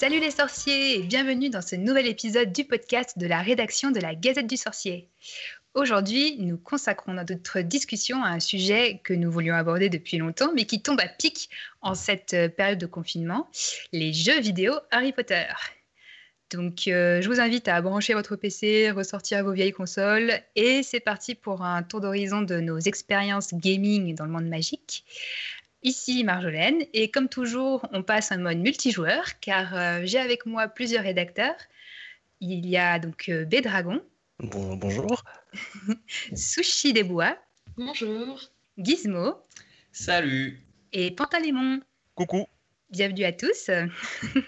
Salut les sorciers et bienvenue dans ce nouvel épisode du podcast de la rédaction de la Gazette du Sorcier. Aujourd'hui, nous consacrons notre discussion à un sujet que nous voulions aborder depuis longtemps, mais qui tombe à pic en cette euh, période de confinement, les jeux vidéo Harry Potter. Donc, euh, je vous invite à brancher votre PC, ressortir vos vieilles consoles, et c'est parti pour un tour d'horizon de nos expériences gaming dans le monde magique. Ici Marjolaine, et comme toujours, on passe en mode multijoueur, car euh, j'ai avec moi plusieurs rédacteurs. Il y a donc euh, Bédragon. Bon, bonjour. Sushi des Bois. Bonjour. Gizmo. Salut. Et Pantalémon. Coucou. Bienvenue à tous.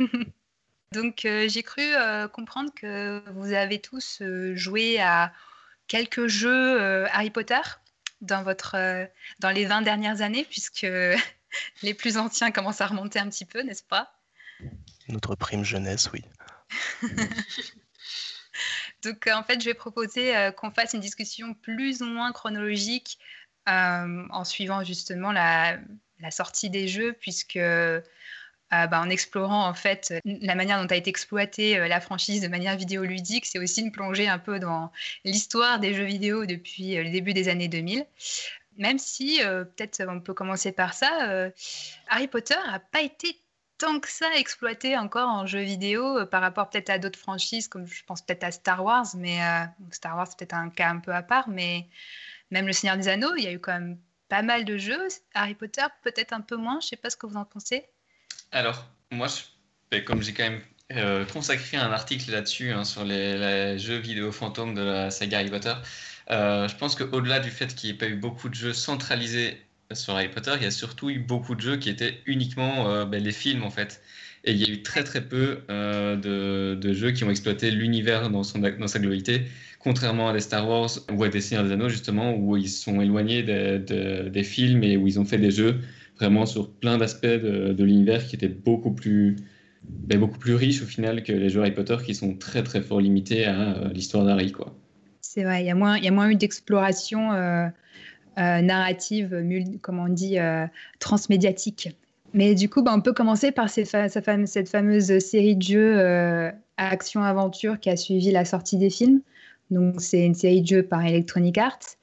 donc euh, j'ai cru euh, comprendre que vous avez tous euh, joué à quelques jeux euh, Harry Potter? Dans, votre, euh, dans les 20 dernières années, puisque les plus anciens commencent à remonter un petit peu, n'est-ce pas? Notre prime jeunesse, oui. Donc, euh, en fait, je vais proposer euh, qu'on fasse une discussion plus ou moins chronologique euh, en suivant justement la, la sortie des jeux, puisque euh, bah, en explorant en fait la manière dont a été exploitée euh, la franchise de manière vidéoludique, c'est aussi une plongée un peu dans l'histoire des jeux vidéo depuis euh, le début des années 2000. Même si, euh, peut-être on peut commencer par ça, euh, Harry Potter n'a pas été tant que ça exploité encore en jeu vidéo euh, par rapport peut-être à d'autres franchises, comme je pense peut-être à Star Wars, mais euh, Star Wars c'est peut-être un cas un peu à part, mais même Le Seigneur des Anneaux, il y a eu quand même pas mal de jeux. Harry Potter, peut-être un peu moins, je sais pas ce que vous en pensez. Alors, moi, comme j'ai quand même euh, consacré un article là-dessus, hein, sur les, jeux vidéo fantômes de la saga Harry Potter, euh, je pense qu'au-delà du fait qu'il n'y ait pas eu beaucoup de jeux centralisés sur Harry Potter, il y a surtout eu beaucoup de jeux qui étaient uniquement euh, ben, les films, en fait. Et il y a eu très très peu de, jeux qui ont exploité l'univers dans, sa globalité, contrairement à des Star Wars ou à des Seigneurs des Anneaux, justement, où ils sont éloignés des films et où ils ont fait des jeux vraiment sur plein d'aspects de, l'univers qui étaient beaucoup plus, ben, beaucoup plus riches au final que les jeux Harry Potter qui sont très très fort limités à euh, l'histoire d'Harry. quoi. C'est vrai, il y a moins, y a moins eu d'exploration euh, euh, narrative, mul- on dit, transmédiatique. Mais du coup, bah, on peut commencer par cette fameuse série de jeux euh, action-aventure qui a suivi la sortie des films. Donc, c'est une série de jeux par Electronic Arts.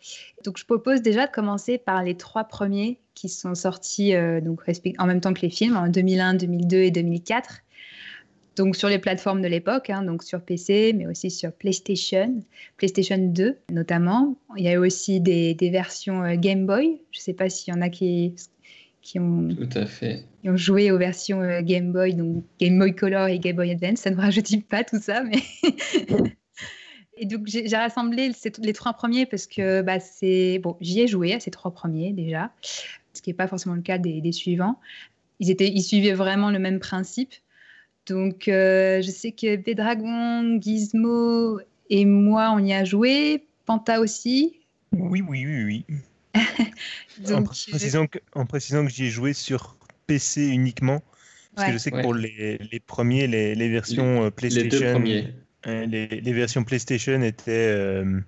Donc, je propose déjà de commencer par les trois premiers qui sont sortis euh, donc, respect- en même temps que les films, en 2001, 2002 et 2004. Donc, sur les plateformes de l'époque, hein, donc sur PC, mais aussi sur PlayStation. PlayStation 2 notamment. Il y a eu aussi des, des versions euh, Game Boy. Je ne sais pas s'il y en a qui, qui, ont, Tout à fait. qui ont joué aux versions euh, Game Boy, donc Game Boy Color et Game Boy Advance. Ça ne me rajoute pas tout ça, mais. Et donc j'ai rassemblé les trois premiers parce que bah, c'est bon, j'y ai joué à ces trois premiers déjà, ce qui n'est pas forcément le cas des, des suivants. Ils étaient, ils suivaient vraiment le même principe. Donc euh, je sais que Bédragon, Gizmo et moi on y a joué, Panta aussi. Oui, oui, oui, oui. en, précisant que, en précisant que j'y ai joué sur PC uniquement, parce Ouais. que je sais que Ouais. pour les, les premiers, les, les versions euh, Les PlayStation, deux premiers. euh, les, les versions PlayStation étaient euh,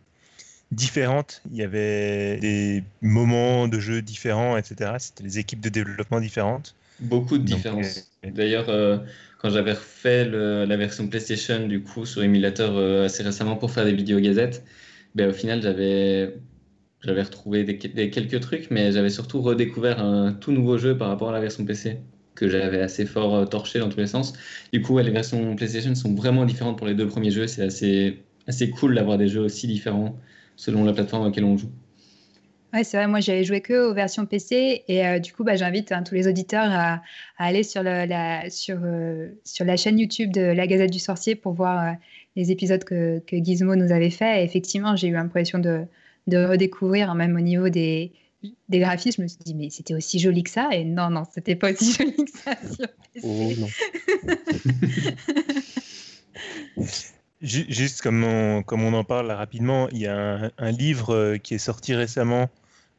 différentes. Il y avait des moments de jeu différents, etc. C'était des équipes de développement différentes. Beaucoup de différences. euh, D'ailleurs, euh, quand j'avais refait le- la version PlayStation du coup sur émulateur euh, assez récemment pour faire des vidéos gazettes, ben, au final j'avais j'avais retrouvé des, des- quelques trucs, mais j'avais surtout redécouvert un tout nouveau jeu par rapport à la version PC que j'avais assez fort euh, torché dans tous les sens. Du coup, ouais, les versions PlayStation sont vraiment différentes pour les deux premiers jeux. C'est assez assez cool d'avoir des jeux aussi différents selon la plateforme à laquelle on joue. Ouais, c'est vrai, moi j'avais joué que aux versions PC et euh, du coup bah, j'invite hein, tous les auditeurs à, à aller sur, le- la, sur, euh, sur la chaîne YouTube de la Gazette du Sorcier pour voir euh, les épisodes que, que Gizmo nous avait fait. Et effectivement, j'ai eu l'impression de, de redécouvrir, hein, même au niveau des, des graphismes, je me suis dit mais c'était aussi joli que ça et non, non, c'était pas aussi joli que ça sur PC. Oh non. Ju- Juste comme on, comme on en parle rapidement, il y a un, livre euh, qui est sorti récemment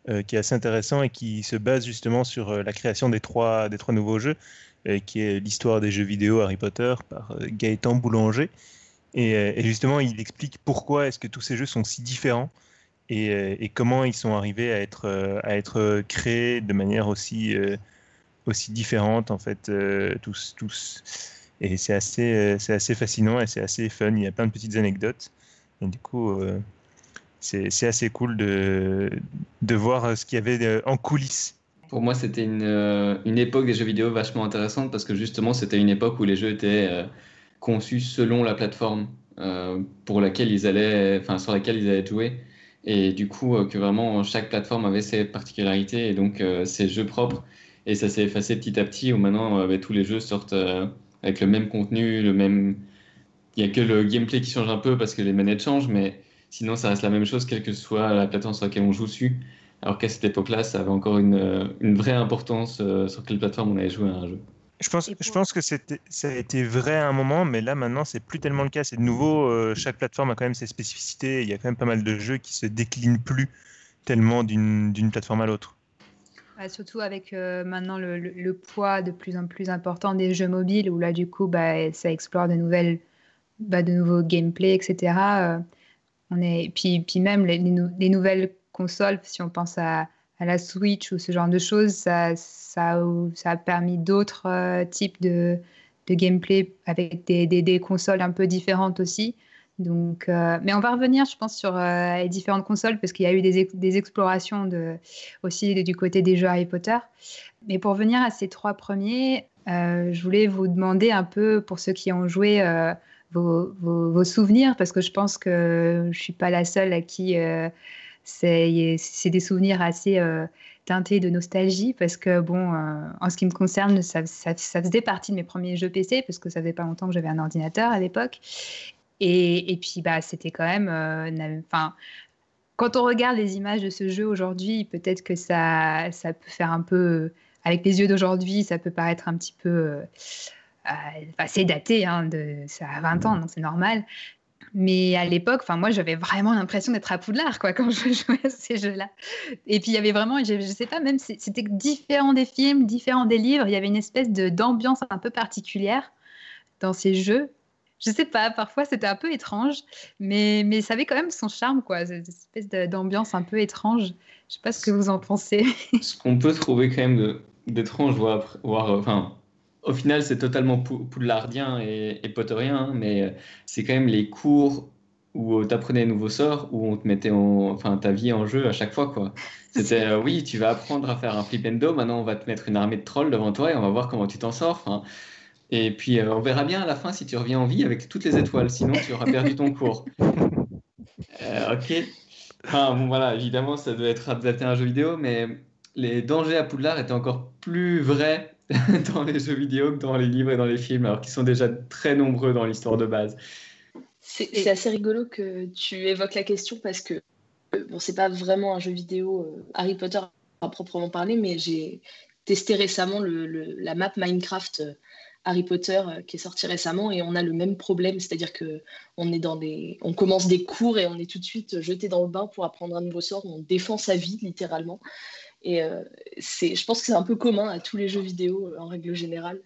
euh, qui est assez intéressant et qui se base justement sur euh, la création des trois, des trois nouveaux jeux, qui est l'histoire des jeux vidéo Harry Potter par Gaëtan Boulanger. Et, justement, il explique pourquoi est-ce que tous ces jeux sont si différents et, et comment ils sont arrivés à être, à être créés de manière aussi, aussi différente, en fait, tous, tous. Et c'est assez, c'est assez fascinant et c'est assez fun. Il y a plein de petites anecdotes. Et du coup, c'est assez cool de, de voir ce qu'il y avait en coulisses. Pour moi, c'était une, une, époque des jeux vidéo vachement intéressante parce que justement, c'était une époque où les jeux étaient conçus selon la plateforme pour laquelle ils allaient, enfin, sur laquelle ils allaient jouer. Et du coup, que vraiment chaque plateforme avait ses particularités et donc ses jeux propres. Et ça s'est effacé petit à petit où maintenant tous les jeux sortent avec le même contenu, le même. Il n'y a que le gameplay qui change un peu parce que les manettes changent, mais sinon ça reste la même chose quelle que soit la plateforme sur laquelle on joue dessus. Alors qu'à cette époque-là, ça avait encore une, une vraie importance sur quelle plateforme on allait jouer à un jeu. Je pense, que ça a été vrai à un moment, mais là maintenant c'est plus tellement le cas. C'est de nouveau, chaque plateforme a quand même ses spécificités. Il y a quand même pas mal de jeux qui se déclinent plus tellement d'une plateforme à l'autre surtout avec euh, maintenant le, poids de plus en plus important des jeux mobiles, où là, du coup, bah, ça explore de, nouvelles, bah, de nouveaux gameplays, etc. Euh, on est... puis, puis même les, les, nouvelles consoles, si on pense à, la Switch ou ce genre de choses, ça, ça, a permis d'autres euh, types de, de gameplay avec des, des, consoles un peu différentes aussi. Donc, euh, mais on va revenir, je pense, sur euh, les différentes consoles parce qu'il y a eu des, explorations aussi du côté des jeux Harry Potter. Mais pour venir à ces trois premiers, euh, je voulais vous demander un peu, pour ceux qui ont joué, vos, souvenirs parce que je pense que je suis pas la seule à qui c'est des souvenirs assez teintés de nostalgie parce que, bon, en ce qui me concerne, ça, ça, ça, faisait partie de mes premiers jeux PC parce que ça faisait pas longtemps que j'avais un ordinateur à l'époque. Et, puis, bah, c'était quand même. Euh, enfin, quand on regarde les images de ce jeu aujourd'hui, peut-être que ça, ça peut faire un peu. Avec les yeux d'aujourd'hui, ça peut paraître un petit peu. Euh, euh c'est daté, hein, de, ça a 20 ans, donc c'est normal. Mais à l'époque, enfin moi, j'avais vraiment l'impression d'être à Poudlard, quoi, quand je jouais à ces jeux-là. Et puis il y avait vraiment, je, ne sais pas, même c'était différent des films, différent des livres. Il y avait une espèce d'ambiance un peu particulière dans ces jeux je sais pas, parfois c'était un peu étrange, mais, mais ça avait quand même son charme, quoi, cette espèce d'ambiance un peu étrange. Je sais pas ce que vous en pensez. ce qu'on peut trouver quand même d'étrange, voire, enfin, au final c'est totalement poudlardien et, et potterien, hein, mais c'est quand même les cours où tu apprenais un nouveau sort, où on te mettait enfin, ta vie en jeu à chaque fois. quoi. C'était euh, oui, tu vas apprendre à faire un flip and do, maintenant on va te mettre une armée de trolls devant toi et on va voir comment tu t'en sors. Enfin, et puis, euh, on verra bien à la fin si tu reviens en vie avec toutes les étoiles. Sinon, tu auras perdu ton cours. Euh, ok. Enfin, bon, voilà, évidemment, ça doit être adapté à un jeu vidéo, mais les dangers à Poudlard étaient encore plus vrais dans les jeux vidéo que dans les livres et dans les films, alors qu'ils sont déjà très nombreux dans l'histoire de base. C'est assez rigolo que tu évoques la question parce que, euh, bon, c'est pas vraiment un jeu vidéo Harry Potter à proprement parler, mais j'ai testé récemment le, la map Minecraft Harry Potter euh, qui est sorti récemment et on a le même problème, c'est-à-dire que on est dans des, on commence des cours et on est tout de suite jeté dans le bain pour apprendre un nouveau sort, on défend sa vie littéralement. Et euh, c'est, je pense que c'est un peu commun à tous les jeux vidéo euh, en règle générale.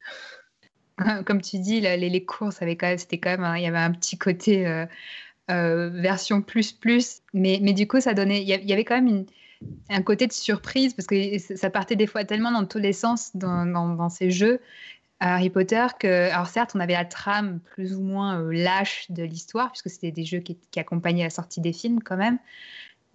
Comme tu dis, les, les cours, c'était quand même, il y avait un petit côté version plus plus, mais, mais du coup, ça donnait, il y avait quand même un côté de surprise parce que ça partait des fois tellement dans tous les sens dans ces jeux Harry Potter que, alors certes, on avait la trame plus ou moins euh, lâche de l'histoire, puisque c'était des jeux qui, accompagnaient la sortie des films quand même.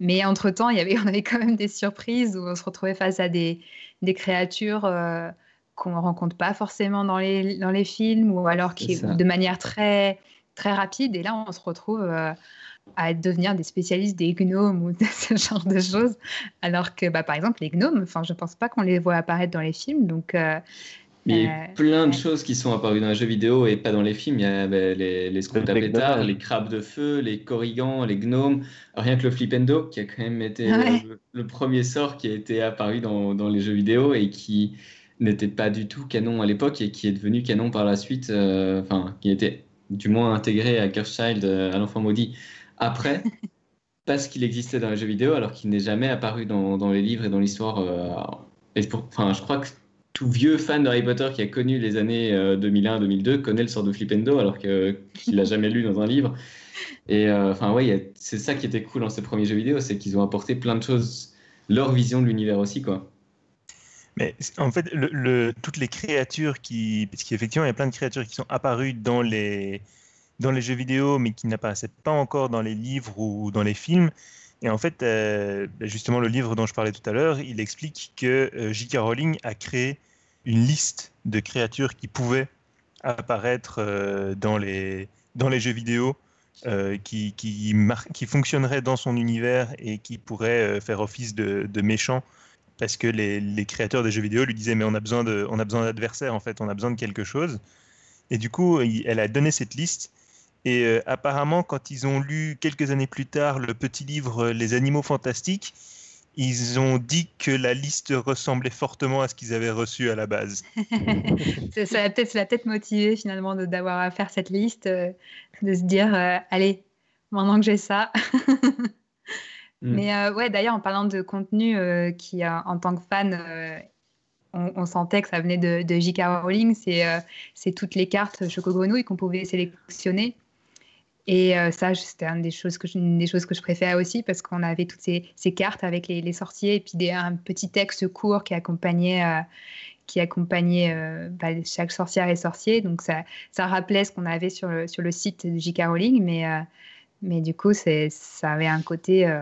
Mais entre-temps, il y avait, on avait quand même des surprises où on se retrouvait face à des, des créatures euh, qu'on ne rencontre pas forcément dans les, dans les films, ou alors qui, de manière très, très rapide. Et là, on se retrouve euh, à devenir des spécialistes des gnomes ou de ce genre de choses. Alors que, bah, par exemple, les gnomes, je ne pense pas qu'on les voit apparaître dans les films. Donc, il y a plein de choses qui sont apparues dans les jeux vidéo et pas dans les films. Il y a ben, les, les scouts à pétard, les crabes de feu, les corrigans, les gnomes. Rien que le flipendo, qui a quand même été le, premier sort qui a été apparu dans, dans les jeux vidéo et qui n'était pas du tout canon à l'époque et qui est devenu canon par la suite. Euh, enfin, qui était du moins intégré à Cursed euh, à l'enfant maudit, après. parce qu'il existait dans les jeux vidéo alors qu'il n'est jamais apparu dans, dans, les livres et dans l'histoire. Euh, et pour, enfin, je crois que tout vieux fan de Harry Potter qui a connu les années 2001-2002 euh, connaît le sort de Flipendo alors qu'il l'a jamais lu dans un livre. Et euh, enfin, ouais, c'est ça qui était cool dans ces premiers jeux vidéo, c'est qu'ils ont apporté plein de choses, leur vision de l'univers aussi, quoi. Mais en fait, le, toutes les créatures qui. Parce qu'effectivement, il y a plein de créatures qui sont apparues dans les, dans les jeux vidéo, mais qui n'apparaissaient pas encore dans les livres ou dans les films. Et en fait, euh, ben justement, le livre dont je parlais tout à l'heure, il explique que euh, J.K. Rowling a créé une liste de créatures qui pouvaient apparaître euh, dans, les, dans les jeux vidéo, qui, qui, qui fonctionneraient dans son univers et qui pourraient faire office de, de méchants parce que les, les, créateurs des jeux vidéo lui disaient mais on a besoin de, on a besoin d'adversaires en fait, on a besoin de quelque chose. Et du coup, elle a donné cette liste et euh, apparemment, quand ils ont lu quelques années plus tard le petit livre euh, Les animaux fantastiques, ils ont dit que la liste ressemblait fortement à ce qu'ils avaient reçu à la base. ça a peut-être la tête motivée finalement d'avoir à faire cette liste, euh, de se dire allez, maintenant que j'ai ça. Mm. Mais ouais, d'ailleurs, en parlant de contenu qui, en tant que fan, on, sentait que ça venait de, de J.K. Rowling, c'est toutes les cartes Choco Grenouille qu'on pouvait sélectionner. Et euh, ça, c'était une des choses que je, des choses que je préférais aussi parce qu'on avait toutes ces, cartes avec les, sorciers et puis des, un petit texte court qui accompagnait, euh, qui accompagnait euh, bah, chaque sorcière et sorcier. Donc ça, ça rappelait ce qu'on avait sur le, sur le site de J.K. Rowling, mais, mais du coup, ça avait un côté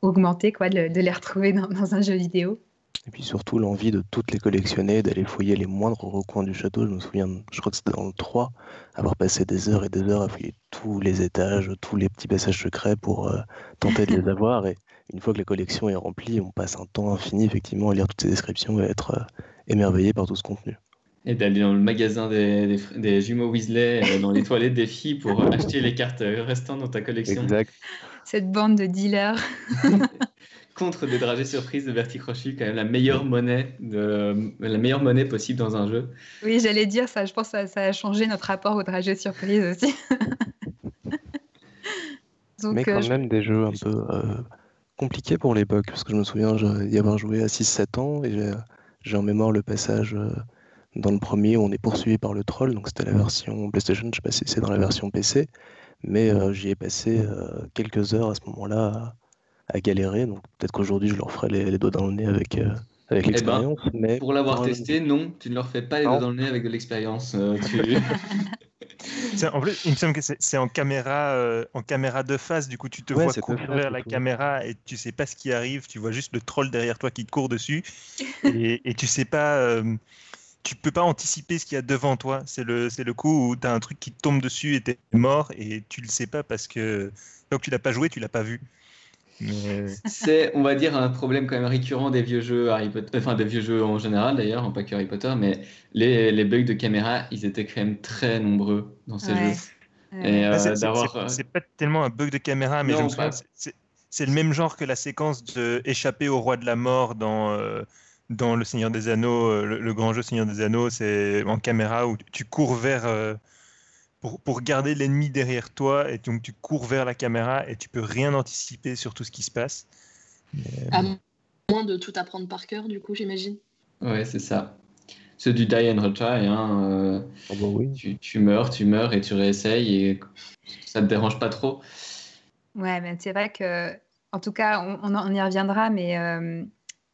augmenté quoi, de, les retrouver dans un jeu vidéo. Et puis surtout l'envie de toutes les collectionner, d'aller fouiller les moindres recoins du château. Je me souviens, je crois que c'était dans le 3, avoir passé des heures et des heures à fouiller tous les étages, tous les petits passages secrets pour euh, tenter de les avoir. Et une fois que la collection est remplie, on passe un temps infini effectivement à lire toutes ces descriptions et à être euh, émerveillé par tout ce contenu. Et d'aller dans le magasin des, des, jumeaux Weasley, euh, dans les toilettes des filles pour acheter les cartes restantes dans ta collection. Exact. Cette bande de dealers. contre des dragées surprises de Verticrochet, quand même la meilleure monnaie, de, la meilleure monnaie possible dans un jeu. Oui, j'allais dire ça. Je pense que ça, a changé notre rapport aux dragées surprises aussi. Mais quand euh, même des jeux un peu euh, compliqués pour l'époque, parce que je me souviens d'y avoir joué à 6-7 ans et j'ai en mémoire le passage euh, dans le premier où on est poursuivi par le troll, donc c'était la version PlayStation, je ne sais pas si c'est dans la version PC, mais j'y ai passé quelques heures à ce moment-là à galérer. Donc peut-être qu'aujourd'hui, je leur ferai les, doigts dans le nez avec, euh, avec eh ben, l'expérience. mais pour l'avoir testé, non, tu ne leur fais pas les doigts dans le nez avec de l'expérience. Euh, en plus, il me semble que c'est en caméra, euh, en caméra de face. Du coup, tu te vois courir vers la caméra et tu sais pas ce qui arrive. Tu vois juste le troll derrière toi qui te court dessus et, et tu sais pas. tu peux pas anticiper ce qu'il y a devant toi. C'est le, c'est le coup où tu as un truc qui te tombe dessus et tu es mort et tu le sais pas parce que tant que tu l'as pas joué, tu l'as pas vu. C'est, on va dire, un problème quand même récurrent des vieux jeux Harry Potter, enfin des vieux jeux en général d'ailleurs, pas que Harry Potter, mais les, les, bugs de caméra, ils étaient quand même très nombreux dans ces jeux. Euh, c'est, pas tellement un bug de caméra, mais c'est, le même genre que la séquence de échapper au roi de la mort dans, euh, dans Le Seigneur des Anneaux, euh, le, le, grand jeu Seigneur des Anneaux, c'est en caméra où tu cours vers pour, garder l'ennemi derrière toi et donc tu cours vers la caméra et tu peux rien anticiper sur tout ce qui se passe. À moins de tout apprendre par cœur, du coup, j'imagine. Ouais, c'est ça. C'est du die and retry. Hein, euh, ah bah oui. tu, meurs, tu meurs et tu réessayes et ça te dérange pas trop. Ouais, mais c'est vrai que, en tout cas, on, y reviendra, mais euh,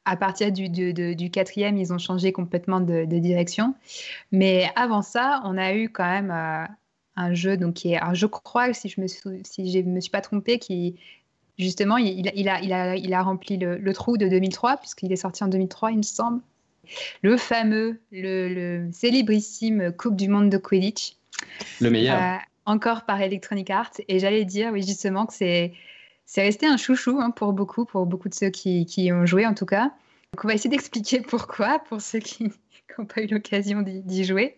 à partir du, du, quatrième, ils ont changé complètement de, direction. Mais avant ça, on a eu quand même euh, un jeu donc qui est, alors je crois si je me si je me suis pas trompée, qui justement il, il, a, il, a, il a rempli le, trou de 2003 puisqu'il est sorti en 2003 il me semble. Le fameux, le, le célébrissime Coupe du Monde de Quidditch. Le meilleur. Euh, encore par Electronic Arts et j'allais dire oui justement que c'est c'est resté un chouchou hein, pour beaucoup pour beaucoup de ceux qui, qui ont joué en tout cas. Donc on va essayer d'expliquer pourquoi pour ceux qui n'ont pas eu l'occasion d'y jouer.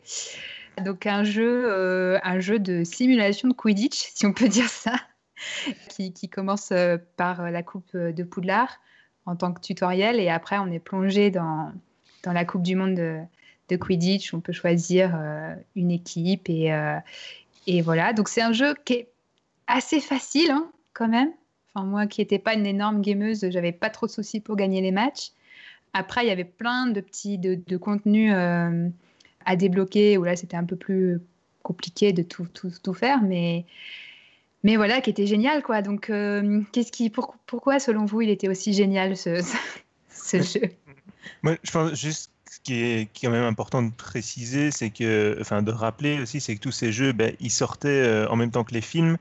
Donc un jeu, euh, un jeu de simulation de Quidditch, si on peut dire ça, qui, commence euh, par la coupe de Poudlard en tant que tutoriel et après on est plongé dans, dans la Coupe du Monde de, Quidditch. On peut choisir euh, une équipe et, et voilà. Donc c'est un jeu qui est assez facile hein, quand même. Enfin moi qui n'étais pas une énorme gameuse, j'avais pas trop de soucis pour gagner les matchs. Après il y avait plein de petits de, de contenus à débloquer, où là c'était un peu plus compliqué de tout, tout, tout, faire, mais, mais voilà, qui était génial quoi. Donc, euh, qu'est-ce qui, pourquoi selon vous il était aussi génial ce, ce jeu? Moi, je pense juste ce qui est, quand même important de préciser, c'est que, enfin, de rappeler aussi, c'est que tous ces jeux, ben, ils sortaient en même temps que les films,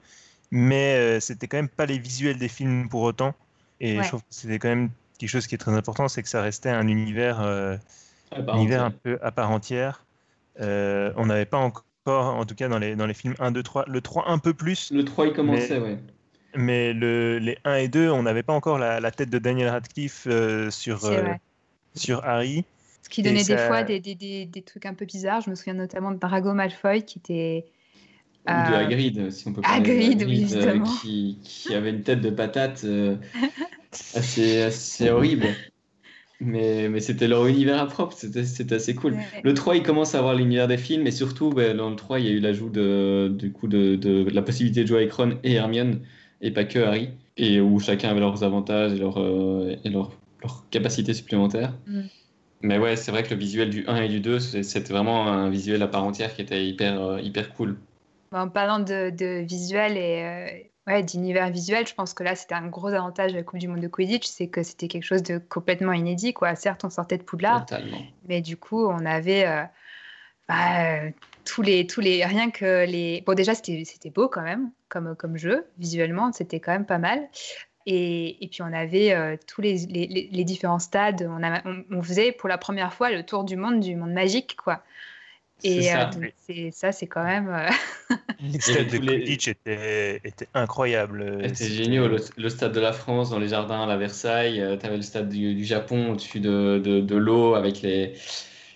mais c'était quand même pas les visuels des films pour autant. Et je trouve que c'était quand même quelque chose qui est très important, c'est que ça restait un univers, univers un peu à part entière. On n'avait pas encore en tout cas dans les, dans les films 1, 2, 3. Le 3 un peu plus. Le 3 il commençait, mais, ouais. Mais le, les 1 et 2, on n'avait pas encore la, la, tête de Daniel Radcliffe euh, sur, euh, sur Harry. Ce qui donnait des fois des, des, des, des, trucs un peu bizarres. Je me souviens notamment de Drago Malfoy qui était. Ou de euh, Hagrid, si on peut parler. Hagrid, Hagrid oui, évidemment. Qui, qui, avait une tête de patate assez, assez horrible. Mais, mais c'était leur univers à propre, c'était assez cool. Le 3, il commence à avoir l'univers des films, et surtout, bah, dans le 3, il y a eu l'ajout de, du coup, de, de, la possibilité de jouer avec Ron et Hermione, et pas que Harry, et où chacun avait leurs avantages et leurs euh, leur, leur capacités supplémentaires. Mm. Mais ouais, c'est vrai que le visuel du 1 et du 2, c'était vraiment un visuel à part entière qui était hyper, euh, hyper cool. En parlant de, de visuel et, euh, Ouais, d'univers visuel, je pense que là, c'était un gros avantage de la Coupe du Monde de Quidditch, c'est que c'était quelque chose de complètement inédit. Quoi. Certes, on sortait de Poudlard, mais du coup, on avait euh, bah, tous les, tous les, rien que les. Bon, déjà, c'était beau quand même, comme, comme jeu, visuellement, c'était quand même pas mal. Et, et puis, on avait euh, tous les, les, les, différents stades. On, a, on, faisait pour la première fois le tour du monde, du monde magique, quoi. Et ça, euh, ça c'est quand même. Euh, le stade de Quidditch était, était, incroyable. C'était génial. Le, stade de la France dans les jardins à Versailles. Euh, tu avais le stade du, Japon au-dessus de, de, de l'eau avec les,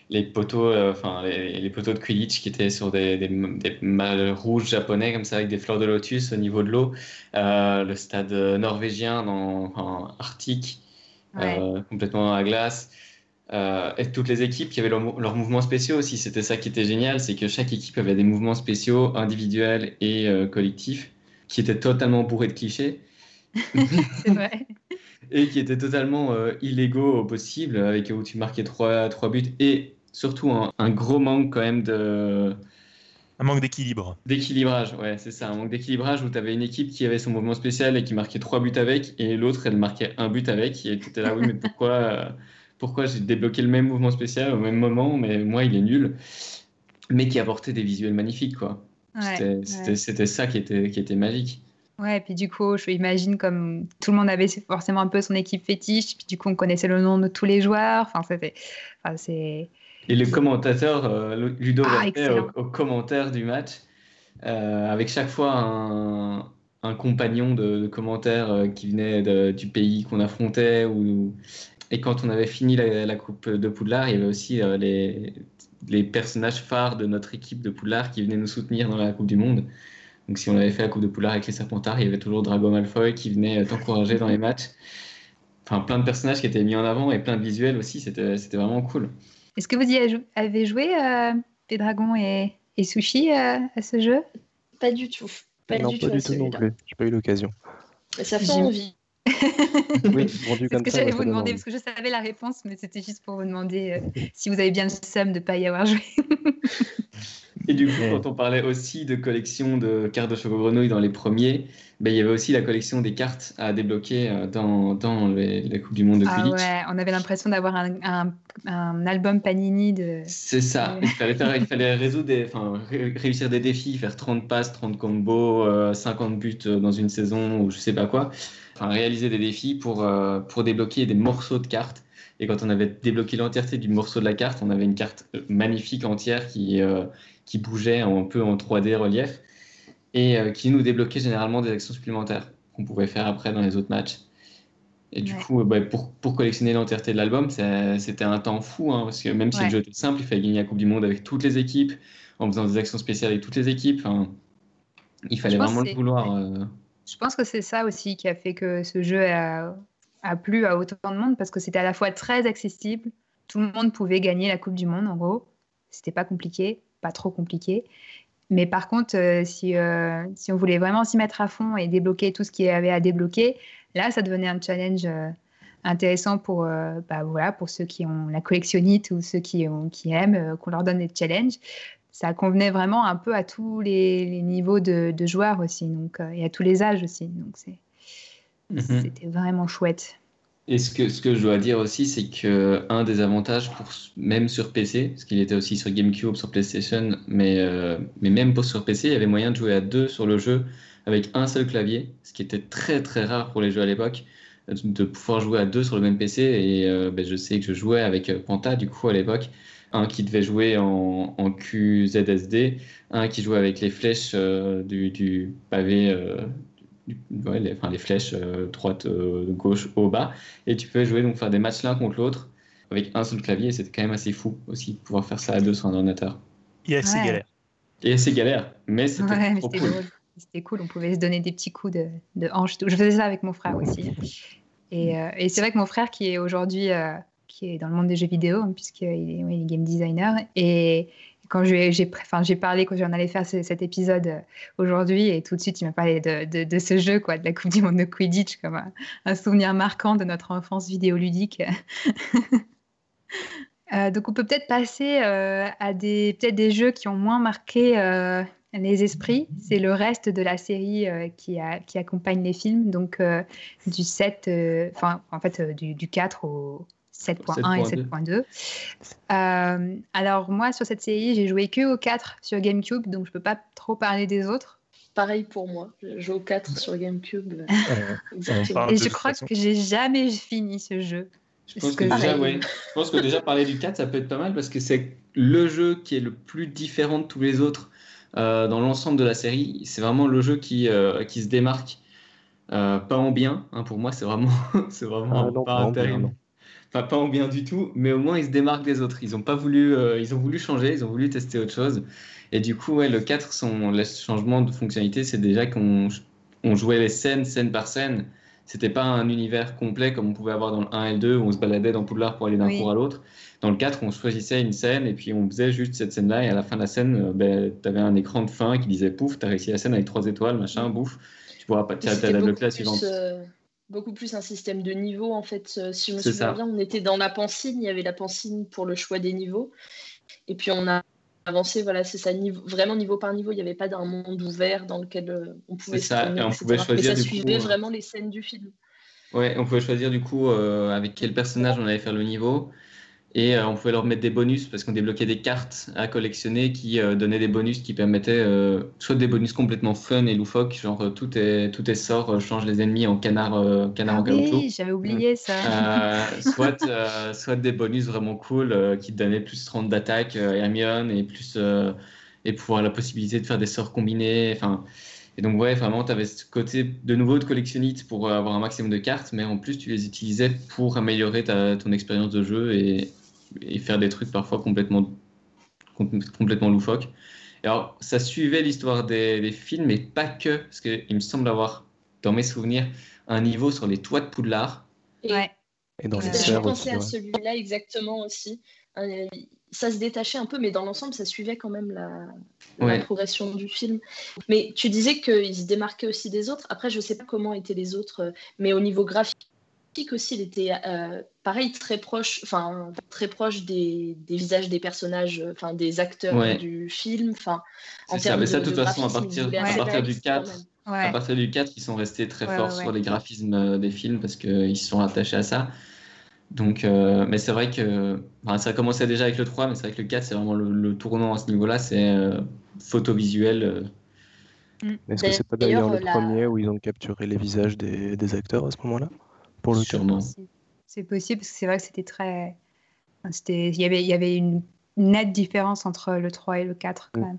les poteaux, enfin les, les, poteaux de Quidditch qui étaient sur des, des, des rouges japonais comme ça avec des fleurs de lotus au niveau de l'eau. le stade norvégien dans, enfin, arctique, complètement à glace. Euh, et toutes les équipes qui avaient leurs mouvements spéciaux aussi. C'était ça qui était génial, c'est que chaque équipe avait des mouvements spéciaux individuels et euh, collectifs qui étaient totalement bourrés de clichés. c'est vrai. et qui étaient totalement euh, illégaux au possible, avec où tu marquais trois, trois buts et surtout un, gros manque quand même de. Un manque d'équilibre. D'équilibrage, ouais, c'est ça. Un manque d'équilibrage où tu avais une équipe qui avait son mouvement spécial et qui marquait trois buts avec, et l'autre, elle marquait un but avec, et tu étais là, oui, mais pourquoi pourquoi j'ai débloqué le même mouvement spécial au même moment, mais moi, il est nul. Mais qui apportait des visuels magnifiques, quoi. C'était ça qui était, qui était magique. Ouais, et puis du coup, je imagine comme tout le monde avait forcément un peu son équipe fétiche, puis du coup, on connaissait le nom de tous les joueurs. Enfin, c'était. Enfin. Et le commentateur, euh, Ludo ah, au, commentaire du match, euh, avec chaque fois un, un compagnon de, de commentaire euh, qui venait du pays qu'on affrontait ou, et quand on avait fini la, Coupe de Poudlard, il y avait aussi euh, les, les, personnages phares de notre équipe de Poudlard qui venaient nous soutenir dans la Coupe du Monde. Donc si on avait fait la Coupe de Poudlard avec les Serpentards, il y avait toujours Drago Malfoy qui venait euh, t'encourager dans les matchs. Enfin, plein de personnages qui étaient mis en avant et plein de visuels aussi, c'était vraiment cool. Est-ce que vous y avez joué, euh, les dragons et, et Sushi, à ce jeu? Pas du tout. Pas non, du pas tout du tout non plus. J'ai pas eu l'occasion. Ça fait envie oui, vendu comme ce que j'allais vous demander, parce que je savais la réponse, mais c'était juste pour vous demander euh, si vous avez bien le somme de ne pas y avoir joué. Et du coup, quand on parlait aussi de collection de cartes de Choco Grenouille dans les premiers, ben, il y avait aussi la collection des cartes à débloquer euh, dans, dans les, la Coupe du Monde de ah Quidditch. Ah ouais, on avait l'impression d'avoir un, un, un, album Panini de. C'est ça, il, fallait faire, il fallait résoudre des, enfin, réussir des défis, faire 30 passes, 30 combos, 50 euh, buts dans une saison ou je sais pas quoi enfin, réaliser des défis pour, euh, pour débloquer des morceaux de cartes. Et quand on avait débloqué l'entièreté du morceau de la carte, on avait une carte euh, magnifique entière qui, euh, qui bougeait un peu en 3D relief et qui nous débloquait généralement des actions supplémentaires qu'on pouvait faire après dans les autres matchs. Et du coup, bah, pour, pour, collectionner l'entièreté de l'album, c'était un temps fou, hein, parce que même si le jeu était simple, il fallait gagner la Coupe du Monde avec toutes les équipes, en faisant des actions spéciales avec toutes les équipes. Il fallait vraiment le vouloir. Je pense que c'est ça aussi qui a fait que ce jeu a, plu à autant de monde parce que c'était à la fois très accessible. Tout le monde pouvait gagner la Coupe du Monde en gros. C'était pas compliqué, pas trop compliqué. Mais par contre, euh, si, euh, si, on voulait vraiment s'y mettre à fond et débloquer tout ce qu'il y avait à débloquer, là, ça devenait un challenge euh, intéressant pour, bah, voilà, pour ceux qui ont la collectionnite ou ceux qui, ont, qui aiment qu'on leur donne des challenges ça convenait vraiment un peu à tous les, niveaux de, joueurs aussi, donc, euh, et à tous les âges aussi. Donc mhm. c'était vraiment chouette. Et ce que, ce que je dois dire aussi, c'est que un des avantages, pour, même sur PC, parce qu'il était aussi sur GameCube, sur PlayStation, mais, euh, mais même pour sur PC, il y avait moyen de jouer à deux sur le jeu avec un seul clavier, ce qui était très très rare pour les jeux à l'époque, de pouvoir jouer à deux sur le même PC. Et euh, ben, je sais que je jouais avec Panta du coup à l'époque, un qui devait jouer en, en, QZSD, un qui jouait avec les flèches du, du, pavé ouais, les, enfin, les flèches euh, droite, euh, gauche, haut, bas. Et tu peux jouer, donc faire des matchs l'un contre l'autre avec un seul clavier. C'était quand même assez fou aussi de pouvoir faire ça à deux sur un ordinateur. Et assez galère. Et assez galère, mais c'était ouais, cool. C'était cool, on pouvait se donner des petits coups de, de hanche. Je faisais ça avec mon frère aussi. Et, euh, et c'est vrai que mon frère, qui est aujourd'hui, qui est dans le monde des jeux vidéo, hein, puisqu'il est, game designer, et, quand j'ai parlé, quand j'en allais faire cet épisode euh, aujourd'hui, et tout de suite, il m'a parlé de, ce jeu, quoi, de la Coupe du Monde de Quidditch, comme un, souvenir marquant de notre enfance vidéoludique. euh, donc, on peut peut-être passer euh, à des, peut des jeux qui ont moins marqué les esprits. C'est le reste de la série qui accompagne les films, donc du 7, enfin, en fait, du, du 4 au 7.1 et 7.2. Euh, alors moi, sur cette série, j'ai joué que au 4 sur GameCube, donc je peux pas trop parler des autres. Pareil pour moi, je joue au 4 sur GameCube. et je crois que j'ai jamais fini ce jeu. Je pense, que déjà, ouais. je pense que déjà parler du 4, ça peut être pas mal parce que c'est le jeu qui est le plus différent de tous les autres euh, dans l'ensemble de la série. C'est vraiment le jeu qui, euh, qui se démarque. pas en bien, hein, pour moi, c'est vraiment, c'est vraiment ah, pas, pas Enfin, pas en bien du tout, mais au moins ils se démarquent des autres. Ils ont pas voulu, euh, ils ont voulu changer, ils ont voulu tester autre chose. Et du coup, ouais, le 4, son le changement de fonctionnalité, c'est déjà qu'on on jouait les scènes, scène par scène. C'était pas un univers complet comme on pouvait avoir dans le 1 et le 2 où on se baladait dans Poudlard pour aller d'un cours à l'autre. Dans le 4, on choisissait une scène et puis on faisait juste cette scène-là. Et à la fin de la scène, euh, ben, tu avais un écran de fin qui disait pouf, tu as réussi la scène avec trois étoiles, machin, bouffe. Tu pourras pas tirer la classe suivante. Euh, beaucoup plus un système de niveau en fait. Euh, si je me souviens bien, on était dans la pancine, il y avait la pancine pour le choix des niveaux. Et puis on a avancé, voilà, c'est ça, niveau, vraiment niveau par niveau. Il n'y avait pas d'un monde ouvert dans lequel euh, on pouvait se ça, et on pouvait choisir. Mais ça suivait euh, vraiment les scènes du film. Ouais, on pouvait choisir du coup avec quel personnage on allait faire le niveau. Et euh, on pouvait leur mettre des bonus parce qu'on débloquait des cartes à collectionner qui euh, donnaient des bonus qui permettaient euh, soit des bonus complètement fun et loufoques, genre tout est, tout est sort, change les ennemis en canard, canard ah en caoutchouc. Oui, j'avais oublié ça. soit, soit des bonus vraiment cool qui donnaient plus 30 d'attaque Hermione et plus et pouvoir la possibilité de faire des sorts combinés. Enfin, et donc, ouais, vraiment, tu avais ce côté de nouveau de collectionnite pour avoir un maximum de cartes, mais en plus, tu les utilisais pour améliorer ta, ton expérience de jeu et, et faire des trucs parfois complètement, complètement loufoques. alors, ça suivait l'histoire des, des, films, mais pas que, parce qu'il me semble avoir, dans mes souvenirs, un niveau sur les toits de Poudlard. Ouais. Et dans les Je pensais à celui-là exactement aussi. Euh, ça se détachait un peu, mais dans l'ensemble, ça suivait quand même la, la, progression du film. Mais tu disais qu'il se démarquait aussi des autres. Après, je ne sais pas comment étaient les autres, euh, mais au niveau graphique, aussi, il était euh, pareil, très proche, enfin très proche des, des, visages des personnages, enfin des acteurs du film. Enfin, en ça, mais ça, de toute façon, à partir, à partir du 4, à partir du 4, ils sont restés très forts sur les graphismes euh, des films parce qu'ils se sont attachés à ça. Donc, euh, mais c'est vrai que enfin, ça commençait déjà avec le 3, mais c'est vrai que le 4, c'est vraiment le, tournant à ce niveau-là, c'est photo visuel. Mm. Est-ce que c'est pas d'ailleurs le premier où ils ont capturé les visages des, des acteurs à ce moment-là? Pour le Sûrement. C'est possible parce que c'est vrai que c'était très. Il y avait, il y avait une nette différence entre le 3 et le 4 quand mm. même.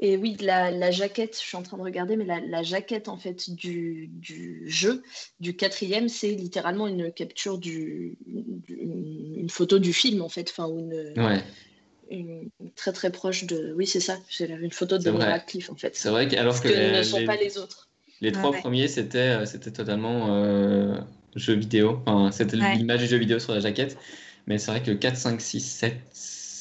Et oui, la, la, jaquette, je suis en train de regarder, mais la, la jaquette en fait du, du, jeu, du quatrième, c'est littéralement une capture du, une photo du film en fait, enfin une, ouais. une, très très proche de. Oui, c'est ça. C'est une photo de Daniel Radcliffe en fait. C'est vrai que alors que, que ne sont pas les autres. Les trois premiers, c'était euh, c'était totalement euh, jeu vidéo. Enfin, c'était l'image du jeu vidéo sur la jaquette. Mais c'est vrai que 4, 5, 6, 7,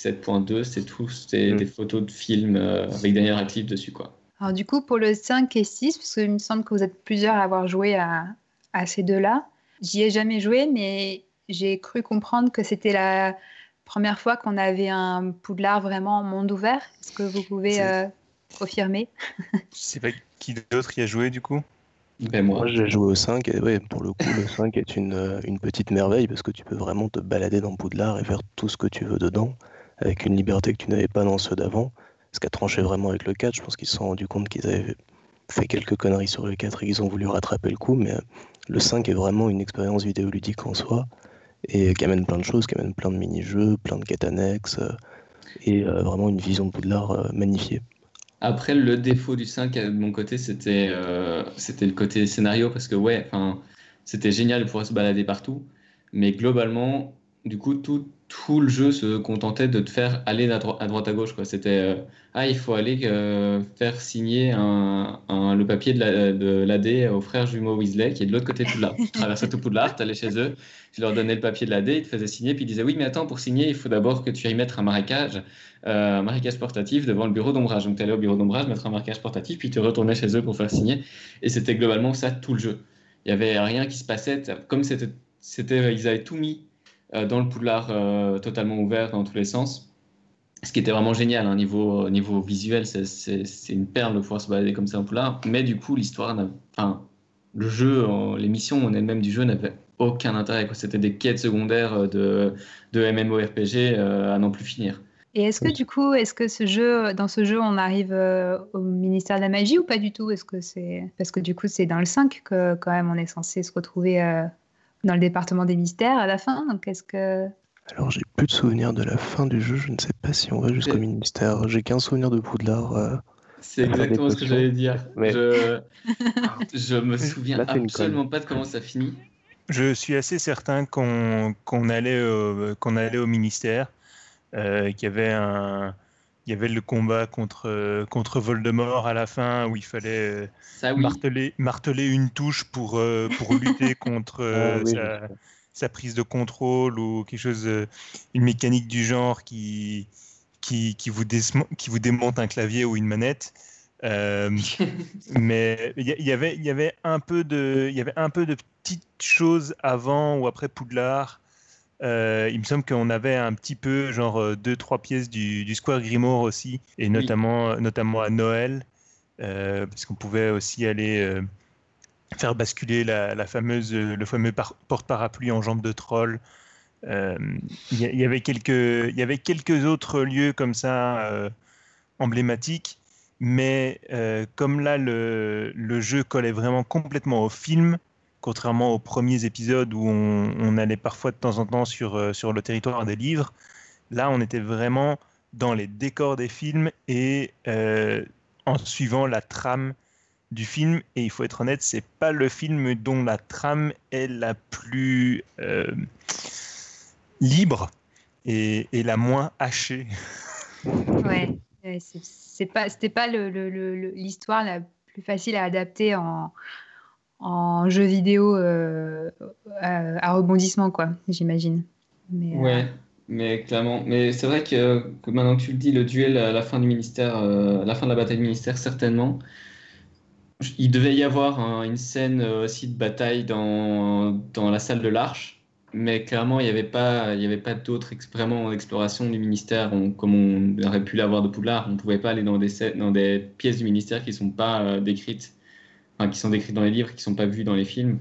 7.2, c'est tout. C'était mm. des photos de films euh, avec Daniel Radcliffe dessus. Quoi. Alors, du coup, pour le 5 et 6, parce qu'il me semble que vous êtes plusieurs à avoir joué à, à ces deux-là, j'y ai jamais joué, mais j'ai cru comprendre que c'était la première fois qu'on avait un Poudlard vraiment en monde ouvert. Est-ce que vous pouvez confirmer? C'est pas qui d'autre y a joué du coup? Ben moi, moi j'ai joué au 5 et ouais, pour le coup, le 5 est une, une, petite merveille parce que tu peux vraiment te balader dans Poudlard et faire tout ce que tu veux dedans avec une liberté que tu n'avais pas dans ceux d'avant. Ce qui a tranché vraiment avec le 4, je pense qu'ils se sont rendus compte qu'ils avaient fait quelques conneries sur le 4 et qu'ils ont voulu rattraper le coup, mais le 5 est vraiment une expérience vidéoludique en soi et qui amène plein de choses, qui amène plein de mini-jeux, plein de quêtes annexes euh, et euh, vraiment une vision de Poudlard euh, magnifiée. Après, le défaut du 5 de mon côté, c'était c'était le côté scénario parce que ouais, c'était génial de pouvoir se balader partout, mais globalement, du coup, tout, tout le jeu se contentait de te faire aller à, droite à gauche. C'était euh, ah, il faut aller euh, faire signer le papier de l'AD aux frères jumeaux Weasley qui est de l'autre côté de Poudlard. Tu traversais tout Poudlard, tu allais chez eux, tu leur donnais le papier de l'AD, ils te faisaient signer, puis ils disaient oui, mais attends, pour signer, il faut d'abord que tu ailles mettre un marécage, euh, un marécage portatif devant le bureau d'ombrage. Donc tu allais au bureau d'ombrage, mettre un marécage portatif, puis tu retournais chez eux pour faire signer. Et c'était globalement ça tout le jeu. Il n'y avait rien qui se passait. Comme c'était, ils avaient tout mis dans le poudlard euh, totalement ouvert dans tous les sens. Ce qui était vraiment génial, hein, niveau, niveau visuel, c'est une perle de pouvoir se balader comme ça en poudlard. Mais du coup, l'histoire, enfin, le jeu, les missions en elles-mêmes du jeu n'avaient aucun intérêt. C'était des quêtes secondaires euh, de, de MMORPG à n'en plus finir. Et est-ce que du coup, est-ce que ce jeu, dans ce jeu, on arrive au ministère de la magie ou pas du tout? Est-ce que c'est parce que du coup, c'est dans le 5 que quand même on est censé se retrouver dans le département des mystères à la fin. Donc, est-ce que. Alors, j'ai plus de souvenirs de la fin du jeu. Je ne sais pas si on va jusqu'au ministère. J'ai qu'un souvenir de Poudlard. Euh, c'est exactement ce que j'allais dire. Je... je me souviens absolument pas de comment ça finit. Je suis assez certain qu'on allait, qu'on allait au ministère, euh, qu'il y avait un, il y avait le combat contre, euh, contre Voldemort à la fin où il fallait euh, marteler, marteler une touche pour, euh, pour lutter contre ah sa, prise de contrôle ou quelque chose, une mécanique du genre qui, qui, qui, vous, qui vous démonte un clavier ou une manette. mais il y, avait, il y avait y avait un peu de petites choses avant ou après Poudlard euh, il me semble qu'on avait un petit peu, genre, euh, deux, trois pièces du, Square Grimoire aussi, et notamment, notamment à Noël, euh, parce qu'on pouvait aussi aller faire basculer la, fameuse, le fameux porte-parapluie en jambe de troll. Il y, avait quelques, il y avait quelques autres lieux comme ça emblématiques, mais comme là, le, le, jeu collait vraiment complètement au film, contrairement aux premiers épisodes où on, allait parfois de temps en temps sur, euh, sur le territoire des livres, là on était vraiment dans les décors des films et euh, en suivant la trame du film. Et il faut être honnête, c'est pas le film dont la trame est la plus euh, libre et, la moins hachée. Ouais, c'est pas, c'était pas l'histoire la plus facile à adapter en, en jeu vidéo euh, à, rebondissement, quoi, j'imagine. Mais, euh, ouais, mais clairement. Mais c'est vrai que, maintenant que tu le dis, le duel à la fin du ministère, euh, la fin de la bataille du ministère, certainement. Il devait y avoir une scène aussi de bataille dans, dans la salle de l'Arche, mais clairement, il n'y avait pas, il pas d'autres vraiment exploration du ministère comme on aurait pu l'avoir de Poudlard. On ne pouvait pas aller dans des pièces du ministère qui ne sont pas décrites qui sont décrits dans les livres, qui sont pas vus dans les films.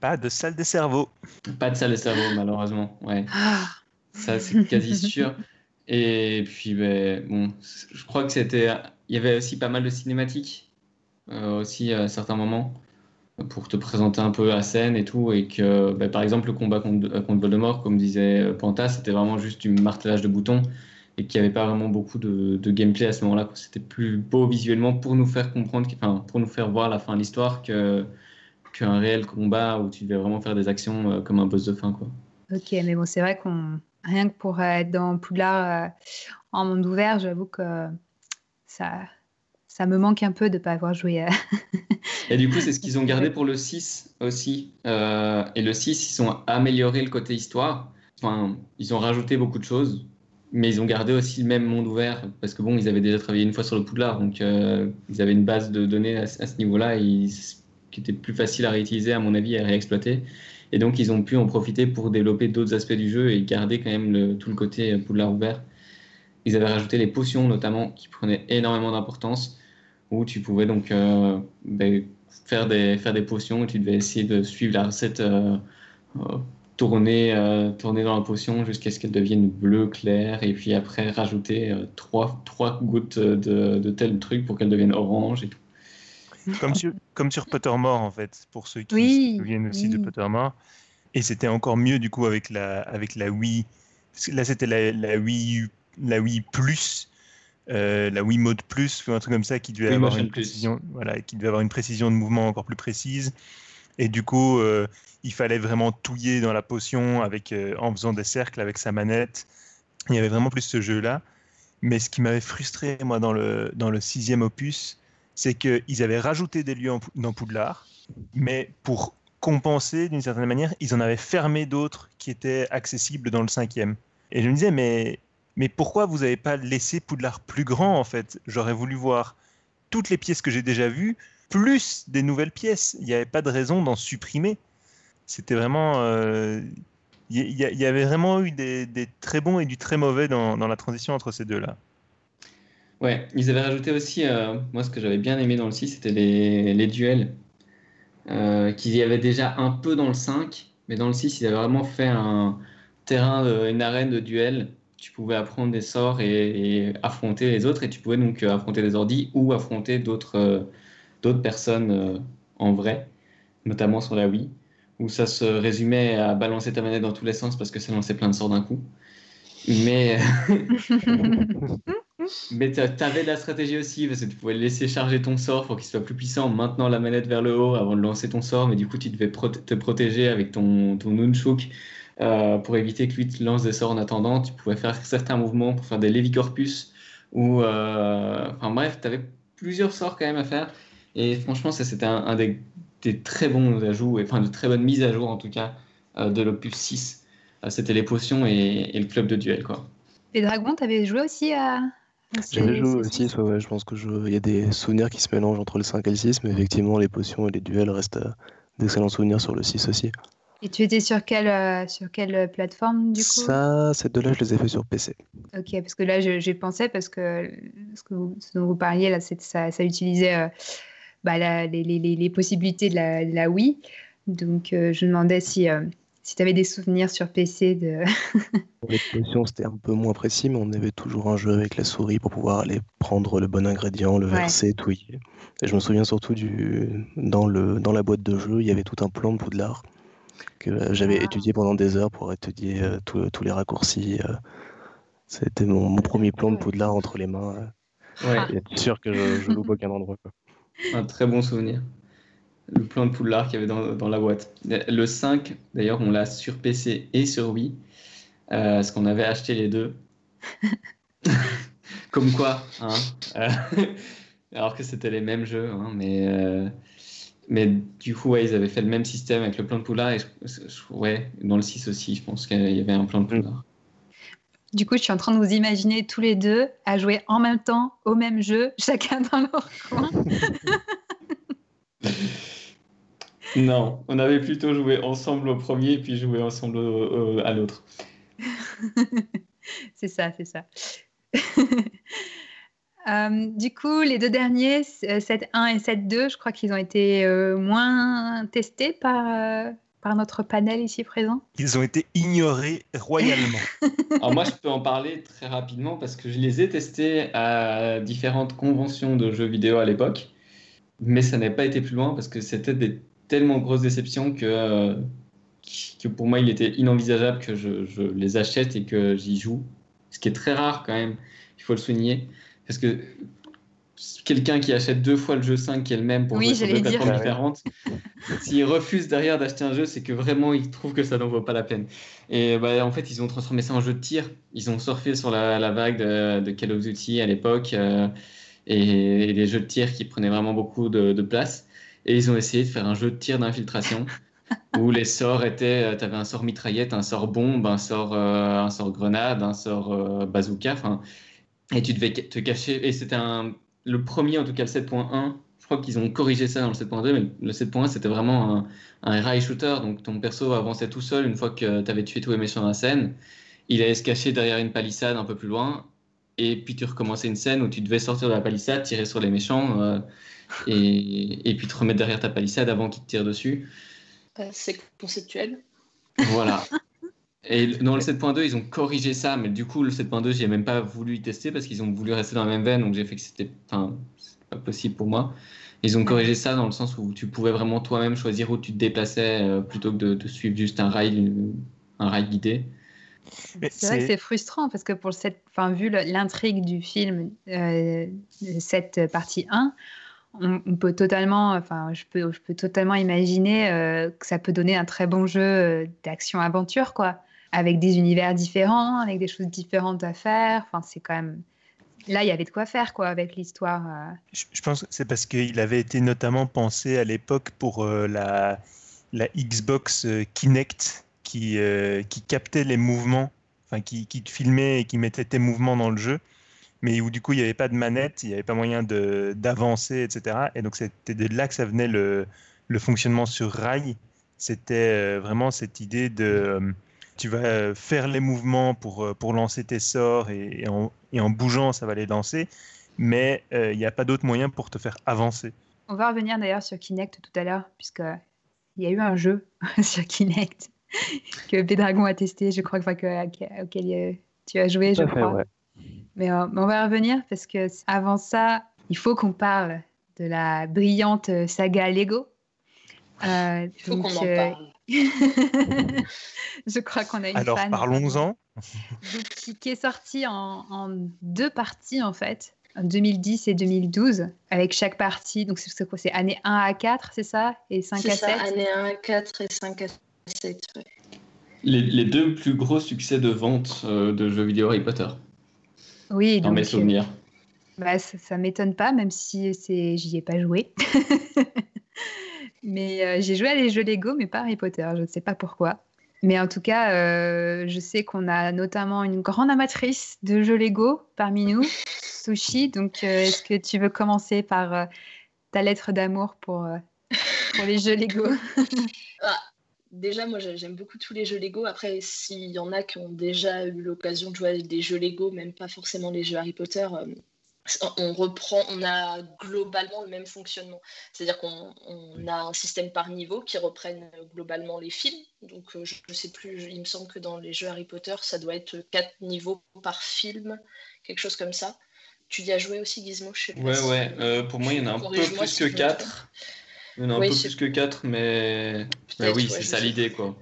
Pas de salle des cerveaux. Pas de salle des cerveaux, malheureusement. Ouais. Ah. Ça, c'est quasi sûr. Et puis, ben, bon, je crois que c'était. Il y avait aussi pas mal de cinématiques, euh, aussi à certains moments, pour te présenter un peu la scène et tout. Et que, ben, par exemple, le combat contre, contre Voldemort, comme disait Panta, c'était vraiment juste du martelage de boutons et qu'il n'y avait pas vraiment beaucoup de, gameplay à ce moment-là. C'était plus beau visuellement pour nous faire comprendre, enfin, pour nous faire voir la fin de l'histoire que qu'un réel combat où tu devais vraiment faire des actions euh, comme un boss de fin. Quoi. Ok, mais bon, c'est vrai qu'on rien que pour être dans Poudlard euh, en monde ouvert, j'avoue que ça, ça me manque un peu de ne pas avoir joué. et du coup, c'est ce qu'ils ont gardé pour le 6 aussi. Euh, et le 6, ils ont amélioré le côté histoire. Enfin, ils ont rajouté beaucoup de choses mais ils ont gardé aussi le même monde ouvert parce que bon, ils avaient déjà travaillé une fois sur le Poudlard, donc euh, ils avaient une base de données à, ce niveau-là qui était plus facile à réutiliser à mon avis à réexploiter. Et donc ils ont pu en profiter pour développer d'autres aspects du jeu et garder quand même tout le côté Poudlard ouvert. Ils avaient rajouté les potions notamment qui prenaient énormément d'importance où tu pouvais donc euh, ben, faire des, faire des potions et tu devais essayer de suivre la recette tourner, tourner dans la potion jusqu'à ce qu'elle devienne bleue claire et puis après rajouter trois, trois gouttes de, de tel truc pour qu'elle devienne orange et tout. Comme sur, comme sur Pottermore, en fait, pour ceux qui se souviennent aussi de Pottermore. Et c'était encore mieux, du coup, avec la, avec la Wii. Là, c'était la, la, Wii, la Wii Plus, euh, la Wii Mode Plus, ou un truc comme ça, qui devait, avoir une précision, voilà, qui devait avoir une précision de mouvement encore plus précise. Et du coup, euh, il fallait vraiment touiller dans la potion avec, euh, en faisant des cercles avec sa manette. Il y avait vraiment plus ce jeu-là. Mais ce qui m'avait frustré, moi, dans le, dans le sixième opus, c'est qu'ils avaient rajouté des lieux dans Poudlard, mais pour compenser d'une certaine manière, ils en avaient fermé d'autres qui étaient accessibles dans le cinquième. Et je me disais, mais, mais pourquoi vous n'avez pas laissé Poudlard plus grand en fait? J'aurais voulu voir toutes les pièces que j'ai déjà vues, plus des nouvelles pièces. Il n'y avait pas de raison d'en supprimer. C'était vraiment. Euh, il y, avait vraiment eu des, très bons et du très mauvais dans la transition entre ces deux-là. Ouais, ils avaient rajouté aussi, euh, moi ce que j'avais bien aimé dans le 6, c'était les, duels, euh, qu'ils y avaient déjà un peu dans le 5, mais dans le 6, ils avaient vraiment fait un terrain, une arène de duel. Tu pouvais apprendre des sorts et, affronter les autres, et tu pouvais donc euh, affronter des ordis ou affronter d'autres d'autres personnes en vrai, notamment sur la Wii, où ça se résumait à balancer ta manette dans tous les sens parce que ça lançait plein de sorts d'un coup. Mais Mais tu avais de la stratégie aussi, parce que tu pouvais laisser charger ton sort pour qu'il soit plus puissant en maintenant la manette vers le haut avant de lancer ton sort, mais du coup tu devais te protéger avec ton, ton Nunchuk euh, pour éviter que lui te lance des sorts en attendant. Tu pouvais faire certains mouvements pour faire des Levicorpus, ou... Euh, enfin bref, tu avais plusieurs sorts quand même à faire, et franchement ça c'était un, des, très bons ajouts, enfin de très bonnes mises à jour en tout cas, euh, de l'Opus 6. c'était les potions et, et, le club de duel quoi. Les dragons, t'avais joué aussi à, j'avais joué aussi, je pense que il y a des souvenirs qui se mélangent entre le 5 et le 6, mais effectivement, les potions et les duels restent euh, d'excellents souvenirs sur le 6 aussi. Et tu étais sur quelle, euh, sur quelle plateforme du coup? Ça, ces deux-là, je les ai fait sur PC. Ok, parce que là, j'ai pensé, parce que ce, que dont vous parliez, là, ça, ça utilisait euh, bah, les, les, les, possibilités de la, de la Wii. Donc, je me demandais si si tu avais des souvenirs sur PC de. pour les potions, c'était un peu moins précis, mais on avait toujours un jeu avec la souris pour pouvoir aller prendre le bon ingrédient, le verser, tout. Et je me souviens surtout du dans le dans la boîte de jeu, il y avait tout un plan de Poudlard que j'avais ah. étudié pendant des heures pour étudier euh, tous les raccourcis. Euh. C'était mon, premier plan de Poudlard entre les mains. Euh. Ouais. Et sûr que je, je loupe aucun endroit. Un très bon souvenir le plan de Poudlard qu'il y avait dans, la boîte. Le 5, d'ailleurs, on l'a sur PC et sur Wii, euh, parce qu'on avait acheté les deux. Comme quoi, hein, euh, alors que c'était les mêmes jeux, hein, mais, euh, mais du coup, ouais, ils avaient fait le même système avec le plan de Poudlard, et ouais, dans le 6 aussi, je pense qu'il y avait un plan de Poudlard. Du coup, je suis en train de vous imaginer tous les deux à jouer en même temps au même jeu, chacun dans leur coin. Non, on avait plutôt joué ensemble au premier, puis joué ensemble à l'autre. c'est ça, c'est ça. Euh, du coup, les deux derniers, 7.1 et 7.2, je crois qu'ils ont été euh, moins testés par, euh, par notre panel ici présent. Ils ont été ignorés royalement. Alors moi, je peux en parler très rapidement parce que je les ai testés à différentes conventions de jeux vidéo à l'époque, mais ça n'a pas été plus loin parce que c'était des tellement grosse déception que, euh, que pour moi, il était inenvisageable que je, les achète et que j'y joue. Ce qui est très rare quand même, il faut le souligner. Parce que quelqu'un qui achète deux fois le jeu 5 qui est le même pour deux plateformes différentes, s'il refuse derrière d'acheter un jeu, c'est que vraiment il trouve que ça n'en vaut pas la peine. Et bah, en fait, ils ont transformé ça en jeu de tir. Ils ont surfé sur la, vague de, Call of Duty à l'époque euh, et, les jeux de tir qui prenaient vraiment beaucoup de place. Et ils ont essayé de faire un jeu de tir d'infiltration où les sorts étaient, euh, tu avais un sort mitraillette, un sort bombe, un sort, euh, un sort grenade, un sort euh, bazooka, et tu devais te cacher. Et c'était le premier, en tout cas le 7.1. Je crois qu'ils ont corrigé ça dans le 7.2, mais le 7.1 c'était vraiment un, un rail shooter. Donc ton perso avançait tout seul une fois que tu avais tué tous les méchants dans la scène. Il allait se cacher derrière une palissade un peu plus loin et puis tu recommençais une scène où tu devais sortir de la palissade, tirer sur les méchants euh, et, et, puis te remettre derrière ta palissade avant qu'ils te tirent dessus. C'est conceptuel. Voilà. Et dans le 7.2, ils ont corrigé ça, mais du coup, le 7.2, j'ai même pas voulu y tester parce qu'ils ont voulu rester dans la même veine, donc j'ai fait que c'était enfin, pas possible pour moi. Ils ont corrigé ça dans le sens où tu pouvais vraiment toi-même choisir où tu te déplaçais euh, plutôt que de, suivre juste un rail, un rail guidé. C'est vrai que c'est frustrant parce que pour cette, enfin, vu l'intrigue du film, euh, cette partie 1, on, peut totalement, enfin, je peux, je peux totalement imaginer euh, que ça peut donner un très bon jeu d'action-aventure, quoi, avec des univers différents, avec des choses différentes à faire. Enfin, c'est quand même là, il y avait de quoi faire quoi avec l'histoire. Euh. Je, pense que c'est parce qu'il avait été notamment pensé à l'époque pour euh, la, la Xbox euh, Kinect qui, qui captait les mouvements, enfin qui, qui, filmait et qui mettait tes mouvements dans le jeu, mais où du coup il n'y avait pas de manette, il n'y avait pas moyen d'avancer, etc. Et donc c'était de là que ça venait le, le fonctionnement sur rail. C'était vraiment cette idée de tu vas faire les mouvements pour, pour lancer tes sorts et, en, et en bougeant, ça va les lancer, mais euh, il n'y a pas d'autre moyen pour te faire avancer. On va revenir d'ailleurs sur Kinect tout à l'heure, puisqu'il y a eu un jeu sur Kinect que Bédragon a testé, je crois, que, auquel euh, tu as joué, je crois. Euh, mais on va revenir parce que avant ça, il faut qu'on parle de la brillante saga Lego. il faut qu'on en parle. je crois qu'on a une Alors parlons-en. qui, est sorti en, deux parties en fait, en 2010 et 2012, avec chaque partie. Donc c'est quoi? C'est année 1 à 4, c'est ça? Et 5 à 7 année 1 à 4 et 5 à 7. Les, deux plus gros succès de vente euh, de jeux vidéo Harry Potter. Oui, dans mes euh, souvenirs. bah, ça, ne m'étonne pas, même si j'y ai pas joué. mais euh, j'ai joué à des jeux Lego, mais pas Harry Potter. Je ne sais pas pourquoi. Mais en tout cas, euh, je sais qu'on a notamment une grande amatrice de jeux Lego parmi nous, Sushi. Donc, euh, est-ce que tu veux commencer par ta lettre d'amour pour, pour les jeux Lego? Ah, Déjà, moi, j'aime beaucoup tous les jeux Lego. Après, s'il y en a qui ont déjà eu l'occasion de jouer à des jeux Lego, même pas forcément les jeux Harry Potter, on reprend, on a globalement le même fonctionnement. C'est-à-dire qu'on a un système par niveau qui reprenne globalement les films. Donc, euh, je ne sais plus, il me semble que dans les jeux Harry Potter, ça doit être quatre niveaux par film, quelque chose comme ça. Tu y as joué aussi, Gizmo je sais Ouais, ouais. Euh, pour moi, il y en a un peu plus que quatre. Il y en a un peu plus que quatre, mais, oui, c'est ça l'idée, quoi.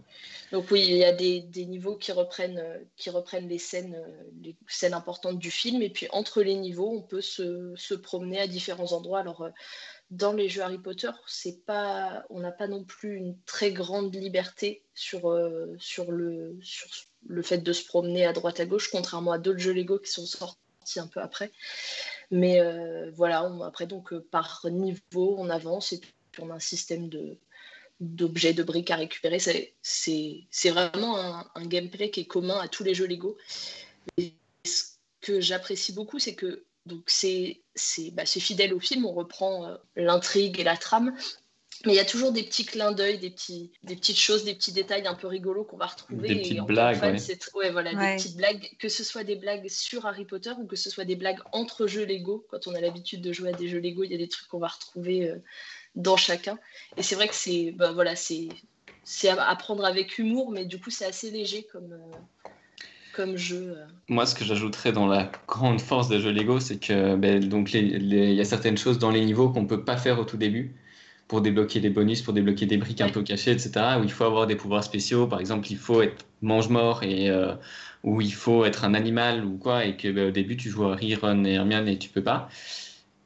Donc oui, il y a des, niveaux qui reprennent, euh, qui reprennent les, scènes, euh, les scènes importantes du film. Et puis entre les niveaux, on peut se, promener à différents endroits. Alors euh, dans les jeux Harry Potter, on n'a pas non plus une très grande liberté sur, sur, le, sur le fait de se promener à droite à gauche, contrairement à d'autres jeux Lego qui sont sortis un peu après. Mais voilà, après donc par niveau, on avance et puis on a un système de, d'objets, de briques à récupérer. C'est vraiment un, gameplay qui est commun à tous les jeux Lego. Et ce que j'apprécie beaucoup, c'est que donc c'est bah, fidèle au film, on reprend euh, l'intrigue et la trame, mais il y a toujours des petits clins d'œil, des, petits, des petites choses, des petits détails un peu rigolos qu'on va retrouver. Des petites blagues. ouais. voilà, des petites blagues, que ce soit des blagues sur Harry Potter ou que ce soit des blagues entre jeux Lego. Quand on a l'habitude de jouer à des jeux Lego, il y a des trucs qu'on va retrouver euh, dans chacun. Et c'est vrai que c'est bah, voilà, c'est à prendre avec humour, mais du coup, c'est assez léger comme, euh, comme jeu. Euh. Moi, ce que j'ajouterais dans la grande force des jeux Lego, c'est que ben, donc il y a certaines choses dans les niveaux qu'on peut pas faire au tout début pour débloquer des bonus, pour débloquer des briques un peu cachées, etc. Où il faut avoir des pouvoirs spéciaux. Par exemple, il faut être mange-mort et euh, où il faut être un animal ou quoi, et que ben, au début tu joues à Ron et Hermione et tu peux pas.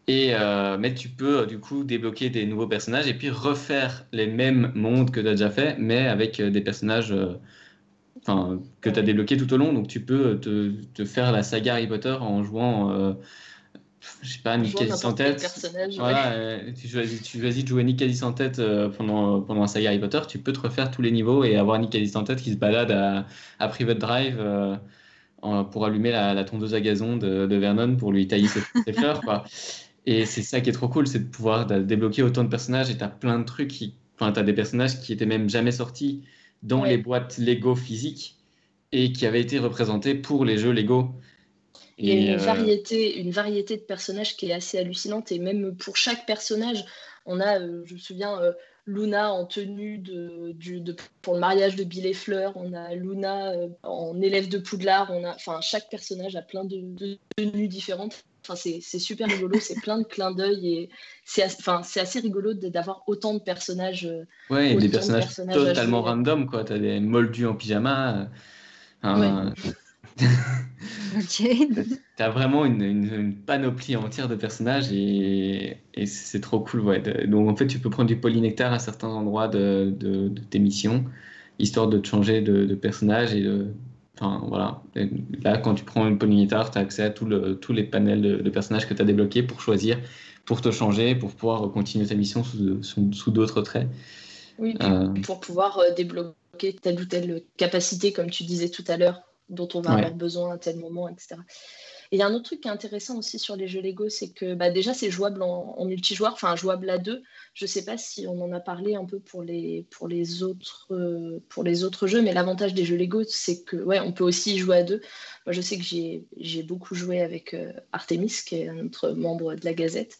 Et, euh, mais tu peux euh, du coup débloquer des nouveaux personnages et puis refaire les mêmes mondes que tu as déjà fait, mais avec euh, des personnages que tu as débloqués tout au long. Donc tu peux te, te, faire la saga Harry Potter en jouant, je sais pas, Nick sans tête. Voilà, tu, choisis, tu choisis de jouer Nick sans tête pendant, pendant la saga Harry Potter, tu peux te refaire tous les niveaux et avoir Nick sans tête qui se balade à, à Private Drive. pour allumer la, tondeuse à gazon de, de, Vernon pour lui tailler ses, ses fleurs. Quoi. Et c'est ça qui est trop cool, c'est de pouvoir débloquer autant de personnages et tu as plein de trucs qui. Enfin, tu as des personnages qui étaient même jamais sortis dans les boîtes Lego physiques et qui avaient été représentés pour les jeux Lego. Il y a une, variété, une variété de personnages qui est assez hallucinante et même pour chaque personnage, on a, je me souviens, Luna en tenue de, pour le mariage de Bill et Fleur, on a Luna en élève de Poudlard, on a, enfin, chaque personnage a plein de tenues différentes c'est super rigolo, c'est plein de clins d'œil et c'est enfin, assez rigolo d'avoir autant de personnages. Euh, ouais, des personnages, totalement random, quoi. T'as des moldus en pyjama. Euh, ok. T'as vraiment une, panoplie entière de personnages et, c'est trop cool, ouais. Donc en fait, tu peux prendre du polynectar à certains endroits de, de, tes missions, histoire de te changer de, personnage et de Enfin, voilà. là, quand tu prends une polynectar, tu as accès à tous les panels de, personnages que tu as débloqués pour choisir, pour te changer, pour pouvoir continuer ta mission sous, d'autres traits. Oui, euh. pour pouvoir euh, débloquer telle ou telle capacité, comme tu disais tout à l'heure, dont on va avoir besoin à tel moment, etc. Et il y a un autre truc qui est intéressant aussi sur les jeux Lego, c'est que bah, déjà c'est jouable en, multijoueur, enfin jouable à deux. Je ne sais pas si on en a parlé un peu pour les, pour les, autres, euh, pour les autres jeux, mais l'avantage des jeux Lego, c'est que ouais, on peut aussi jouer à deux. Moi je sais que j'ai beaucoup joué avec euh, Artemis, qui est un autre membre de la Gazette.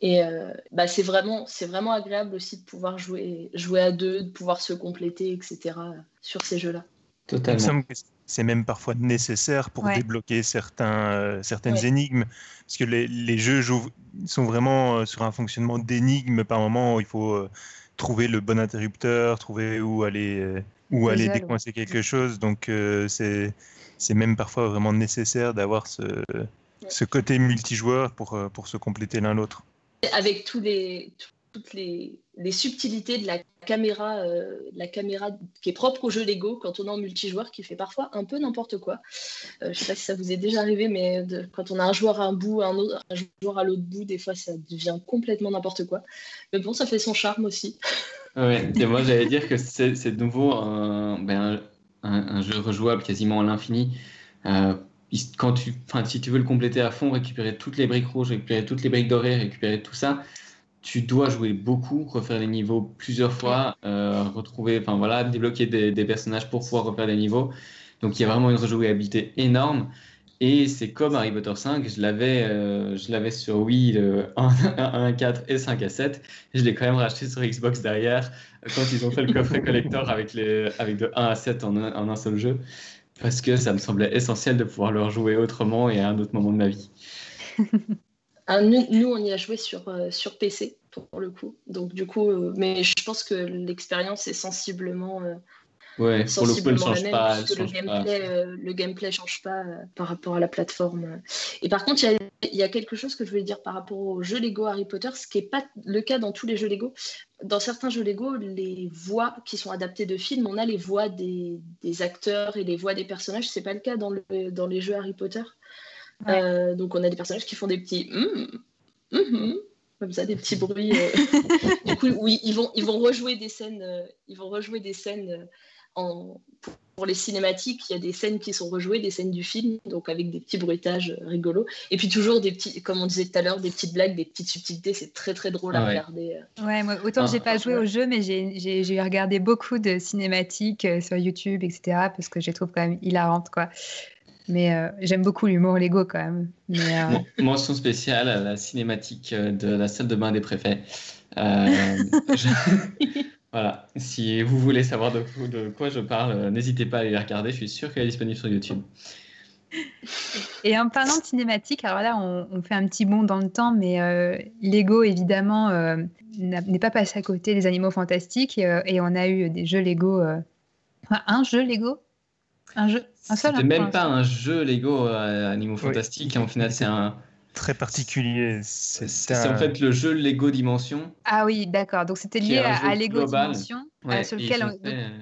Et euh, bah, c'est vraiment, vraiment agréable aussi de pouvoir jouer, jouer à deux, de pouvoir se compléter, etc. sur ces jeux-là. Totalement c'est même parfois nécessaire pour débloquer certains, euh, certaines énigmes. Parce que les, les, jeux sont vraiment euh, sur un fonctionnement d'énigmes par moment où il faut euh, trouver le bon interrupteur, trouver où aller, où aller décoincer quelque chose. Donc c'est c'est même parfois vraiment nécessaire d'avoir ce, ce côté multijoueur pour, pour se compléter l'un l'autre. Avec tous les, toutes les, subtilités de la caméra, euh, la caméra qui est propre au jeu Lego quand on est en multijoueur, qui fait parfois un peu n'importe quoi. Euh, je ne sais pas si ça vous est déjà arrivé, mais quand on a un joueur à un bout, un, autre, joueur à l'autre bout, des fois ça devient complètement n'importe quoi. Mais bon, ça fait son charme aussi. Ouais, et moi j'allais dire que c'est de nouveau un, ben, un, jeu rejouable quasiment à l'infini. Euh, quand tu, si tu veux le compléter à fond, récupérer toutes les briques rouges, récupérer toutes les briques dorées, récupérer tout ça, tu dois jouer beaucoup, refaire les niveaux plusieurs fois, euh, retrouver, enfin voilà, débloquer des, personnages pour pouvoir refaire les niveaux. Donc il y a vraiment une rejouabilité énorme. Et c'est comme Harry Potter 5, je l'avais, euh, je l'avais sur Wii le 1, 4 et 5 à 7. Je l'ai quand même racheté sur Xbox derrière quand ils ont fait le coffret collector avec, les, avec de 1 à 7 en en un seul jeu. Parce que ça me semblait essentiel de pouvoir le rejouer autrement et à un autre moment de ma vie. Ah, nous, on y a joué sur, euh, sur PC pour le coup. Donc du coup, euh, mais je pense que l'expérience est sensiblement, euh, ouais, sensiblement pour le coup, la même, pas, le, gameplay, le gameplay change pas par rapport à la plateforme. Et par contre, il y, y, a quelque chose que je voulais dire par rapport aux jeux Lego Harry Potter, ce qui n'est pas le cas dans tous les jeux Lego. Dans certains jeux Lego, les voix qui sont adaptées de films, on a les voix des, des acteurs et les voix des personnages. C'est pas le cas dans, le, dans les jeux Harry Potter. Euh, donc on a des personnages qui font des petits mm, mm-hmm, comme ça, des petits bruits. Euh. du coup, oui, ils vont, ils vont rejouer des scènes. Euh, ils vont rejouer des scènes en, pour les cinématiques. Il y a des scènes qui sont rejouées, des scènes du film, donc avec des petits bruitages rigolos. Et puis toujours des petits, comme on disait tout à l'heure, des petites blagues, des petites subtilités. C'est très très drôle à regarder. Ouais, moi, autant j'ai pas joué au jeu, mais j'ai regardé beaucoup de cinématiques sur YouTube, etc. Parce que je les trouve quand même hilarantes, quoi. Mais euh, j'aime beaucoup l'humour Lego quand même. Mais, euh, Mention spéciale à la cinématique euh, de la salle de bain des préfets. Voilà, si vous voulez savoir de, de quoi je parle, n'hésitez pas à aller la regarder. Je suis sûr qu'elle est disponible sur YouTube. Et en parlant de cinématique, alors là, on, fait un petit bond dans le temps, mais Lego, évidemment, n'est pas passé à côté des animaux fantastiques. Et, on a eu des jeux Lego. un jeu Lego? Un jeu c'était même pas un jeu Lego euh, Animaux Fantastiques, en final c'est un... Très particulier. C'est en fait le jeu Lego Dimension. Ah oui, d'accord. Donc c'était lié à, Lego Dimension, euh, sur lequel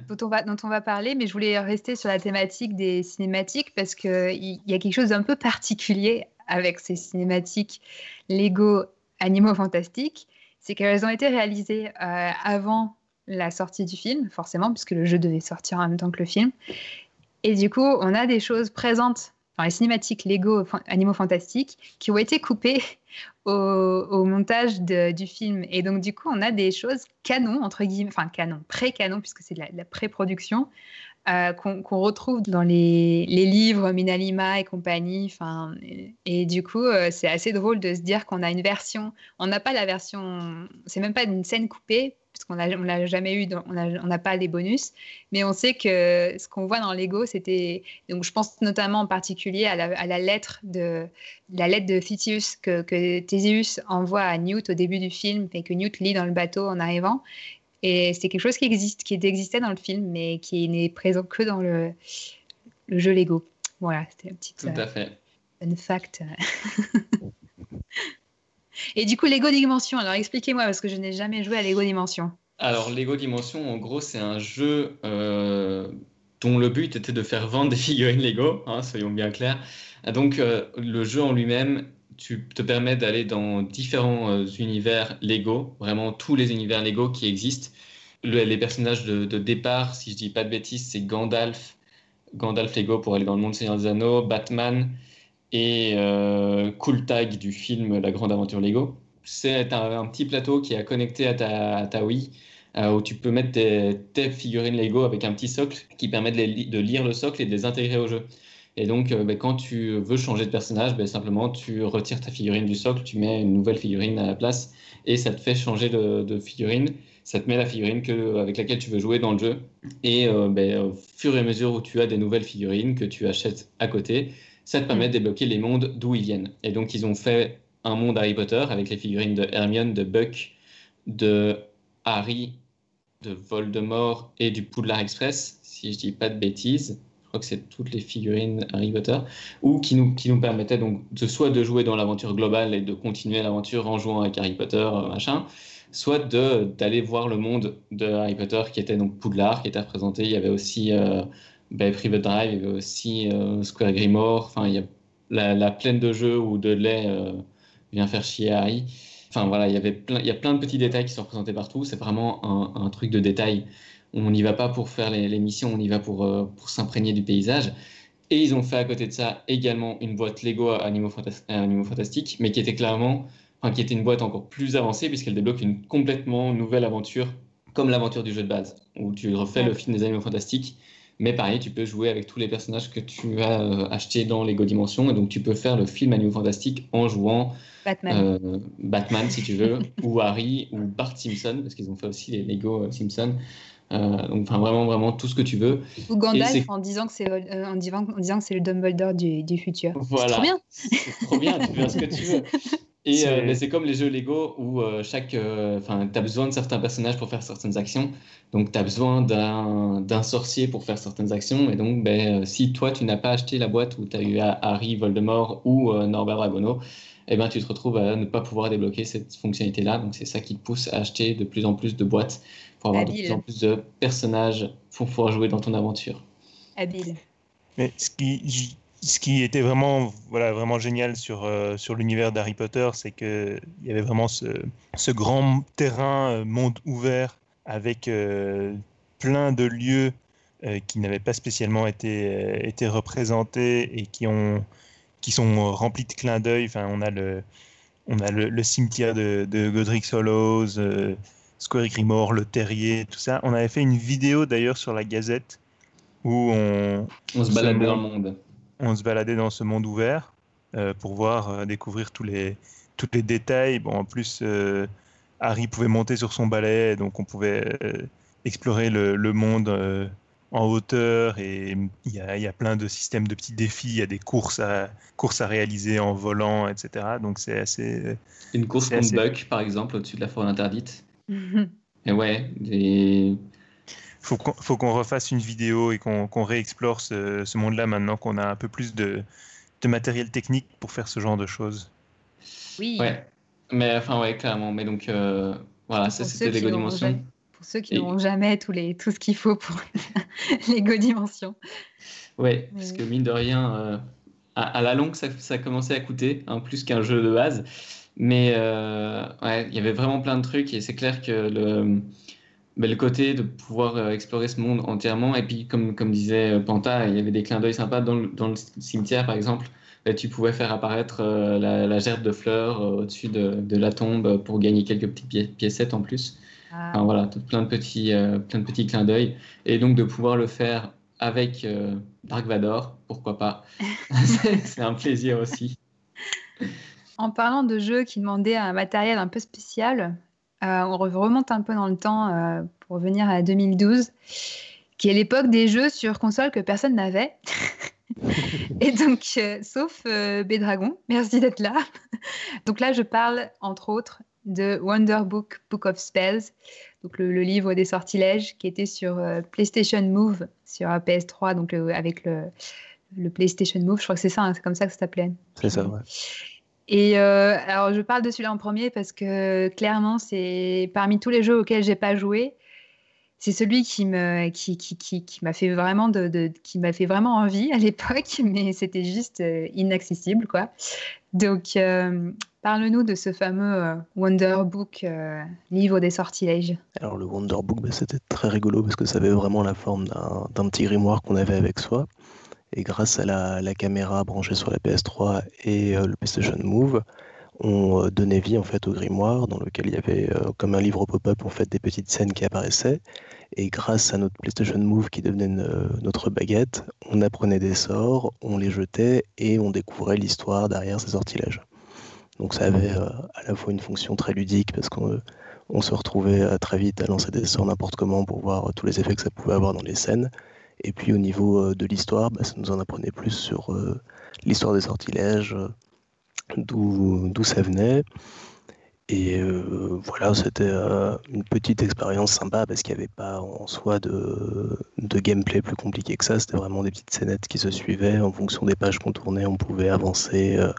dont, on va, dont on va parler, mais je voulais rester sur la thématique des cinématiques parce qu'il y, y a quelque chose d'un peu particulier avec ces cinématiques Lego Animaux Fantastiques, c'est qu'elles ont été réalisées euh, avant la sortie du film, forcément, puisque le jeu devait sortir en même temps que le film. Et du coup, on a des choses présentes dans les cinématiques Lego Animaux Fantastiques qui ont été coupées au, montage du film. Et donc, du coup, on a des choses canon, entre guillemets, enfin canon, pré-canon, puisque c'est de la, pré-production, euh, qu'on retrouve dans les, livres Minalima et compagnie. Et, du coup, euh, c'est assez drôle de se dire qu'on a une version. On n'a pas la version. C'est même pas une scène coupée, puisqu'on ne l'a jamais eu, on n'a pas les bonus. Mais on sait que ce qu'on voit dans Lego, c'était. Donc, je pense notamment en particulier à la, lettre de la lettre de que, que envoie à Newt au début du film et que Newt lit dans le bateau en arrivant. Et c'est quelque chose qui existe, qui existait dans le film, mais qui n'est présent que dans le, le jeu Lego. Voilà, c'était un petit Tout à fait. fun fact. Et du coup, Lego Dimension, alors expliquez-moi, parce que je n'ai jamais joué à Lego Dimension. Alors, Lego Dimension, en gros, c'est un jeu euh, dont le but était de faire vendre des figurines Lego, hein, soyons bien clairs. Donc, euh, le jeu en lui-même tu te permets d'aller dans différents euh, univers Lego, vraiment tous les univers Lego qui existent. les personnages de, départ, si je dis pas de bêtises, c'est Gandalf, Gandalf Lego pour aller dans le monde Seigneur des Anneaux, Batman et euh, Cool Tag du film La Grande Aventure Lego. C'est un, petit plateau qui est connecté à ta, Wii. Euh, où tu peux mettre tes, figurines Lego avec un petit socle qui permet de lire le socle et de les intégrer au jeu. Et donc, euh, ben, quand tu veux changer de personnage, ben, simplement, tu retires ta figurine du socle, tu mets une nouvelle figurine à la place et ça te fait changer de, figurine. Ça te met la figurine avec laquelle tu veux jouer dans le jeu. Et euh, ben, au fur et à mesure où tu as des nouvelles figurines que tu achètes à côté, ça te permet de débloquer les mondes d'où ils viennent. Et donc, ils ont fait un monde Harry Potter avec les figurines de Hermione, de Buck, de Harry, de Voldemort et du Poudlard Express, si je dis pas de bêtises que c'est toutes les figurines Harry Potter, ou qui nous, qui nous permettaient donc de soit de jouer dans l'aventure globale et de continuer l'aventure en jouant avec Harry Potter, euh, machin, soit d'aller voir le monde de Harry Potter qui était donc Poudlard, qui était représenté. Il y avait aussi euh, Private Drive, il y avait aussi euh, Square Grimoire, enfin il y a la, la, plaine de jeux où Dudley vient faire chier Harry. Enfin voilà, il y avait plein, il y a plein de petits détails qui sont représentés partout. C'est vraiment un, truc de détail on n'y va pas pour faire les, missions, on y va pour, euh, pour s'imprégner du paysage. Et ils ont fait à côté de ça également une boîte Lego Animaux, Fantastiques, mais qui était clairement, enfin, qui était une boîte encore plus avancée puisqu'elle débloque une complètement nouvelle aventure, comme l'aventure du jeu de base, où tu refais le film des Animaux Fantastiques. Mais pareil, tu peux jouer avec tous les personnages que tu as euh, achetés dans Lego Dimension, et donc tu peux faire le film Animaux Fantastiques en jouant Batman, euh, Batman si tu veux, ou Harry, ou Bart Simpson, parce qu'ils ont fait aussi les Lego Simpson. Euh, donc, enfin, vraiment, vraiment tout ce que tu veux. Ou Gandalf en disant que c'est euh, en, disant, en disant que c'est le Dumbledore du, du futur. Voilà. C'est trop bien. C'est trop bien, tu fais ce que tu veux. Et c'est euh, comme les jeux Lego où chaque, enfin, tu as besoin de certains personnages pour faire certaines actions. Donc, tu as besoin d'un sorcier pour faire certaines actions. Et donc, ben, si toi, tu n'as pas acheté la boîte où tu as eu Harry, Voldemort ou Norbert Dragono, eh ben, tu te retrouves à ne pas pouvoir débloquer cette fonctionnalité-là. Donc, c'est ça qui te pousse à acheter de plus en plus de boîtes pour avoir de plus en plus de personnages pour pouvoir jouer dans ton aventure. Habile. Mais ce qui, ce qui était vraiment, voilà, vraiment génial sur, euh, sur l'univers d'Harry Potter, c'est qu'il y avait vraiment ce, ce grand terrain, euh, monde ouvert, avec euh, plein de lieux qui n'avaient pas spécialement été, été représentés et qui, ont, qui sont remplis de clins d'œil. Enfin, on a le, on a le, cimetière de, de Godric Hollows, Square Grimoire, Le Terrier, tout ça. On avait fait une vidéo d'ailleurs sur la Gazette où on, on se baladait dans le monde. On se baladait dans ce monde ouvert euh, pour voir, euh, découvrir tous les, tous les détails. Bon, en plus, euh, Harry pouvait monter sur son balai, donc on pouvait explorer le, le monde en hauteur et il y, a, y, a, plein de systèmes de petits défis, il y a des courses à, courses à réaliser en volant, etc. Donc c'est assez... Une course contre assez... Buck, par exemple, au-dessus de la forêt interdite. Et ouais, il faut qu'on refasse une vidéo et qu'on réexplore ce, monde-là maintenant qu'on a un peu plus de, matériel technique pour faire ce genre de choses. Oui. Ouais, mais enfin, ouais, clairement. Mais donc, euh, voilà, ça c'était Lego Dimension. Pour ceux qui n'auront jamais tout, les, tout ce qu'il faut pour Lego Dimension. Ouais, parce que mine de rien, euh, à, la longue, ça, ça commençait à coûter, hein, plus qu'un jeu de base. Mais euh, ouais, il y avait vraiment plein de trucs et c'est clair que le, ben, le côté de pouvoir euh, explorer ce monde entièrement, et puis comme, comme disait euh, Panta, il y avait des clins d'œil sympas dans le, dans le cimetière par exemple. Ben, tu pouvais faire apparaître la, la, gerbe de fleurs au-dessus de, de, la tombe pour gagner quelques petites piécettes en plus. Ah. Enfin, voilà, plein de petits, plein de petits clins d'œil. Et donc de pouvoir le faire avec Dark Vador, pourquoi pas. c'est un plaisir aussi. En parlant de jeux qui demandaient un matériel un peu spécial, on remonte un peu dans le temps pour revenir à 2012, qui est l'époque des jeux sur console que personne n'avait. Et donc, euh, sauf euh, Bédragon, merci d'être là. donc là, je parle entre autres de Wonder Book, Book of Spells, donc le, livre des sortilèges qui était sur euh, PlayStation Move, sur PS3, donc avec le, le, PlayStation Move, je crois que c'est ça, hein, c'est comme ça que ça s'appelait. C'est ça, ouais. Et alors, je parle de celui-là en premier parce que clairement, c'est parmi tous les jeux auxquels j'ai pas joué, c'est celui qui m'a fait vraiment envie à l'époque mais c'était juste euh, inaccessible quoi. Donc euh, parle-nous de ce fameux euh, Wonder Book livre des sortilèges. Alors le Wonder Book bah, c'était très rigolo parce que ça avait vraiment la forme d'un petit grimoire qu'on avait avec soi et grâce à la, caméra branchée sur la PS3 et le PlayStation Move on donnait vie en fait au grimoire dans lequel il y avait comme un livre pop-up en fait des petites scènes qui apparaissaient et grâce à notre PlayStation Move qui devenait notre baguette, on apprenait des sorts, on les jetait et on découvrait l'histoire derrière ces sortilèges. Donc ça avait à la fois une fonction très ludique parce qu'on se retrouvait très vite à lancer des sorts n'importe comment pour voir tous les effets que ça pouvait avoir dans les scènes. Et puis au niveau de l'histoire, bah, ça nous en apprenait plus sur l'histoire des sortilèges, d'où ça venait. Et euh, voilà, c'était euh, une petite expérience sympa parce qu'il n'y avait pas en soi de, gameplay plus compliqué que ça. C'était vraiment des petites scénettes qui se suivaient. En fonction des pages qu'on tournait, on pouvait avancer, euh,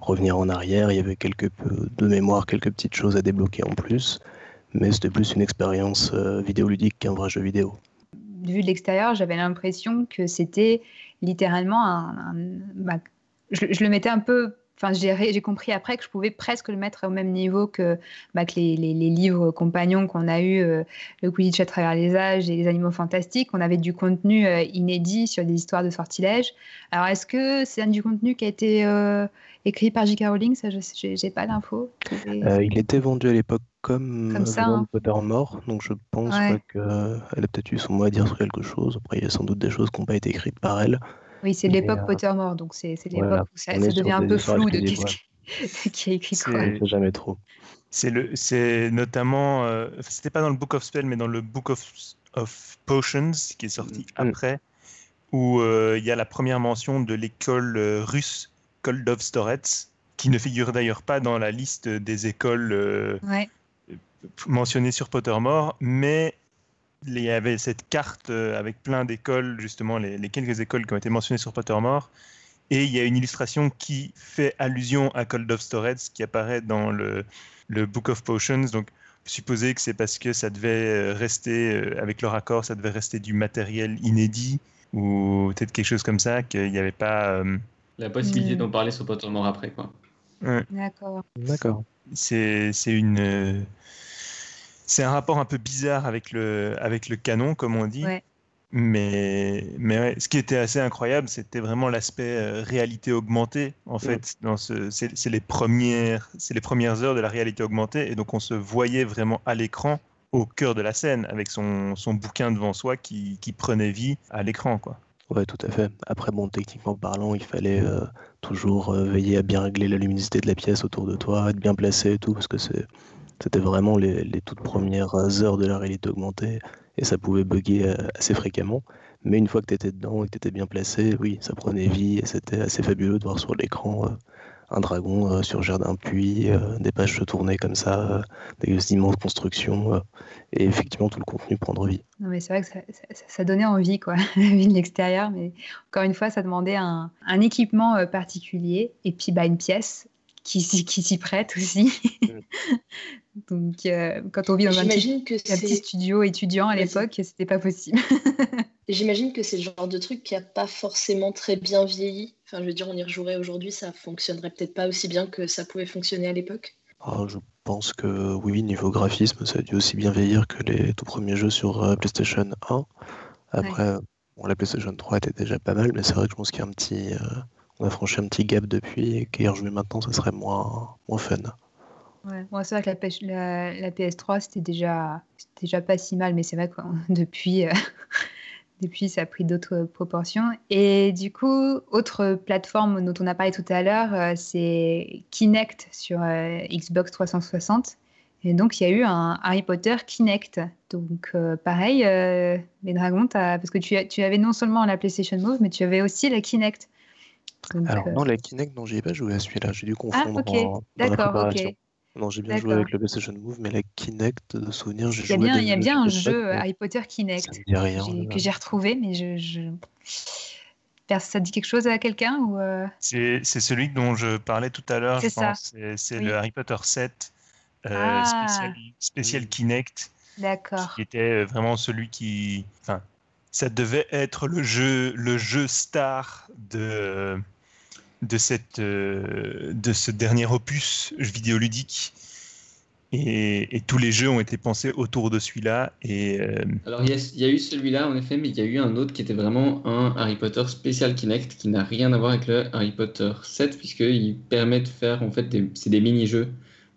revenir en arrière. Il y avait quelques peu de mémoire, quelques petites choses à débloquer en plus. Mais c'était plus une expérience vidéoludique qu'un vrai jeu vidéo. Vu de l'extérieur, j'avais l'impression que c'était littéralement un. Bah, je, le mettais un peu Enfin, j'ai compris après que je pouvais presque le mettre au même niveau que, bah, les, livres compagnons qu'on a eu, euh, le Quidditch à travers les âges et les animaux fantastiques. On avait du contenu euh, inédit sur des histoires de sortilèges. Alors, est-ce que c'est du contenu qui a été euh, écrit par J.K. Rowling? Ça, je n'ai pas d'infos. il était vendu à l'époque comme, comme ça, hein. mort, donc je pense qu'elle a peut-être eu son mot à dire sur quelque chose. Après, il y a sans doute des choses qui n'ont pas été écrites par elle. Oui, c'est l'époque euh, Pottermore, donc c'est l'époque où ça, devient un peu flou de qui, qui a écrit quoi. jamais trop. C'est notamment, euh, c'était pas dans le Book of Spell, mais dans le Book of, of Potions qui est sorti mm. après, où euh, il y a la première mention de l'école russe Koldov Storets, qui ne figure d'ailleurs pas dans la liste des écoles mentionnées sur Pottermore, mais il y avait cette carte euh, avec plein d'écoles, justement, les, quelques écoles qui ont été mentionnées sur Pottermore. Et il y a une illustration qui fait allusion à Cold of Storage qui apparaît dans le, le Book of Potions. Donc, supposer que c'est parce que ça devait euh, rester, euh, avec leur accord, ça devait rester du matériel inédit ou peut-être quelque chose comme ça, qu'il n'y avait pas. La possibilité d'en parler sur Pottermore après, quoi. D'accord. D'accord. C'est une c'est un rapport un peu bizarre avec le, avec le canon, comme on dit. Mais, mais ce qui était assez incroyable, c'était vraiment l'aspect euh, réalité augmentée. En fait, dans ce, c'est, les premières, c'est les premières heures de la réalité augmentée, et donc on se voyait vraiment à l'écran, au cœur de la scène, avec son, son bouquin devant soi qui, qui prenait vie à l'écran, quoi. Ouais, tout à fait. Après, bon, techniquement parlant, il fallait euh, toujours euh, veiller à bien régler la luminosité de la pièce autour de toi, être bien placé et tout, parce que c'est c'était vraiment les, toutes premières heures de la réalité augmentée et ça pouvait bugger euh, assez fréquemment. Mais une fois que tu étais dedans et que tu étais bien placé, oui, ça prenait vie et c'était assez fabuleux de voir sur l'écran euh, un dragon euh, surgir d'un puits, des pages se tourner comme ça, des immenses constructions et effectivement tout le contenu prendre vie. Non, mais c'est vrai que ça, donnait envie, quoi, la vie de l'extérieur. Mais encore une fois, ça demandait un, un équipement particulier et puis bah, une pièce qui, qui s'y prête aussi. Donc, euh, quand on vit dans un petit, petit, studio étudiant à l'époque, c'était pas possible. J'imagine que c'est le genre de truc qui a pas forcément très bien vieilli. Enfin, je veux dire, on y rejouerait aujourd'hui, ça fonctionnerait peut-être pas aussi bien que ça pouvait fonctionner à l'époque. Ah, je pense que oui, niveau graphisme, ça a dû aussi bien vieillir que les tout premiers jeux sur euh, PlayStation 1. Après, bon, la PlayStation 3 était déjà pas mal, mais c'est vrai que je pense qu'il y a un petit, euh, on a franchi un petit gap depuis et qu'y rejouer maintenant, ça serait moins, moins fun. Ouais, c'est vrai que la, la, PS3, c'était déjà, déjà pas si mal, mais c'est vrai que depuis, euh, depuis, ça a pris d'autres proportions. Et du coup, autre plateforme dont on a parlé tout à l'heure, c'est Kinect sur Xbox 360. Et donc, il y a eu un Harry Potter Kinect. Donc, pareil, les dragons, parce que tu, tu, avais non seulement la PlayStation Move, mais tu avais aussi la Kinect. Alors, non, la Kinect, non, j'ai pas joué à celui-là. J'ai dû ah, confondre ah, ok. D'accord, ok. Non, j'ai bien joué avec le PlayStation Move, mais la Kinect, de souvenir, j'ai joué. Bien, il y a bien un jeu Harry Potter Kinect rien, que j'ai retrouvé, mais je, je... Ça dit quelque chose à quelqu'un ou euh? C'est celui dont je parlais tout à l'heure, je pense. C'est le Harry Potter 7 euh, ah. spécial, Kinect. D'accord. Qui était euh, vraiment celui qui. Enfin, ça devait être le jeu, le jeu star de de, cette, euh, de ce dernier opus vidéoludique. Et, et, tous les jeux ont été pensés autour de celui-là. Et, euh, Alors, il y, a eu celui-là, en effet, mais il y a eu un autre qui était vraiment un Harry Potter Special Kinect qui n'a rien à voir avec le Harry Potter 7, puisqu'il permet de faire, en fait, c'est des mini-jeux.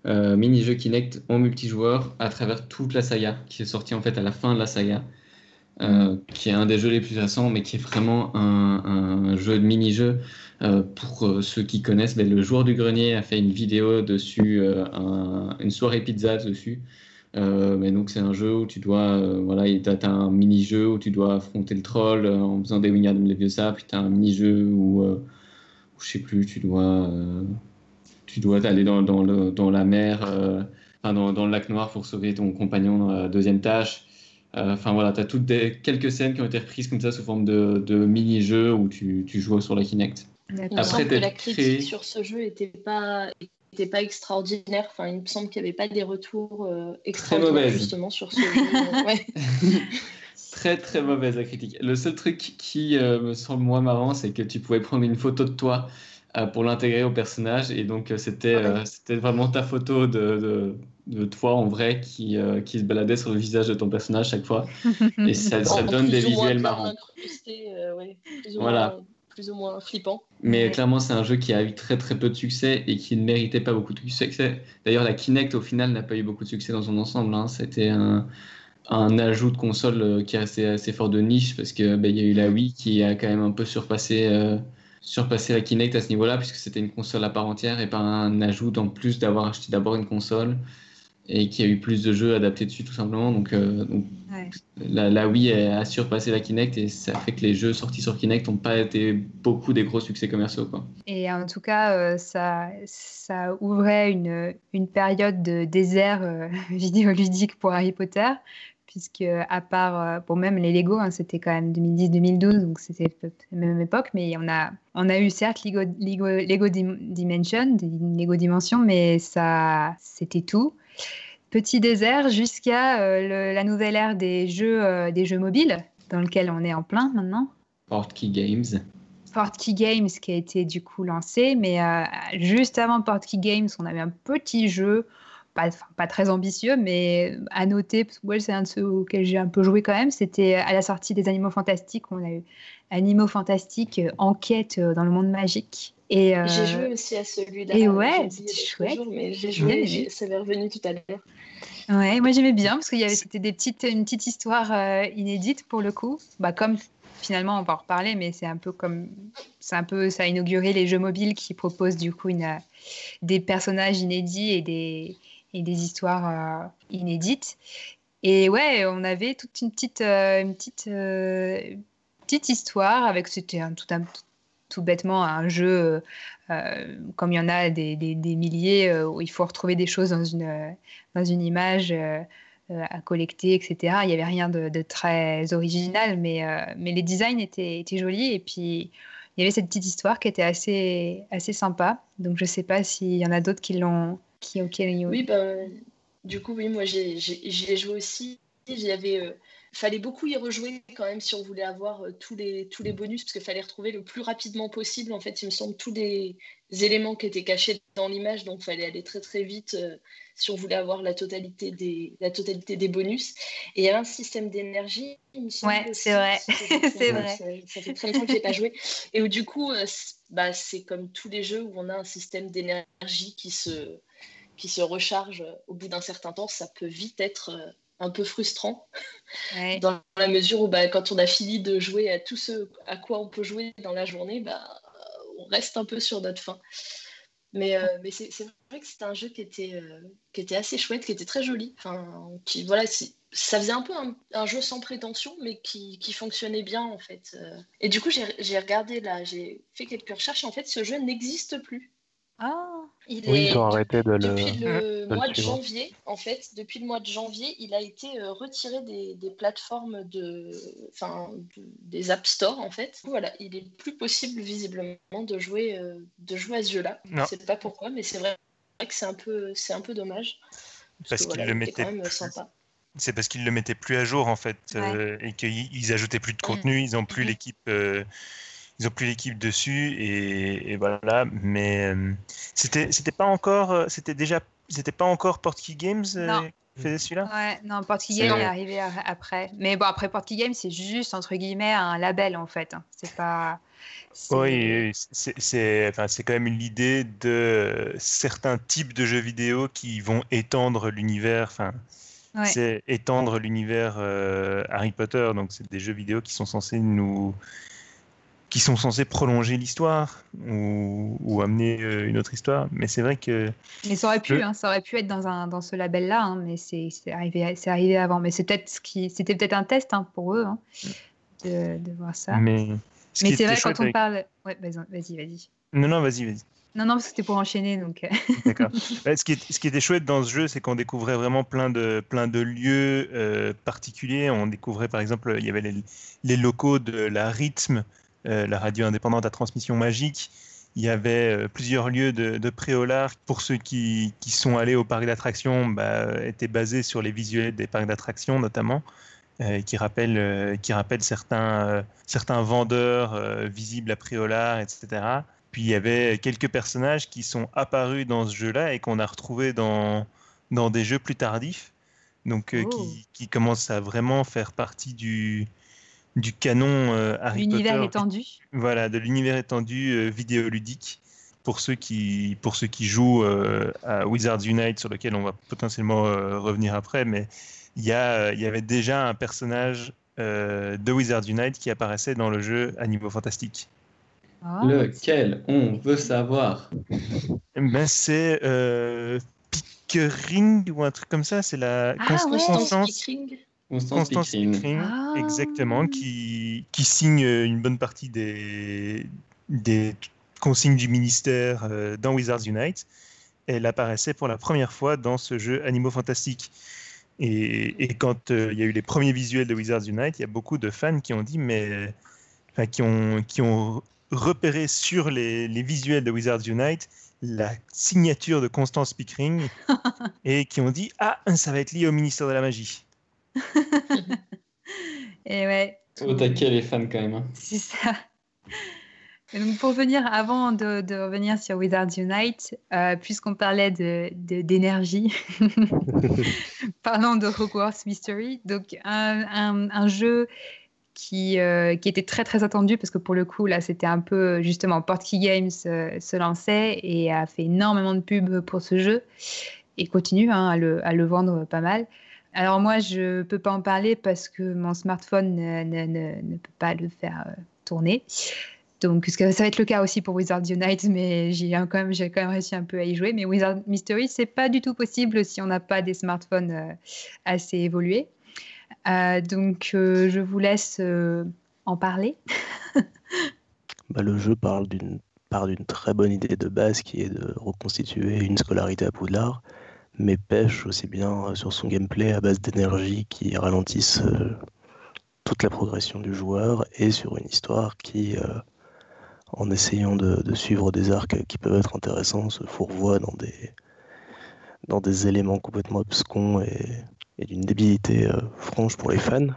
Euh, mini-jeux Kinect en multijoueur à travers toute la saga, qui est sorti en fait à la fin de la saga. Qui est un des jeux les plus récents, mais qui est vraiment un, jeu de mini-jeu euh, pour euh, ceux qui connaissent, ben, le joueur du grenier a fait une vidéo dessus, euh, une soirée pizza dessus. mais donc c'est un jeu où tu dois, voilà, un mini-jeu où tu dois affronter le troll en faisant des Wingardium Leviosa, puis tu as un mini-jeu où, où, je sais plus, tu dois, tu dois aller dans, la mer, enfin, dans, le lac noir pour sauver ton compagnon dans la deuxième tâche. Enfin voilà, tu as toutes des, quelques scènes qui ont été reprises comme ça sous forme de, de mini-jeux où tu, tu joues sur la Kinect. Il me semble que la critique sur ce jeu n'était pas, était pas extraordinaire. Enfin, il me semble qu'il n'y avait pas des retours euh, extraordinaires justement sur ce jeu. très très mauvaise la critique. Le seul truc qui euh, me semble moins marrant, c'est que tu pouvais prendre une photo de toi euh, pour l'intégrer au personnage. Et donc, c'était ah c'était vraiment ta photo de, de, de, toi en vrai qui, qui se baladait sur le visage de ton personnage chaque fois. Et ça, ça donne des visuels marrants. voilà plus ou moins flippant. Mais clairement, c'est un jeu qui a eu très très peu de succès et qui ne méritait pas beaucoup de succès. D'ailleurs, la Kinect au final n'a pas eu beaucoup de succès dans son ensemble. Hein. C'était un, un, ajout de console euh, qui est assez, assez fort de niche parce qu'il bah, y a eu la Wii qui a quand même un peu surpassé, euh, surpassé la Kinect à ce niveau-là puisque c'était une console à part entière et pas un ajout en plus d'avoir acheté d'abord une console et qui a eu plus de jeux adaptés dessus tout simplement. Donc, euh, la, Wii a surpassé la Kinect et ça fait que les jeux sortis sur Kinect n'ont pas été beaucoup des gros succès commerciaux. Quoi. Et en tout cas, euh, ça, ça ouvrait une, une période de désert euh, vidéoludique pour Harry Potter. Puisque, à part, pour même les Lego, hein, c'était quand même 2010-2012, donc c'était la même époque, mais on a, on a eu certes Lego, Lego, Lego Dimension, Lego Dimension, mais ça, c'était tout petit désert jusqu'à euh, la nouvelle ère des jeux, euh, des jeux mobiles, dans lequel on est en plein maintenant. Portkey Games. Portkey Games qui a été du coup lancé, mais euh, juste avant Portkey Games, on avait un petit jeu, pas, pas très ambitieux, mais à noter, parce que c'est un de ceux auxquels j'ai un peu joué quand même, c'était à la sortie des Animaux Fantastiques, on a eu Animaux Fantastiques, Enquête dans le monde magique. Et J'ai joué aussi à celui-là. Et ouais, c'était chouette. mais j'ai joué, ça m'est revenu tout à l'heure. Ouais, moi j'aimais bien parce qu'il y avait c'était des petites une petite histoire euh, inédite pour le coup. Bah comme finalement on va en reparler, mais c'est un peu comme c'est un peu ça a inauguré les jeux mobiles qui proposent du coup une, des personnages inédits et des et des histoires euh, inédites. Et ouais, on avait toute une petite euh, une petite petite histoire avec c'était tout un tout bêtement un jeu euh, comme il y en a des, milliers euh, où il faut retrouver des choses dans une, dans une image euh, à collecter, etc. Il n'y avait rien de, très original, mais, mais les designs étaient, étaient, jolis et puis il y avait cette petite histoire qui était assez, assez sympa. Donc je ne sais pas s'il y en a d'autres qui l'ont. Qui, Oui, ben, du coup, oui, moi j'y ai joué aussi. J'avais fallait beaucoup y rejouer quand même si on voulait avoir euh, tous, les, tous les bonus, parce qu'il fallait retrouver le plus rapidement possible, en fait, il me semble, tous les éléments qui étaient cachés dans l'image, donc il fallait aller très très vite euh, si on voulait avoir la totalité des, la totalité des bonus. Et il y avait un système d'énergie. Ouais, c'est vrai. c'est vrai. Ça, fait très longtemps que je n'ai pas joué. Et où du coup, euh, bah, c'est comme tous les jeux où on a un système d'énergie qui se, qui se recharge au bout d'un certain temps, ça peut vite être un peu frustrant, dans la mesure où bah, quand on a fini de jouer à tout ce à quoi on peut jouer dans la journée, bah, on reste un peu sur notre fin. Mais, euh, mais c'est vrai que c'était un jeu qui était, euh, qui était assez chouette, qui était très joli. Enfin, qui, voilà, ça faisait un peu un, jeu sans prétention, mais qui, qui, fonctionnait bien en fait. Euh. Et du coup, j'ai regardé là, j'ai fait quelques recherches. Et en fait, ce jeu n'existe plus. Ah, il oui, ils ont arrêté de le. Depuis le mois de janvier, en fait, depuis le mois de janvier, il a été euh, retiré des, des, plateformes de, enfin, des App Store, en fait. Voilà, il est plus possible visiblement de jouer, euh, de jouer à ce jeu-là. Je ne sais pas pourquoi, mais c'est vrai que c'est un peu, c'est un peu dommage. Parce, qu'il le mettait. C'est parce qu'ils le mettaient plus à jour en fait euh, et qu'ils ajoutaient plus de contenu, ils n'ont plus mm-hmm. l'équipe ils ont plus l'équipe dessus et, voilà. Mais euh, c'était c'était pas encore euh, c'était déjà c'était pas encore Portkey Games euh, qui faisait celui-là? Ouais, non Portkey Games est arrivé après. Mais bon après Portkey Games c'est juste entre guillemets un label en fait. Hein. C'est pas. Oui, c'est enfin, quand même l'idée de certains types de jeux vidéo qui vont étendre l'univers. Enfin, c'est étendre l'univers Harry Potter. Donc, c'est des jeux vidéo qui sont censés nous, qui sont censés prolonger l'histoire ou, amener euh, une autre histoire. Mais c'est vrai que. Mais ça aurait pu, hein, ça aurait pu être dans, un, dans ce label-là, hein, mais c'est arrivé, arrivé avant. Mais c'était peut-être peut un test hein, pour eux de, de, voir ça. Mais, mais c'est vrai quand on parle. Ouais, vas-y, vas-y. Non, non, vas-y, vas-y. Non, non, parce que c'était pour enchaîner. donc. Euh. D'accord. Ce, qui ce qui était chouette dans ce jeu, c'est qu'on découvrait vraiment plein de, plein de lieux euh, particuliers. On découvrait, par exemple, il y avait les, les locaux de la rythme la radio indépendante à transmission magique. Il y avait euh, plusieurs lieux de, de préolard. Pour ceux qui, sont allés au parc d'attractions, bah, étaient basés sur les visuels des parcs d'attractions notamment. Euh, qui rappellent, qui certains, certains vendeurs visibles à Préolard, etc. Puis il y avait quelques personnages qui sont apparus dans ce jeu-là et qu'on a retrouvés dans, dans des jeux plus tardifs, donc qui, oh. qui, commencent à vraiment faire partie du, du canon euh, Harry L'univers étendu. Voilà, de l'univers étendu euh, vidéoludique. Pour ceux qui, pour ceux qui jouent euh, à Wizards Unite, sur lequel on va potentiellement revenir après, mais il y, a, il y avait déjà un personnage de Wizards Unite qui apparaissait dans le jeu à niveau fantastique. Ah. Lequel on veut savoir? Ben, C'est Pickering ou un truc comme ça, c'est la ah, Constance Constance, Pickering, ah. exactement, qui, qui signe une bonne partie des, des consignes du ministère euh, dans Wizards Unite. Elle apparaissait pour la première fois dans ce jeu Animaux Fantastiques. Et, et quand euh, il y a eu les premiers visuels de Wizards Unite, il y a beaucoup de fans qui ont dit, mais enfin, qui ont, qui ont repéré sur les, les visuels de Wizards Unite la signature de Constance Pickering et qui ont dit, ah, ça va être lié au ministère de la Magie. et ouais. Au taquet les fans quand même. Hein. C'est ça. donc pour venir, avant de, de, revenir sur Wizards Unite, euh, puisqu'on parlait d'énergie, de, parlons de Hogwarts Mystery. Donc un, un, jeu qui, euh, qui, était très très attendu parce que pour le coup là c'était un peu justement Portkey Games euh, se lançait et a fait énormément de pubs pour ce jeu et continue hein, à, le, à, le, vendre pas mal. Alors moi, je ne peux pas en parler parce que mon smartphone ne, peut pas le faire euh, tourner. Donc, ça va être le cas aussi pour Wizard Unite, mais j'ai quand, même, réussi un peu à y jouer. Mais Wizard Mystery, c'est pas du tout possible si on n'a pas des smartphones euh, assez évolués. Euh, donc, je vous laisse en parler. bah, le jeu parle part d'une très bonne idée de base qui est de reconstituer une scolarité à Poudlard mais pêche aussi bien euh, sur son gameplay à base d'énergie qui ralentissent euh, toute la progression du joueur et sur une histoire qui, euh, en essayant de, suivre des arcs qui peuvent être intéressants, se fourvoie dans des, dans des éléments complètement abscons et, et d'une débilité franche pour les fans.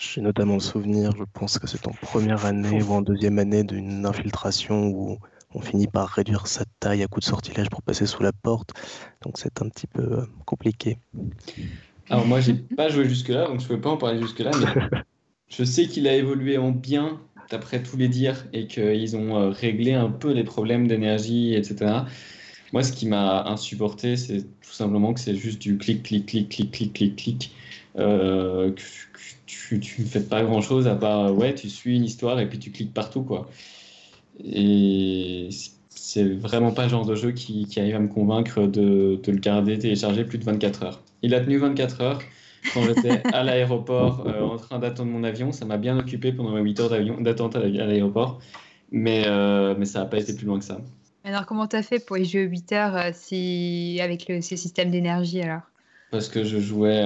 J'ai notamment le souvenir, je pense que c'est en première année ou en deuxième année, d'une infiltration où on finit par réduire sa taille à coup de sortilège pour passer sous la porte. Donc c'est un petit peu euh, compliqué. Alors moi j'ai pas joué jusque là, donc je peux pas en parler jusque là, mais je sais qu'il a évolué en bien d'après tous les dires et qu'ils ont euh, réglé un peu les problèmes d'énergie, etc. Moi, ce qui m'a insupporté, c'est tout simplement que c'est juste du clic, clic, clic, clic, clic, clic, clic. Euh, que, tu, ne fais pas grand chose à part, ouais, tu suis une histoire et puis tu cliques partout, quoi. Et c'est vraiment pas le genre de jeu qui, qui arrive à me convaincre de, de, le garder téléchargé plus de 24 heures. Il a tenu 24 heures quand j'étais à l'aéroport euh, en train d'attendre mon avion. Ça m'a bien occupé pendant mes 8 heures d'attente à l'aéroport. Mais, euh, mais ça n'a pas été plus loin que ça. Alors, comment tu as fait pour y jouer 8 heures euh, si... avec le, ces systèmes d'énergie alors? Parce que je jouais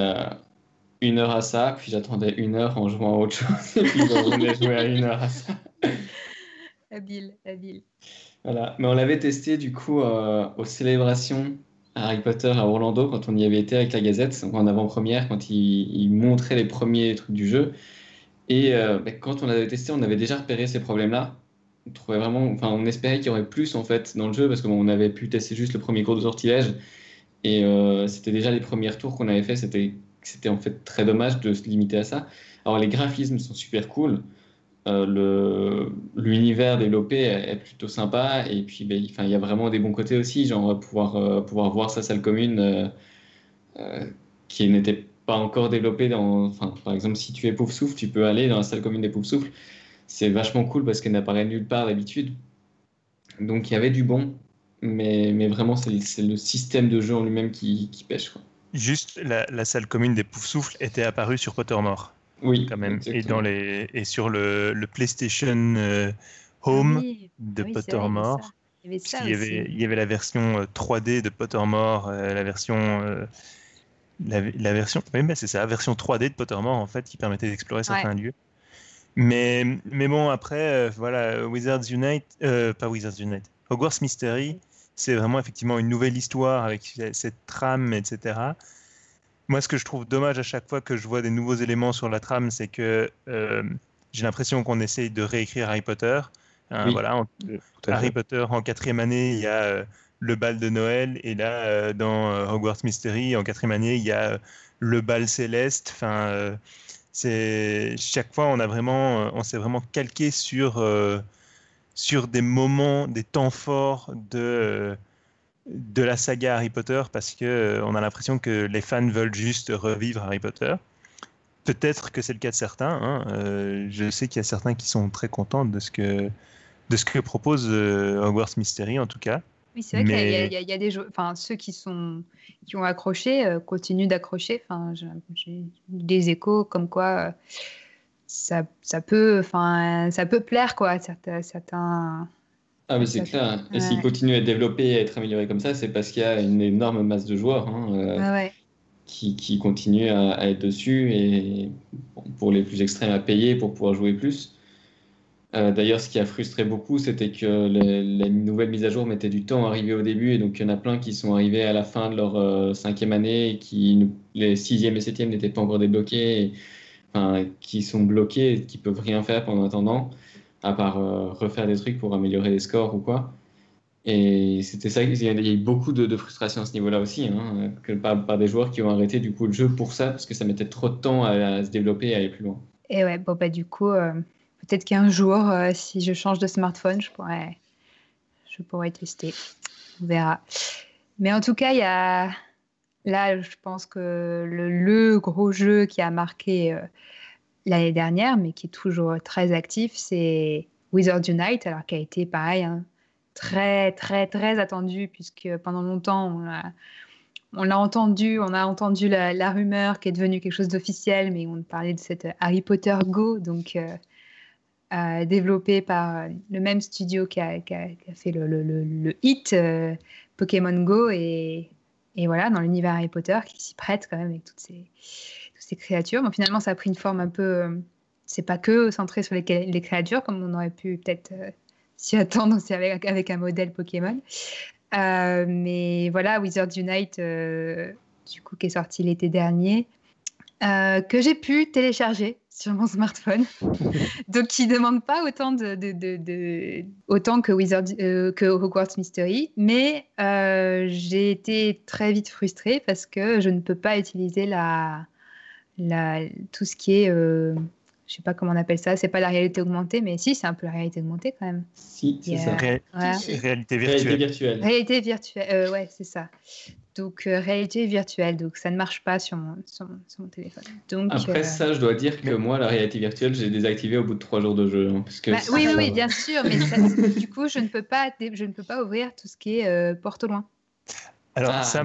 une heure à ça, puis j'attendais une heure en jouant à autre chose, et puis je revenais jouer à une heure à ça. Habile, habile. Voilà, mais on l'avait testé du coup aux célébrations Harry Potter à Orlando quand on y avait été avec la Gazette, en avant-première, quand il, montrait les premiers trucs du jeu. Et euh, bah, quand on avait testé, on avait déjà repéré ces problèmes-là. On trouvait vraiment, enfin, on espérait qu'il y aurait plus en fait dans le jeu parce qu'on avait pu tester juste le premier cours de sortilège et euh, c'était déjà les premiers tours qu'on avait fait. C'était, c'était en fait très dommage de se limiter à ça. Alors les graphismes sont super cool. Euh, l'univers développé est, plutôt sympa et puis ben, il y a vraiment des bons côtés aussi, genre pouvoir, euh, pouvoir voir sa salle commune euh, qui n'était pas encore développée. Par exemple, si tu es Pouf Souffle, tu peux aller dans la salle commune des Pouf Souffle. C'est vachement cool parce qu'elle n'apparaît nulle part d'habitude. Donc il y avait du bon, mais, vraiment c'est le système de jeu en lui-même qui, qui, pêche. Juste, la, la, salle commune des Pouf Souffle était apparue sur Pottermore. Oui, quand même. Et, dans les, et sur le, le PlayStation euh, Home ah de ah Pottermore. Il, y avait, il y avait la version 3D euh, de Pottermore, euh, la version. la, la, version. Oui, mais c'est ça, la version 3D de Pottermore, en fait, qui permettait d'explorer certains lieux. Mais, mais bon, après, voilà, Wizards Unite. pas Wizards Unite. Hogwarts Mystery, c'est vraiment effectivement une nouvelle histoire avec cette trame, etc. Moi, ce que je trouve dommage à chaque fois que je vois des nouveaux éléments sur la trame, c'est que euh, j'ai l'impression qu'on essaye de réécrire Harry Potter. Hein, voilà, Harry Potter en quatrième année, il y a euh, le bal de Noël, et là, euh, dans Hogwarts Mystery, en quatrième année, il y a le bal céleste. Enfin, c'est chaque fois, on a vraiment, on s'est vraiment calqué sur sur des moments, des temps forts de de la saga Harry Potter parce que euh, on a l'impression que les fans veulent juste revivre Harry Potter. Peut-être que c'est le cas de certains. Hein. Euh, je sais qu'il y a certains qui sont très contents de ce que de ce que propose euh, Hogwarts Mystery en tout cas. Oui, c'est vrai qu'il y, a des jeux, enfin ceux qui sont qui ont accroché continuent d'accrocher. Enfin, j'ai des échos comme quoi ça, ça peut, enfin ça peut plaire quoi certains, certains ah oui, c'est clair. Et s'il continue à être développé et à être amélioré comme ça, c'est parce qu'il y a une énorme masse de joueurs hein, euh, qui, qui continuent à, être dessus et pour les plus extrêmes à payer pour pouvoir jouer plus. Euh, d'ailleurs, ce qui a frustré beaucoup, c'était que les, nouvelles mises à jour mettaient du temps à arriver au début, et donc il y en a plein qui sont arrivés à la fin de leur euh, cinquième année, et qui les sixième et septième n'étaient pas encore débloqués, enfin, qui sont bloqués, et qui peuvent rien faire pendant attendant à part euh, refaire des trucs pour améliorer les scores ou quoi. Et c'était ça, il y a eu beaucoup de, frustration à ce niveau-là aussi, hein, que par, des joueurs qui ont arrêté du coup le jeu pour ça, parce que ça mettait trop de temps à, se développer et à aller plus loin. Et ouais, bon bah du coup, euh, peut-être qu'un jour, euh, si je change de smartphone, je pourrais, je pourrais tester. On verra. Mais en tout cas, il y a là, je pense que le, le gros jeu qui a marqué l'année dernière, mais qui est toujours très actif, c'est Wizard Unite, alors qui a été pareil, hein, très, très, très attendu, puisque pendant longtemps, on l'a entendu, on a entendu la, rumeur qui est devenue quelque chose d'officiel, mais on parlait de cette Harry Potter Go, donc euh, euh, développé par le même studio qui a, fait le, hit euh, Pokémon Go, et, et, voilà, dans l'univers Harry Potter, qui s'y prête quand même avec toutes ces ces créatures. Bon, finalement, ça a pris une forme un peu. Euh, c'est pas que centré sur les, les, créatures, comme on aurait pu peut-être euh, s'y attendre aussi avec, avec, un modèle Pokémon. Euh, mais voilà, Wizards Unite, du coup, qui est sorti l'été dernier, que j'ai pu télécharger sur mon smartphone. Donc, qui ne demande pas autant, de, de, de, autant que, Wizard, que Hogwarts Mystery. Mais j'ai été très vite frustrée parce que je ne peux pas utiliser la, tout ce qui est euh, je sais pas comment on appelle ça, c'est pas la réalité augmentée, mais si, c'est un peu la réalité augmentée quand même. Si, c'est ça. Réalité virtuelle. Réalité virtuelle, euh, ouais, c'est ça. Donc, euh, réalité virtuelle, donc ça ne marche pas sur mon, sur mon, téléphone. Donc, Après, euh, ça, je dois dire que moi, la réalité virtuelle, j'ai désactivé au bout de trois jours de jeu. Hein, parce que bah, oui, oui, oui, bien sûr, mais du coup, je ne, peux pas, je ne peux pas ouvrir tout ce qui est porte au loin. Alors, ah, ça,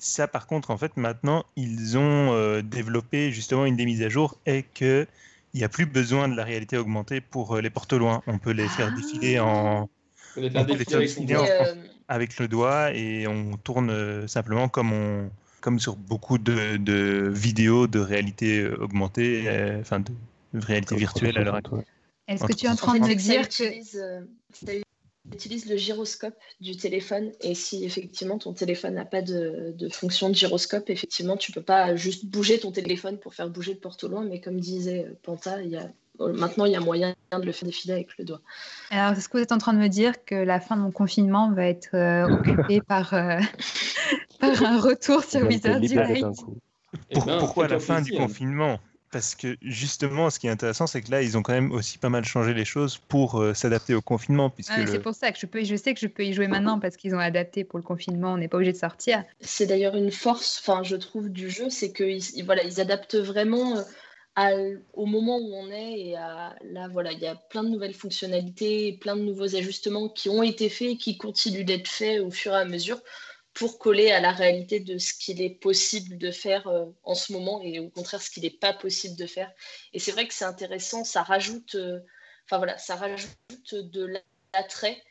ça, par contre, en fait, maintenant, ils ont développé justement une des mises à jour et que il n'y a plus besoin de la réalité augmentée pour euh, les portes loin. On peut les faire défiler en. avec, le doigt et on tourne euh, simplement comme on comme sur beaucoup de, vidéos de réalité euh, augmentée, enfin de réalité virtuelle à l'heure actuelle. Est-ce que tu es en train de me dire que utilise le gyroscope du téléphone. Et si effectivement ton téléphone n'a pas de, fonction de gyroscope, effectivement tu peux pas juste bouger ton téléphone pour faire bouger le porte loin, mais comme disait Panta, il y a, maintenant il y a moyen de le faire défiler avec le doigt. Alors est-ce que vous êtes en train de me dire que la fin de mon confinement va être euh, occupée par, euh, par un retour sur Wizard Unite eh ben, Pourquoi la fin du confinement? Parce que justement, ce qui est intéressant, c'est que là, ils ont quand même aussi pas mal changé les choses pour euh, s'adapter au confinement. Puisque ah, C'est pour ça que je, peux, je sais que je peux y jouer maintenant parce qu'ils ont adapté pour le confinement. On n'est pas obligé de sortir. C'est d'ailleurs une force, enfin, je trouve, du jeu, c'est qu'ils voilà, ils adaptent vraiment euh, à, au moment où on est. Et à, là, voilà, il y a plein de nouvelles fonctionnalités, plein de nouveaux ajustements qui ont été faits et qui continuent d'être faits au fur et à mesure pour coller à la réalité de ce qu'il est possible de faire euh, en ce moment et au contraire ce qu'il n'est pas possible de faire. Et c'est vrai que c'est intéressant, ça rajoute, euh, voilà, ça rajoute de l'attrait,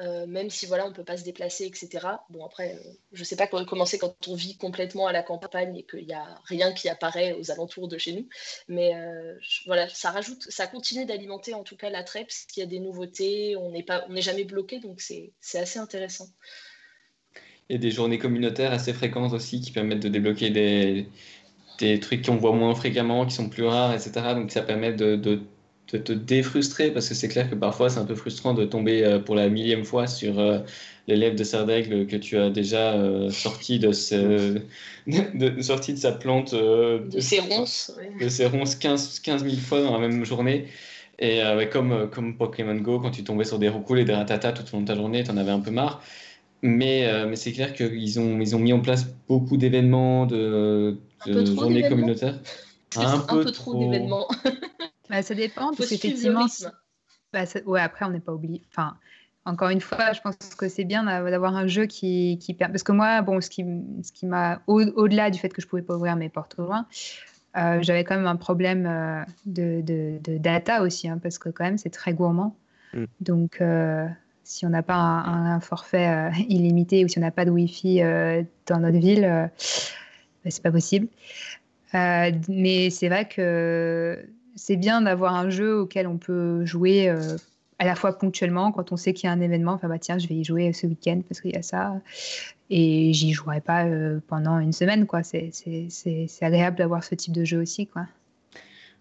euh, même si voilà, on peut pas se déplacer, etc. Bon après, je sais pas comment c'est quand on vit complètement à la campagne et qu'il n'y a rien qui apparaît aux alentours de chez nous, mais voilà, ça rajoute, ça continue d'alimenter en tout cas l'attrait parce qu'il y a des nouveautés, on n'est on n'est jamais bloqué, donc c'est assez intéressant et des journées communautaires assez fréquentes aussi qui permettent de débloquer des, des trucs qu'on voit moins fréquemment, qui sont plus rares, etc. Donc ça permet de, de, te défrustrer parce que c'est clair que parfois c'est un peu frustrant de tomber euh, pour la millième fois sur euh, l'élève de Serdaigle que tu as déjà euh, sorti de, ce, de, sorti de sa plante de ses ronces, de ses ronces 15, 15 000 fois dans la même journée. Et comme, comme Pokémon Go, quand tu tombais sur des roucoules et des ratatas tout au long de ta journée, tu en avais un peu marre. Mais, euh, mais c'est clair qu'ils ont, ils ont mis en place beaucoup d'événements, de, de journées communautaires. Un, peu, trop, d'événements. bah, ça dépend, parce qu'effectivement, bah, ouais, après, on n'est pas oublié. Enfin, encore une fois, je pense que c'est bien d'avoir un jeu qui, qui Parce que moi, bon, ce qui, ce qui m'a. Au-delà du fait que je ne pouvais pas ouvrir mes portes au loin, euh, j'avais quand même un problème euh, de, de, de, data aussi, hein, parce que quand même, c'est très gourmand. Mm. Donc si on n'a pas un, forfait euh, illimité ou si on n'a pas de Wi-Fi euh, dans notre ville, euh, bah, c'est pas possible. mais c'est vrai que c'est bien d'avoir un jeu auquel on peut jouer à la fois ponctuellement quand on sait qu'il y a un événement. Enfin bah tiens, je vais y jouer ce week-end parce qu'il y a ça. Et j'y jouerai pas pendant une semaine. C'est agréable d'avoir ce type de jeu aussi.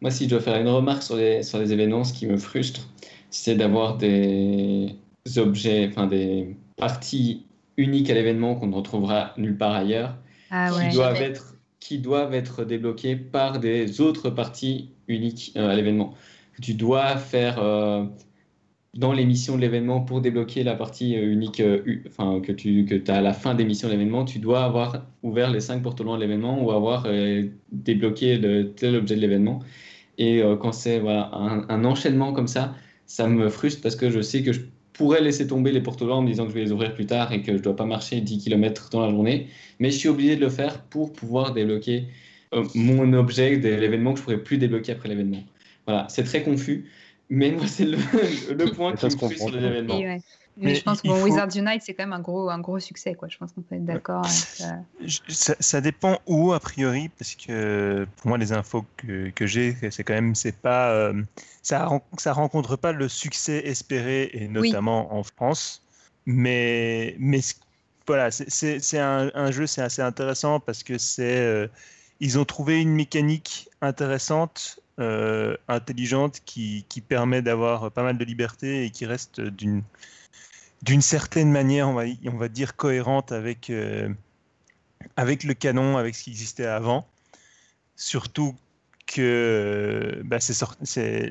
Moi, si je dois faire une remarque sur les, sur les événements, ce qui me frustre, c'est d'avoir des, objets, enfin des parties uniques à l'événement qu'on ne retrouvera nulle part ailleurs, ah qui, doivent être, qui doivent être débloquées par des autres parties uniques euh, à l'événement. Tu dois faire euh, dans l'émission de l'événement pour débloquer la partie euh, unique, enfin que tu que as à la fin d'émission de l'événement, tu dois avoir ouvert les cinq portes loin de l'événement ou avoir débloqué le, tel objet de l'événement. Et quand c'est voilà, un, un, enchaînement comme ça, ça me frustre parce que je sais que je pourrais laisser tomber les portes en me disant que je vais les ouvrir plus tard et que je ne dois pas marcher 10 km dans la journée. Mais je suis obligé de le faire pour pouvoir débloquer euh, mon objet de l'événement que je ne pourrais plus débloquer après l'événement. Voilà, c'est très confus. Mais moi, c'est le, le, point qui me frustre sur les événements. Mais, je pense que bon, Wizards Unite, c'est quand même un gros, un gros succès. Quoi. Je pense qu'on peut être d'accord. Ça. ça. dépend où, a priori, parce que pour moi, les infos que, que j'ai, c'est quand même, c'est pas, euh, ça, ça rencontre pas le succès espéré, et notamment en France. Mais, mais voilà, c'est un, un, jeu, c'est assez intéressant parce que c'est, euh, ils ont trouvé une mécanique intéressante euh, intelligente qui, qui permet d'avoir pas mal de liberté et qui reste d'une d'une certaine manière, on va, dire, cohérente avec, euh, avec le canon, avec ce qui existait avant. Surtout que bah,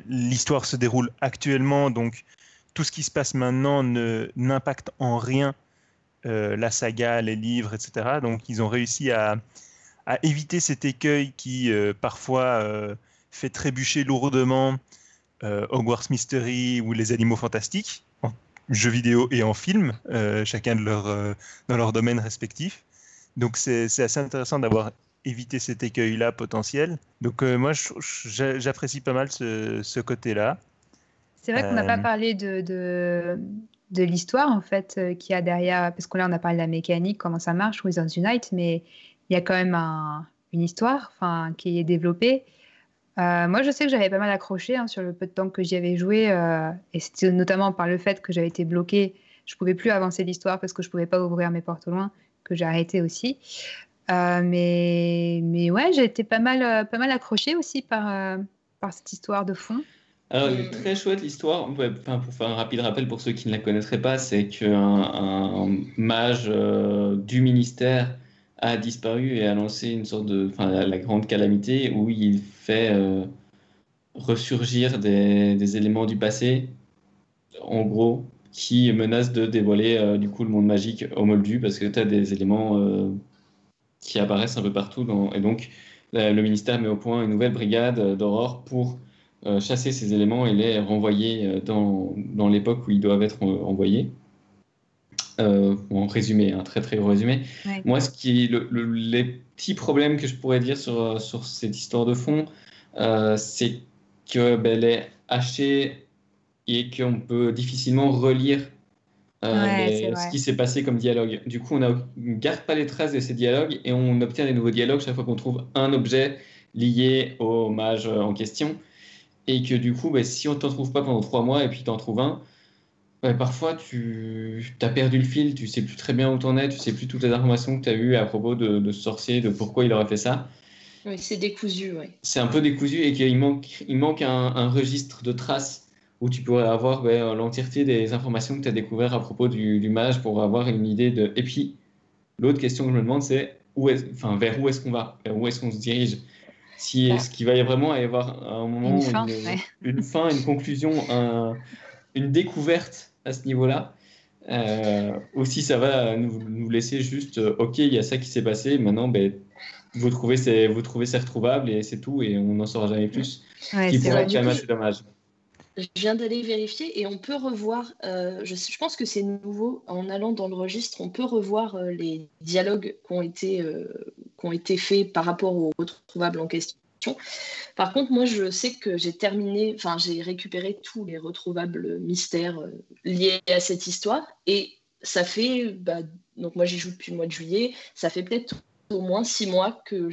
l'histoire se déroule actuellement, donc tout ce qui se passe maintenant n'impacte en rien euh, la saga, les livres, etc. Donc ils ont réussi à, éviter cet écueil qui euh, parfois euh, fait trébucher lourdement Hogwarts Mystery ou les animaux fantastiques, jeux vidéo et en film, chacun de leur, dans leur domaine respectif. Donc c'est assez intéressant d'avoir évité cet écueil-là potentiel. Donc moi j'apprécie pas mal ce, côté-là. C'est vrai qu'on n'a pas parlé de de l'histoire en fait euh, qu'il y a derrière, parce que là on a parlé de la mécanique, comment ça marche, Wizards Unite, mais il y a quand même une histoire qui est développée. Euh, moi je sais que j'avais pas mal accroché hein, sur le peu de temps que j'y avais joué, euh, et c'était notamment par le fait que j'avais été bloqué, je pouvais plus avancer l'histoire parce que je pouvais pas ouvrir mes portes au loin, que j'ai arrêté aussi. mais, mais ouais, j'ai été pas mal, pas mal accroché aussi par, par cette histoire de fond. Alors, euh, très chouette l'histoire. pour faire un rapide rappel pour ceux qui ne la connaîtraient pas, c'est qu'un un mage euh, du ministère a disparu et a lancé une sorte de, enfin, la, grande calamité où il fait euh, ressurgir des, éléments du passé, en gros, qui menacent de dévoiler du coup le monde magique au Moldu parce que tu as des éléments qui apparaissent un peu partout. et donc, le ministère met au point une nouvelle brigade d'aurore pour euh, chasser ces éléments et les renvoyer euh, dans, l'époque où ils doivent être euh, en résumé, un très très gros résumé. Moi, ce qui, le, les petits problèmes que je pourrais dire sur, sur cette histoire de fond, c'est qu'elle ben, est hachée et qu'on peut difficilement relire ce qui s'est passé comme dialogue. Du coup, on ne garde pas les traces de ces dialogues et on obtient des nouveaux dialogues chaque fois qu'on trouve un objet lié au mage en question et que du coup, bah, si on ne t'en trouve pas pendant trois mois et puis tu en trouves un, bah, parfois tu as perdu le fil, tu sais plus très bien où tu en es, tu sais plus toutes les informations que tu as eues à propos de, ce sorcier, de pourquoi il aurait fait ça. Oui, c'est décousu, oui. C'est un peu décousu et qu'il manque, il manque un, registre de traces où tu pourrais avoir bah, l'entièreté des informations que tu as découvert à propos du, mage pour avoir une idée de. Et puis, l'autre question que je me demande, c'est où est, enfin, vers où est-ce qu'on va, vers où est-ce qu'on se dirige? Si, Est-ce qu'il va y vraiment y avoir un moment, une fin, une, conclusion, une découverte à ce niveau-là euh, Aussi, ça va nous, laisser juste, euh, ok, il y a ça qui s'est passé, maintenant, ben, vous trouvez c'est vous trouvez c'est retrouvable et c'est tout et on n'en saura jamais plus. Ouais, qui pourrait être quand même assez dommage. Je viens d'aller vérifier et on peut revoir, euh, je, je, pense que c'est nouveau, en allant dans le registre, on peut revoir euh, les dialogues qui ont, été, euh, qui ont été faits par rapport aux retrouvables en question. Par contre, moi, je sais que j'ai terminé, enfin, j'ai récupéré tous les retrouvables mystères liés à cette histoire et ça fait, bah, donc moi j'y joue depuis le mois de juillet, ça fait peut-être au moins six mois que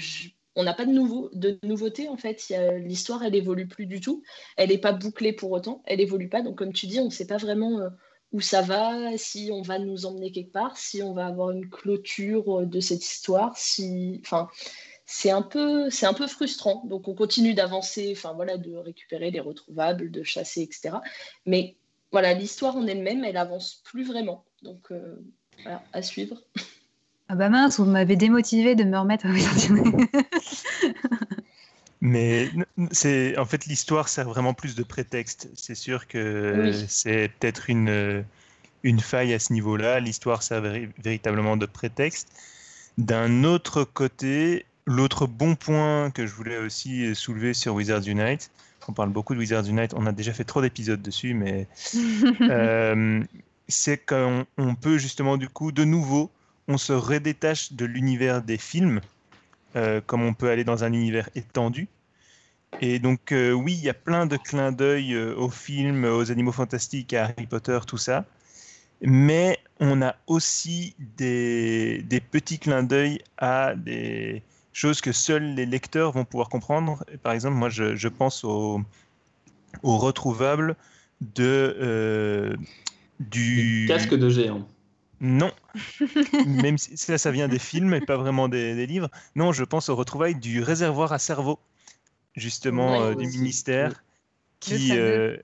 on n'a pas de, nouveau, de nouveauté en fait. L'histoire, elle évolue plus du tout. Elle n'est pas bouclée pour autant. Elle évolue pas. Donc, comme tu dis, on ne sait pas vraiment euh, où ça va, si on va nous emmener quelque part, si on va avoir une clôture euh, de cette histoire. Si, enfin, c'est un peu, c'est un peu frustrant. Donc, on continue d'avancer, enfin voilà, de récupérer les retrouvables, de chasser, etc. Mais voilà, l'histoire en elle-même, elle avance plus vraiment. Donc, euh, voilà, à suivre. Ah bah mince, vous m'avez démotivé de me remettre à Mais c'est en fait l'histoire sert vraiment plus de prétexte. C'est sûr que c'est peut-être une, une faille à ce niveau-là. L'histoire sert véritablement de prétexte. D'un autre côté, l'autre bon point que je voulais aussi soulever sur Wizards Unite, on parle beaucoup de Wizards Unite, on a déjà fait trop d'épisodes dessus, mais euh, c'est qu'on peut justement du coup de nouveau on se redétache de l'univers des films, euh, comme on peut aller dans un univers étendu. Et donc, euh, oui, il y a plein de clins d'œil aux films, aux animaux fantastiques, à Harry Potter, tout ça. Mais on a aussi des, petits clins d'œil à des choses que seuls les lecteurs vont pouvoir comprendre. Par exemple, moi, je, pense aux au retrouvables de, du... casque de géant. Non, même si ça, ça vient des films et pas vraiment des, livres. Non, je pense aux retrouvailles du réservoir à cerveau, justement euh, du ministère, qui, euh,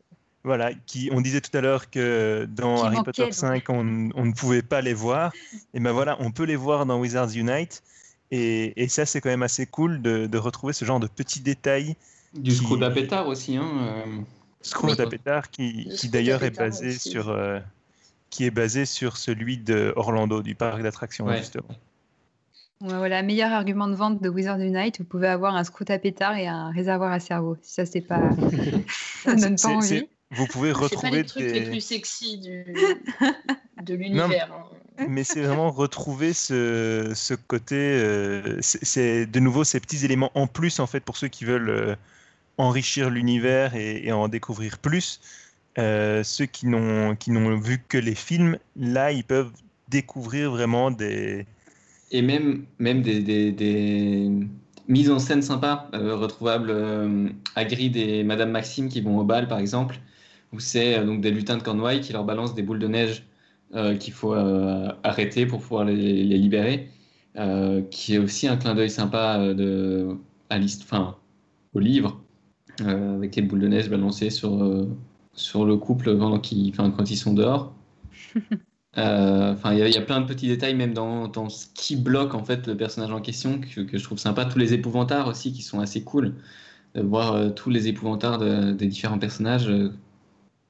voilà, qui, on disait tout à l'heure que dans Harry Potter 5, on, ne pouvait pas les voir. Et ben voilà, on peut les voir dans Wizards Unite. Et, et ça, c'est quand même assez cool de, de, retrouver ce genre de petits détails. Du qui... screw pétard aussi. Hein, euh... Screw oui. pétard qui, qui d'ailleurs est basé aussi. sur. Euh, qui est basé sur celui de Orlando, du parc d'attractions, ouais. justement. Ouais, voilà, meilleur argument de vente de Wizard Unite, vous pouvez avoir un screw à pétard et un réservoir à cerveau. Si ça, c'est pas. ça donne pas envie. Vous pouvez retrouver. C'est pas les trucs des... les plus sexy du... de l'univers. Mais c'est vraiment retrouver ce, ce côté. Euh, c'est de nouveau ces petits éléments en plus, en fait, pour ceux qui veulent euh, enrichir l'univers et, en découvrir plus. Euh, ceux qui n'ont vu que les films, là, ils peuvent découvrir vraiment des. Et même, même des, des, mises en scène sympas, retrouvables euh, Hagrid et Madame Maxime qui vont au bal, par exemple, où c'est donc des lutins de Cornouailles qui leur balancent des boules de neige qu'il faut arrêter pour pouvoir les, les libérer, qui est aussi un clin d'œil sympa de, à enfin, au livre, avec les boules de neige balancées sur sur le couple pendant qu'ils, enfin, quand ils sont dehors. Enfin, il y, y, a plein de petits détails, même dans, dans, ce qui bloque en fait le personnage en question, que, que, je trouve sympa. Tous les épouvantards aussi, qui sont assez cool. De voir euh, tous les épouvantards de, des différents personnages.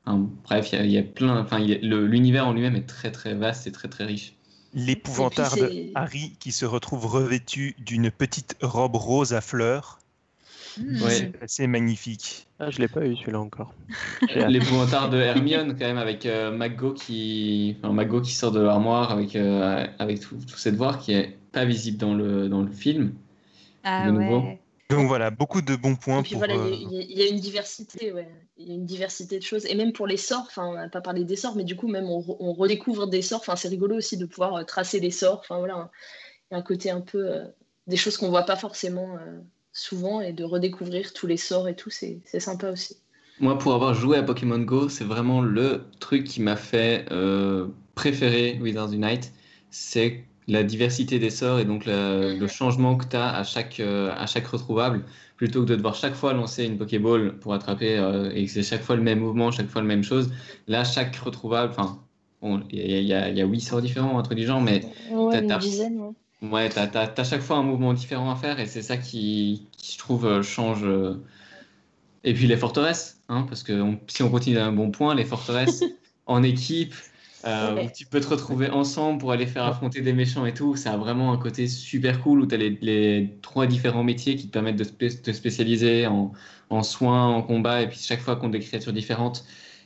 Enfin, bref, il y, y, a plein. Enfin, l'univers en lui-même est très très vaste et très très riche. L'épouvantard de Harry qui se retrouve revêtu d'une petite robe rose à fleurs Mmh. Ouais. C'est magnifique. Ah, je l'ai pas eu celui-là encore. L'épouvantard de Hermione quand même avec euh, McGo qui, enfin, McGo qui sort de l'armoire avec euh, avec cette voix qui est pas visible dans le dans le film. Ah de nouveau. Ouais. Donc voilà, beaucoup de bons points. Et puis pour, voilà, il euh... y, y, a une diversité, ouais. Il y a une diversité de choses. Et même pour les sorts, enfin, on n'a pas parlé des sorts, mais du coup, même on, on redécouvre des sorts. Enfin, c'est rigolo aussi de pouvoir euh, tracer les sorts. Enfin, voilà, il y a un côté un peu euh, des choses qu'on voit pas forcément euh, souvent et de redécouvrir tous les sorts et tout, c'est sympa aussi. Moi, pour avoir joué à Pokémon Go, c'est vraiment le truc qui m'a fait euh, préférer Wizards Unite. C'est la diversité des sorts et donc la, le changement que tu as à chaque, euh, à chaque retrouvable. Plutôt que de devoir chaque fois lancer une Pokéball pour attraper euh, et que c'est chaque fois le même mouvement, chaque fois la même chose. Là, chaque retrouvable, enfin, il bon, y, y, y, a 8 sorts différents entre les gens, mais. Ouais, une dizaine, ouais. Ouais, tu as, as, as, chaque fois un mouvement différent à faire et c'est ça qui, qui, je trouve, euh, change. Et puis les forteresses, hein, parce que on, si on continue à un bon point, les forteresses en équipe, euh, ouais. où tu peux te retrouver ensemble pour aller faire affronter des méchants et tout, ça a vraiment un côté super cool où tu as les, les, trois différents métiers qui te permettent de te spé spécialiser en, en, soins, en combat et puis chaque fois contre des créatures différentes.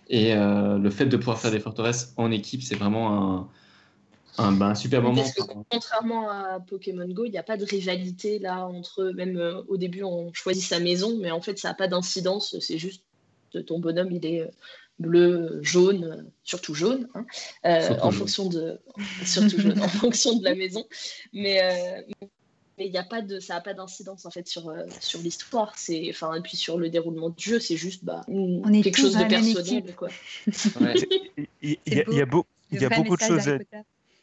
Et euh, le fait de pouvoir faire des forteresses en équipe, c'est vraiment un un, ben, un super moment. Parce que contrairement à Pokémon Go, il n'y a pas de rivalité là entre même euh, au début on choisit sa maison, mais en fait ça n'a pas d'incidence, c'est juste ton bonhomme il est bleu, jaune, surtout jaune, hein, euh, surtout en jaune. fonction de surtout jaune, en fonction de la maison, mais euh, mais il y a pas de ça n'a pas d'incidence en fait sur euh, sur l'histoire, c'est enfin et puis sur le déroulement du jeu, c'est juste bah on est quelque chose de personnel quoi. Ouais. il, y a, il y a, beau, il y a beaucoup de choses à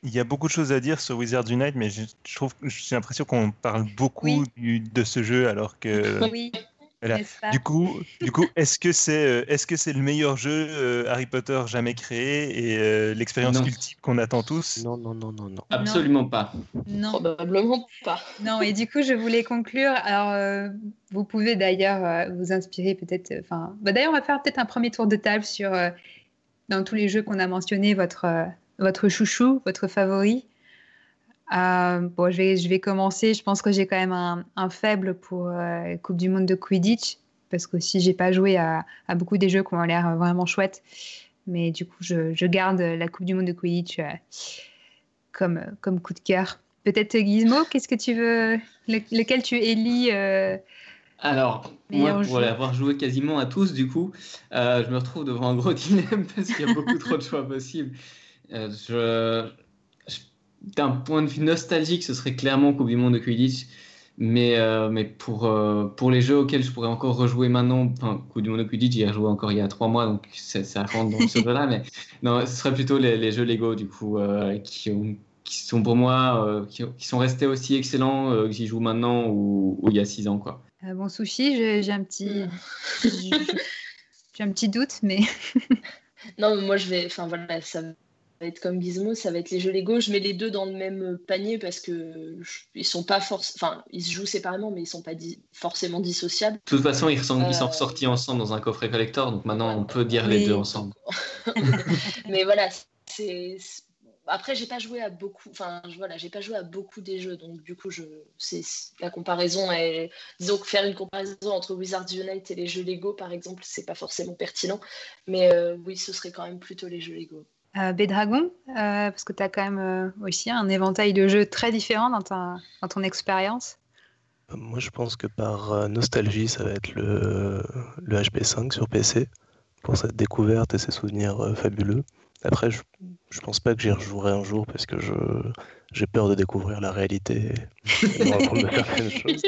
il y a beaucoup de choses à dire sur Wizards Unite, mais je, je trouve, j'ai l'impression qu'on parle beaucoup oui. du, de ce jeu, alors que. Oui. Voilà. Du coup, du coup, est-ce que c'est, est-ce que c'est le meilleur jeu euh, Harry Potter jamais créé et euh, l'expérience ultime qu'on attend tous? Non, non, non, non, non. Absolument non. pas. Non. Probablement pas. Non, et du coup, je voulais conclure. Alors, euh, vous pouvez d'ailleurs euh, vous inspirer peut-être. Enfin, bah, d'ailleurs, on va faire peut-être un premier tour de table sur euh, dans tous les jeux qu'on a mentionnés votre votre chouchou, votre favori. Euh, bon, je vais, je vais commencer. Je pense que j'ai quand même un, un faible pour euh, Coupe du Monde de Quidditch, parce que si j'ai pas joué à, à, beaucoup des jeux qui ont l'air vraiment chouettes, mais du coup, je, je, garde la Coupe du Monde de Quidditch euh, comme, comme coup de cœur. Peut-être Gizmo, qu'est-ce que tu veux, le, lequel tu élis alors, moi, pour avoir joué quasiment à tous, du coup, euh, je me retrouve devant un gros dilemme parce qu'il y a beaucoup trop de choix possibles. Euh, je, d'un point de vue nostalgique, ce serait clairement Coupe du Monde de Quidditch. Mais, euh, mais pour, euh, pour les jeux auxquels je pourrais encore rejouer maintenant, enfin, Coupe du Monde de Quidditch, j'y ai rejoué encore il y a trois mois, donc ça rentre dans ce jeu-là. Mais non, ce serait plutôt les, les jeux Lego, du coup, euh, qui, ont, qui sont pour moi, euh, qui, qui, sont restés aussi excellents euh, que j'y joue maintenant ou, ou, il y a six ans. Quoi. bon, Sushi, j'ai un petit. j'ai un petit doute, mais. non, moi, je vais. Enfin, voilà, ça être comme Gizmo, ça va être les jeux Lego. Je mets les deux dans le même panier parce que ils sont pas enfin ils se jouent séparément, mais ils sont pas forcément dissociables. De toute façon, ils sont, ils sont ressortis ensemble dans un coffret collector, donc maintenant on peut dire les deux ensemble. mais voilà, c'est après j'ai pas joué à beaucoup enfin voilà j'ai pas joué à beaucoup des jeux donc du coup je c'est la comparaison est disons que faire une comparaison entre Wizards Unite et les jeux Lego par exemple c'est pas forcément pertinent mais euh, oui ce serait quand même plutôt les jeux Lego euh, Bédragon euh, parce que tu as quand même euh, aussi un éventail de jeux très différents dans, ta, dans ton expérience moi je pense que par nostalgie ça va être le, le HP5 sur PC pour cette découverte et ces souvenirs fabuleux après, je, je pense pas que j'y rejouerai un jour parce que je j'ai peur de découvrir la réalité et de choses.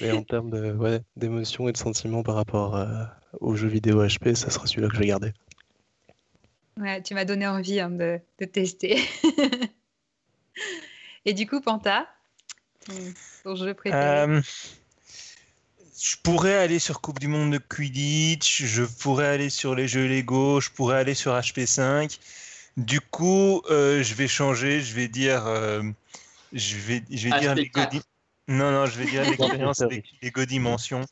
Mais en termes ouais, d'émotions et de sentiments par rapport aux jeux vidéo HP, ça sera celui-là que je vais garder. Ouais, tu m'as donné envie hein, de, de, tester. et du coup, Panta, ton, jeu préféré euh, je pourrais aller sur Coupe du Monde de Quidditch, je pourrais aller sur les jeux Lego, je pourrais aller sur HP5. Du coup, euh, je vais changer, je vais dire, euh, je vais, je vais dire Lego Non, non, je vais dire l'expérience Lego Dimension.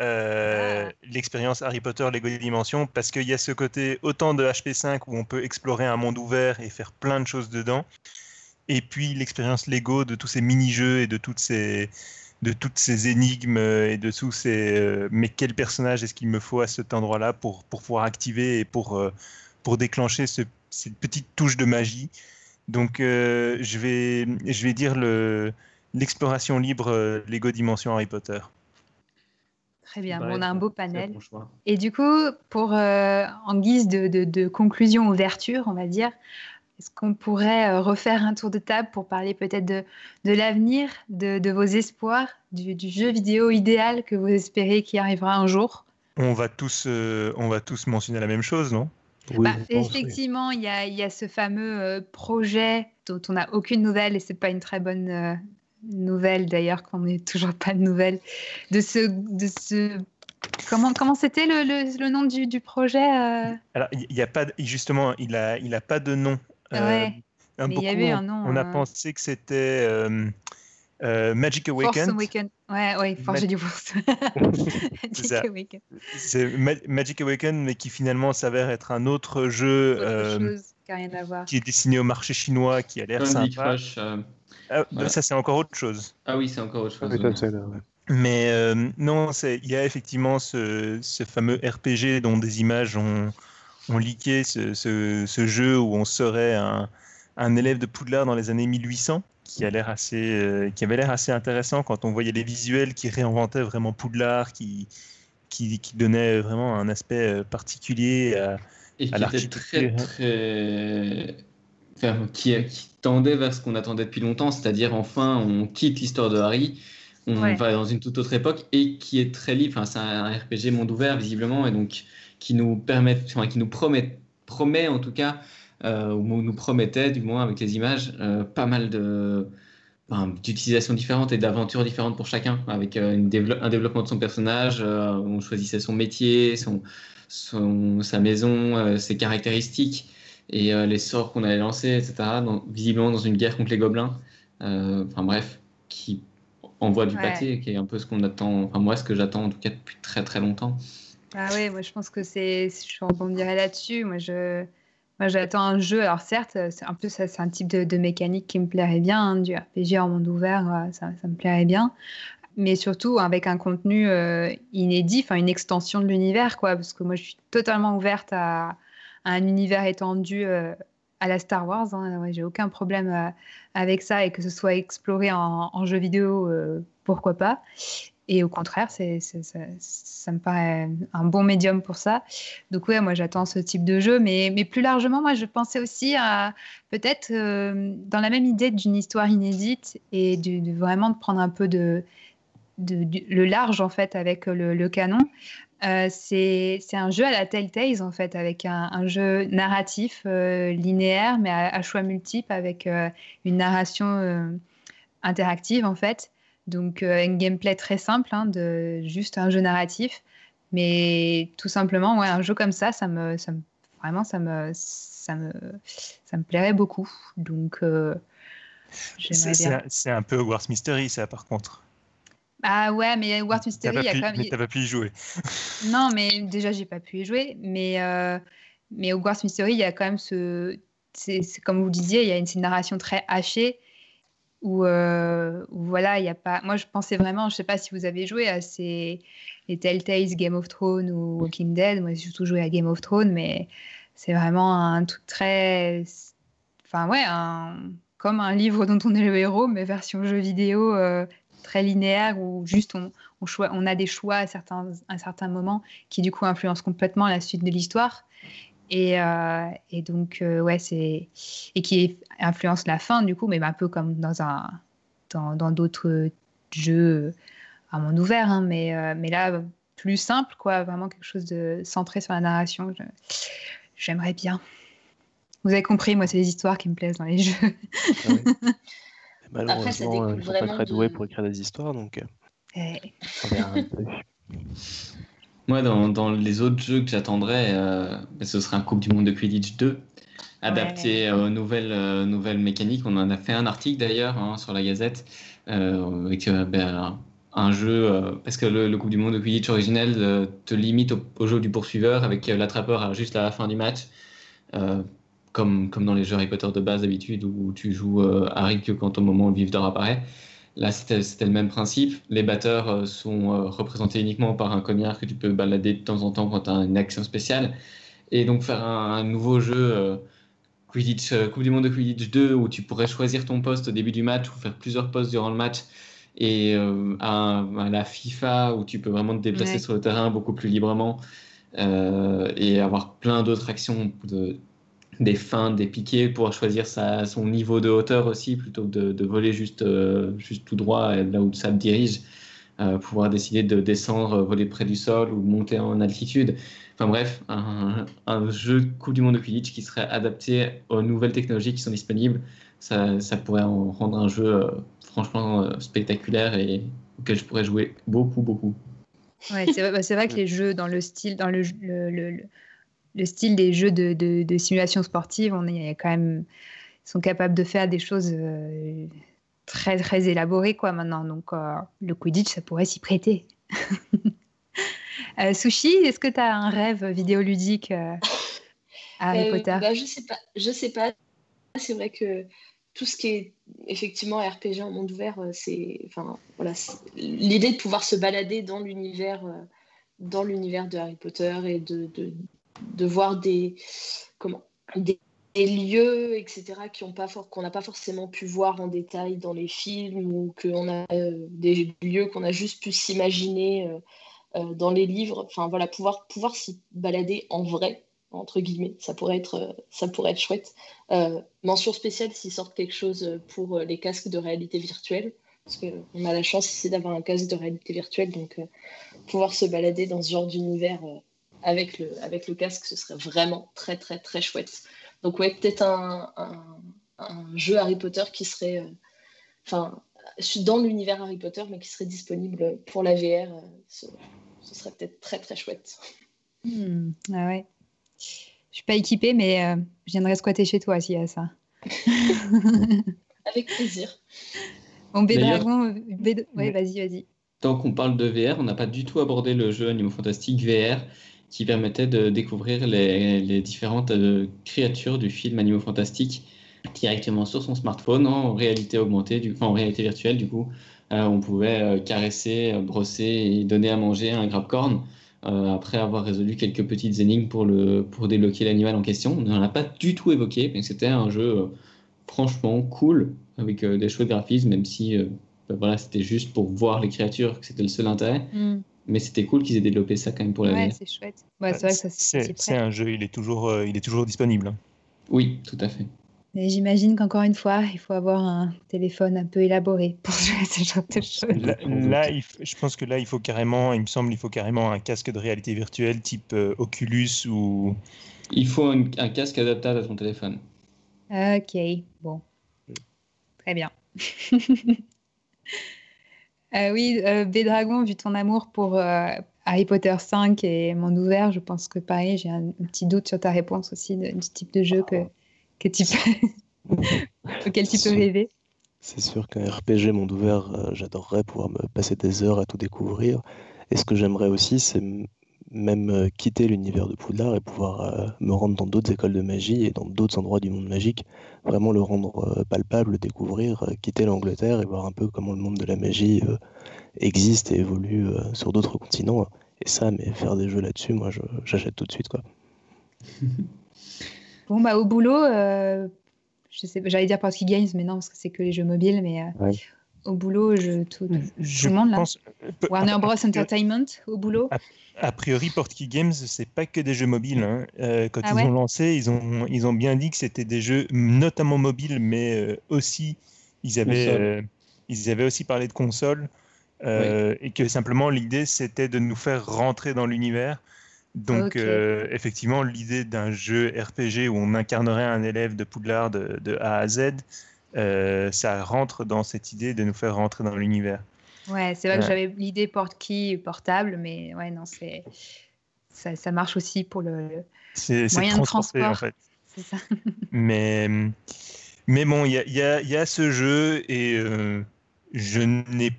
Euh, l'expérience Harry Potter Lego Dimension parce qu'il y a ce côté autant de HP5 où on peut explorer un monde ouvert et faire plein de choses dedans et puis l'expérience Lego de tous ces mini-jeux et de toutes ces, de toutes ces énigmes et de tous ces euh, mais quel personnage est-ce qu'il me faut à cet endroit-là pour, pour pouvoir activer et pour, euh, pour déclencher ce, cette petite touche de magie. Donc je, vais, je vais dire le, l'exploration libre Lego Dimension Harry Potter. Très bien, on a un beau panel. Et du coup, pour, en guise de, de, de conclusion, ouverture, on va dire, est-ce qu'on pourrait euh, refaire un tour de table pour parler peut-être de, de l'avenir, de, de, vos espoirs, du, du, jeu vidéo idéal que vous espérez qui arrivera un jour? On va, tous, euh, on va tous mentionner la même chose, non? Oui, bah, Effectivement, il y, a, y, a, ce fameux euh, projet dont on n'a aucune nouvelle et ce n'est pas une très bonne euh, nouvelle d'ailleurs qu'on n'ait toujours pas de nouvelles de ce, de ce Comment comment c'était le, le, le, nom du, du projet Alors il y a pas justement il a il a pas de nom euh, il y avait un nom. On a euh, pensé que c'était euh, Magic Awakened. Force Awakened. Ouais, ouais, Force Magic Awakened. C'est Magic Awakened, mais qui finalement s'avère être un autre jeu qui, est destiné au marché chinois, qui a l'air sympa. Ah, ça, c'est encore autre chose. Ah oui, c'est encore autre chose. Mais non, il y a effectivement ce, ce, fameux RPG dont des images ont, on liquait ce, ce, jeu où on serait un, un, élève de Poudlard dans les années 1800 qui, a l'air assez, euh, qui avait l'air assez intéressant quand on voyait les visuels qui réinventaient vraiment Poudlard, qui, qui, qui donnaient vraiment un aspect euh, particulier à, Et très, très... Qui, qui, tendait vers ce qu'on attendait depuis longtemps, c'est-à-dire enfin on quitte l'histoire de Harry, on va dans une toute autre époque et qui est très libre. Enfin, c'est un RPG monde ouvert visiblement et donc qui nous enfin, qui nous promet, promet en tout cas, euh, ou nous promettait du moins avec les images, euh, pas mal de d'utilisations différentes et d'aventures différentes pour chacun, avec euh, une un développement de son personnage, on choisissait son métier, son, son sa maison, ses caractéristiques et les sorts qu'on allait lancer, etc. visiblement dans une guerre contre les gobelins. Enfin bref, qui envoie du pâté, qui est un peu ce qu'on attend, enfin moi ce que j'attends en tout cas depuis très très longtemps. Ah oui, moi je pense que c'est. Je rebondirai là-dessus. Moi, je. Moi, j'attends un jeu. Alors, certes, c'est un peu ça, c'est un type de, mécanique qui me plairait bien, hein, du RPG en monde ouvert, euh, ça, ça, me plairait bien. Mais surtout avec un contenu euh, inédit, enfin une extension de l'univers, quoi. Parce que moi, je suis totalement ouverte à, un univers étendu euh, à la Star Wars. Hein. J'ai aucun problème avec ça et que ce soit exploré en, jeu vidéo, pourquoi pas. Et au contraire, c'est, ça, me paraît un bon médium pour ça. Donc ouais, moi j'attends ce type de jeu. Mais, plus largement, moi je pensais aussi à peut-être euh, dans la même idée d'une histoire inédite et de, vraiment de prendre un peu de, le large en fait avec le, canon. Euh, c'est, un jeu à la Telltale en fait, avec un, jeu narratif euh, linéaire mais à, à, choix multiples avec une narration interactive en fait. Donc euh, un gameplay très simple, hein, de juste un jeu narratif, mais tout simplement, ouais, un jeu comme ça, ça me, ça me vraiment, ça me, ça me, ça me plairait beaucoup. Donc, c'est un peu Hogwarts Mystery, ça, par contre. Ah ouais, mais Mystery, il y a quand même. Mais t'as pas pu y jouer. non, mais déjà, j'ai pas pu y jouer. Mais, euh, mais Hogwarts Mystery, il y a quand même ce. C'est comme vous disiez, il y a une, une narration très hachée. Où, euh, où, voilà, il y a pas. Moi, je pensais vraiment, je sais pas si vous avez joué à ces les Telltales, Game of Thrones ou Walking Dead. Moi, j'ai surtout joué à Game of Thrones, mais c'est vraiment un truc très. Enfin, ouais, un comme un livre dont on est le héros, mais version jeu vidéo euh, très linéaire où juste on, on, on, a des choix à certains, à certains moments qui du coup influencent complètement la suite de l'histoire. Et, euh, et, donc, euh, ouais, c'est. Et qui influence la fin, du coup, mais un peu comme dans un dans d'autres jeux à monde ouvert, hein, mais, mais là, plus simple, quoi, vraiment quelque chose de centré sur la narration. J'aimerais bien. Vous avez compris, moi, c'est les histoires qui me plaisent dans les jeux. Ah Malheureusement, je ne suis pas très doué pour écrire des histoires, donc euh, Moi, dans, dans, les autres jeux que j'attendrais, euh, ben, ce serait un Coupe du Monde de Quidditch 2, adapté aux nouvelles, euh, nouvelles mécaniques. On en a fait un article d'ailleurs hein, sur la Gazette, avec ben, un jeu, parce que le, Coupe du Monde de Quidditch originel te limite au, au, jeu du poursuiveur, avec l'attrapeur juste à la fin du match comme, comme dans les jeux Harry Potter de base d'habitude où tu joues euh, Harry que quand au moment où le vif d'or apparaît. Là, c'était le même principe. Les batteurs euh, sont euh, représentés uniquement par un cognard que tu peux balader de temps en temps quand tu as une action spéciale. Et donc, faire un, nouveau jeu Quidditch, Coupe du Monde de Quidditch 2 où tu pourrais choisir ton poste au début du match ou faire plusieurs postes durant le match. Et à, la FIFA où tu peux vraiment te déplacer sur le terrain beaucoup plus librement et avoir plein d'autres actions de, des feintes, des piquets pour choisir sa, son niveau de hauteur aussi, plutôt que de, voler juste, euh, juste tout droit là où ça dirige, euh, pouvoir décider de descendre, voler près du sol ou monter en altitude. Enfin bref, un, un jeu Coupe du Monde de Quidditch qui serait adapté aux nouvelles technologies qui sont disponibles, ça, ça pourrait en rendre un jeu euh, franchement spectaculaire et auquel je pourrais jouer beaucoup, beaucoup. Ouais, c'est vrai, bah, vrai, que les jeux dans le style, dans le, le le style des jeux de, de, simulation sportive, on est quand même, ils sont capables de faire des choses euh, très très élaborées quoi maintenant. Donc euh, le Quidditch, ça pourrait s'y prêter. euh, Sushi, est-ce que tu as un rêve vidéoludique à Harry Potter bah, Je sais pas. Je sais pas. C'est vrai que tout ce qui est effectivement RPG en monde ouvert, c'est, enfin voilà, l'idée de pouvoir se balader dans l'univers, dans l'univers de Harry Potter et de, de voir des, comment, des, lieux, etc., qu'on n'a pas forcément pu voir en détail dans les films ou a euh, des lieux qu'on a juste pu s'imaginer euh, euh, dans les livres. Enfin voilà, pouvoir, pouvoir s'y balader en vrai, entre guillemets, ça pourrait être, ça pourrait être chouette. mention spéciale s'ils sortent quelque chose pour les casques de réalité virtuelle parce qu'on a la chance ici d'avoir un casque de réalité virtuelle, donc pouvoir se balader dans ce genre d'univers avec le, avec le casque, ce serait vraiment très, très, très chouette. Donc, ouais, peut-être un, un, jeu Harry Potter qui serait. Euh, enfin, dans l'univers Harry Potter, mais qui serait disponible pour la VR. Euh, ce, serait peut-être très, très chouette. Hmm, ah ouais. Je suis pas équipée, mais euh, je viendrai squatter chez toi s'il y a ça. avec plaisir. Bon, Bédragon, ouais, vas-y, vas-y. Tant qu'on parle de VR, on n'a pas du tout abordé le jeu Animaux Fantastiques VR qui permettait de découvrir les, différentes euh, créatures du film Animaux Fantastiques directement sur son smartphone en réalité augmentée, du, enfin, en réalité virtuelle du coup. Euh, on pouvait euh, caresser, brosser et donner à manger un grabcorn après avoir résolu quelques petites énigmes pour, le, pour débloquer l'animal en question. On n'en a pas du tout évoqué, mais c'était un jeu franchement cool avec des chouettes graphismes, même si ben voilà, c'était juste pour voir les créatures que c'était le seul intérêt. Mm. Mais c'était cool qu'ils aient développé ça quand même pour la Ouais, c'est chouette. Ouais, c'est un jeu, il est toujours, euh, il est toujours disponible. Hein. Oui, tout à fait. J'imagine qu'encore une fois, il faut avoir un téléphone un peu élaboré pour jouer à ce genre de choses. Là, je pense que là, il faut carrément, il me semble, il faut carrément un casque de réalité virtuelle type euh, Oculus ou. Il faut un, casque adaptable à ton téléphone. Ok, bon. Très bien. Euh, oui, euh, Bédragon, vu ton amour pour euh, Harry Potter 5 et Monde ouvert, je pense que pareil, j'ai un, petit doute sur ta réponse aussi du type de jeu que, que tu auquel tu peux rêver. C'est sûr qu'un RPG monde ouvert, euh, j'adorerais pouvoir me passer des heures à tout découvrir. Et ce que j'aimerais aussi, c'est même euh, quitter l'univers de Poudlard et pouvoir euh, me rendre dans d'autres écoles de magie et dans d'autres endroits du monde magique, vraiment le rendre palpable, le découvrir, quitter l'Angleterre et voir un peu comment le monde de la magie existe et évolue sur d'autres continents. Et ça, mais faire des jeux là-dessus, moi, j'achète tout de suite, quoi. Bon, bah, au boulot, je sais, j'allais dire Portkey Games, mais non, parce que c'est que les jeux mobiles, mais au boulot, je, tout, le monde là. Warner Bros Entertainment au boulot. A, priori, Portkey Games, c'est pas que des jeux mobiles. Hein. Euh, quand ah ils ont lancé, ils ont, ils ont bien dit que c'était des jeux notamment mobiles, mais euh, aussi ils avaient, euh, ils avaient aussi parlé de consoles. Et que simplement l'idée c'était de nous faire rentrer dans l'univers. Donc effectivement l'idée d'un jeu RPG où on incarnerait un élève de Poudlard de, de A à Z, euh, ça rentre dans cette idée de nous faire rentrer dans l'univers. Ouais, c'est vrai que j'avais l'idée porte-key portable, mais ouais, non, c'est ça, ça, marche aussi pour le, moyen de transport. En fait. Ça. mais, mais bon, il y a, y, a, y a, ce jeu et euh, je n'ai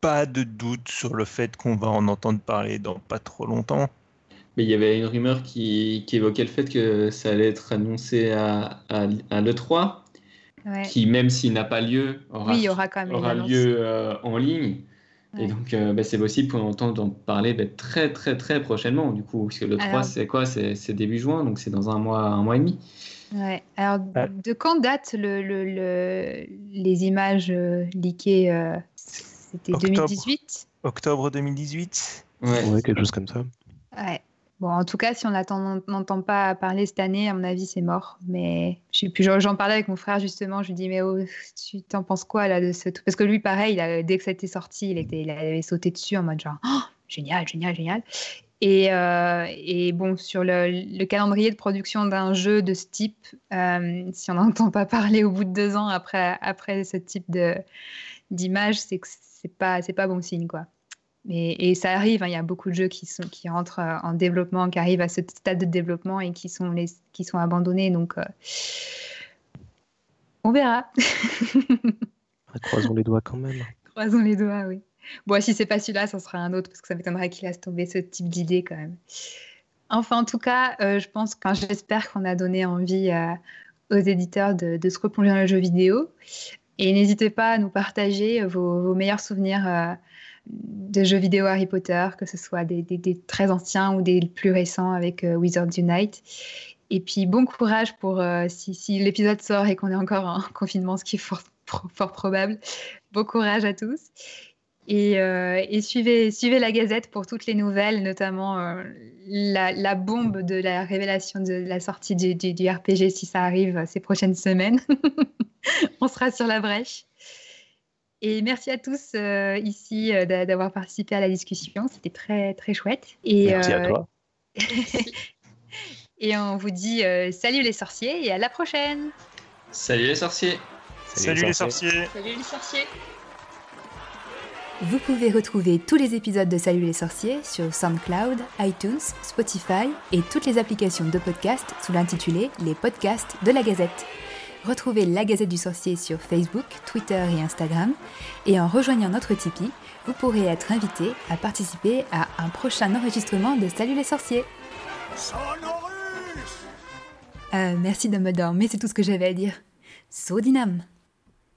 pas de doute sur le fait qu'on va en entendre parler dans pas trop longtemps. Mais il y avait une rumeur qui, qui, évoquait le fait que ça allait être annoncé à, à, à l'E3 qui, même s'il n'a pas lieu, aura, lieu euh, en ligne. Et donc, euh, bah, c'est possible qu'on entende en parler bah, très, très, très prochainement, du coup. Parce que le 3, c'est quoi? C'est début juin, donc c'est dans un mois, un mois et demi. Ouais. Alors, de quand datent le, le, les images euh, leakées C'était 2018 Octobre 2018 ouais. quelque chose comme ça. Ouais. Bon, en tout cas, si on n'entend pas parler cette année, à mon avis, c'est mort. Mais j'en parlais avec mon frère justement. Je lui dis, mais oh, tu t'en penses quoi là de ce truc? Parce que lui, pareil, dès que ça était sorti, il, était, il avait sauté dessus en mode genre, oh, génial, génial, génial. Et, euh, et, bon, sur le, calendrier de production d'un jeu de ce type, euh, si on n'entend pas parler au bout de deux ans après, après ce type d'image, c'est que c'est pas, pas bon signe, quoi. Et, ça arrive, hein, il y a beaucoup de jeux qui, sont, qui rentrent euh, en développement, qui arrivent à ce stade de développement et qui sont, les, qui sont abandonnés. Donc, euh, on verra. Croisons les doigts quand même. Croisons les doigts, oui. Bon, si c'est pas celui-là, ça sera un autre, parce que ça m'étonnerait qu'il laisse tomber ce type d'idée quand même. Enfin, en tout cas, euh, je pense, j'espère qu'on a donné envie aux éditeurs de, se replonger dans le jeu vidéo. Et n'hésitez pas à nous partager vos, vos meilleurs souvenirs de jeux vidéo Harry Potter, que ce soit des, très anciens ou des plus récents avec euh, Wizards Unite. Et puis bon courage pour euh, si, l'épisode sort et qu'on est encore en confinement, ce qui est fort, probable. Bon courage à tous. Et, euh, suivez, suivez la Gazette pour toutes les nouvelles, notamment la, bombe de la révélation de la sortie du RPG si ça arrive ces prochaines semaines. On sera sur la brèche. Et merci à tous euh, ici euh, d'avoir participé à la discussion. C'était très, très chouette. Et, merci à euh, toi. et on vous dit salut les sorciers et à la prochaine. Salut les sorciers. Salut, les, sorciers. Salut les sorciers. Vous pouvez retrouver tous les épisodes de Salut les sorciers sur SoundCloud, iTunes, Spotify et toutes les applications de podcast sous l'intitulé Les podcasts de la Gazette. Retrouvez la Gazette du Sorcier sur Facebook, Twitter et Instagram. Et en rejoignant notre Tipeee, vous pourrez être invité à participer à un prochain enregistrement de Salut les sorciers. Euh, merci de me dormir, c'est tout ce que j'avais à dire. Sodinam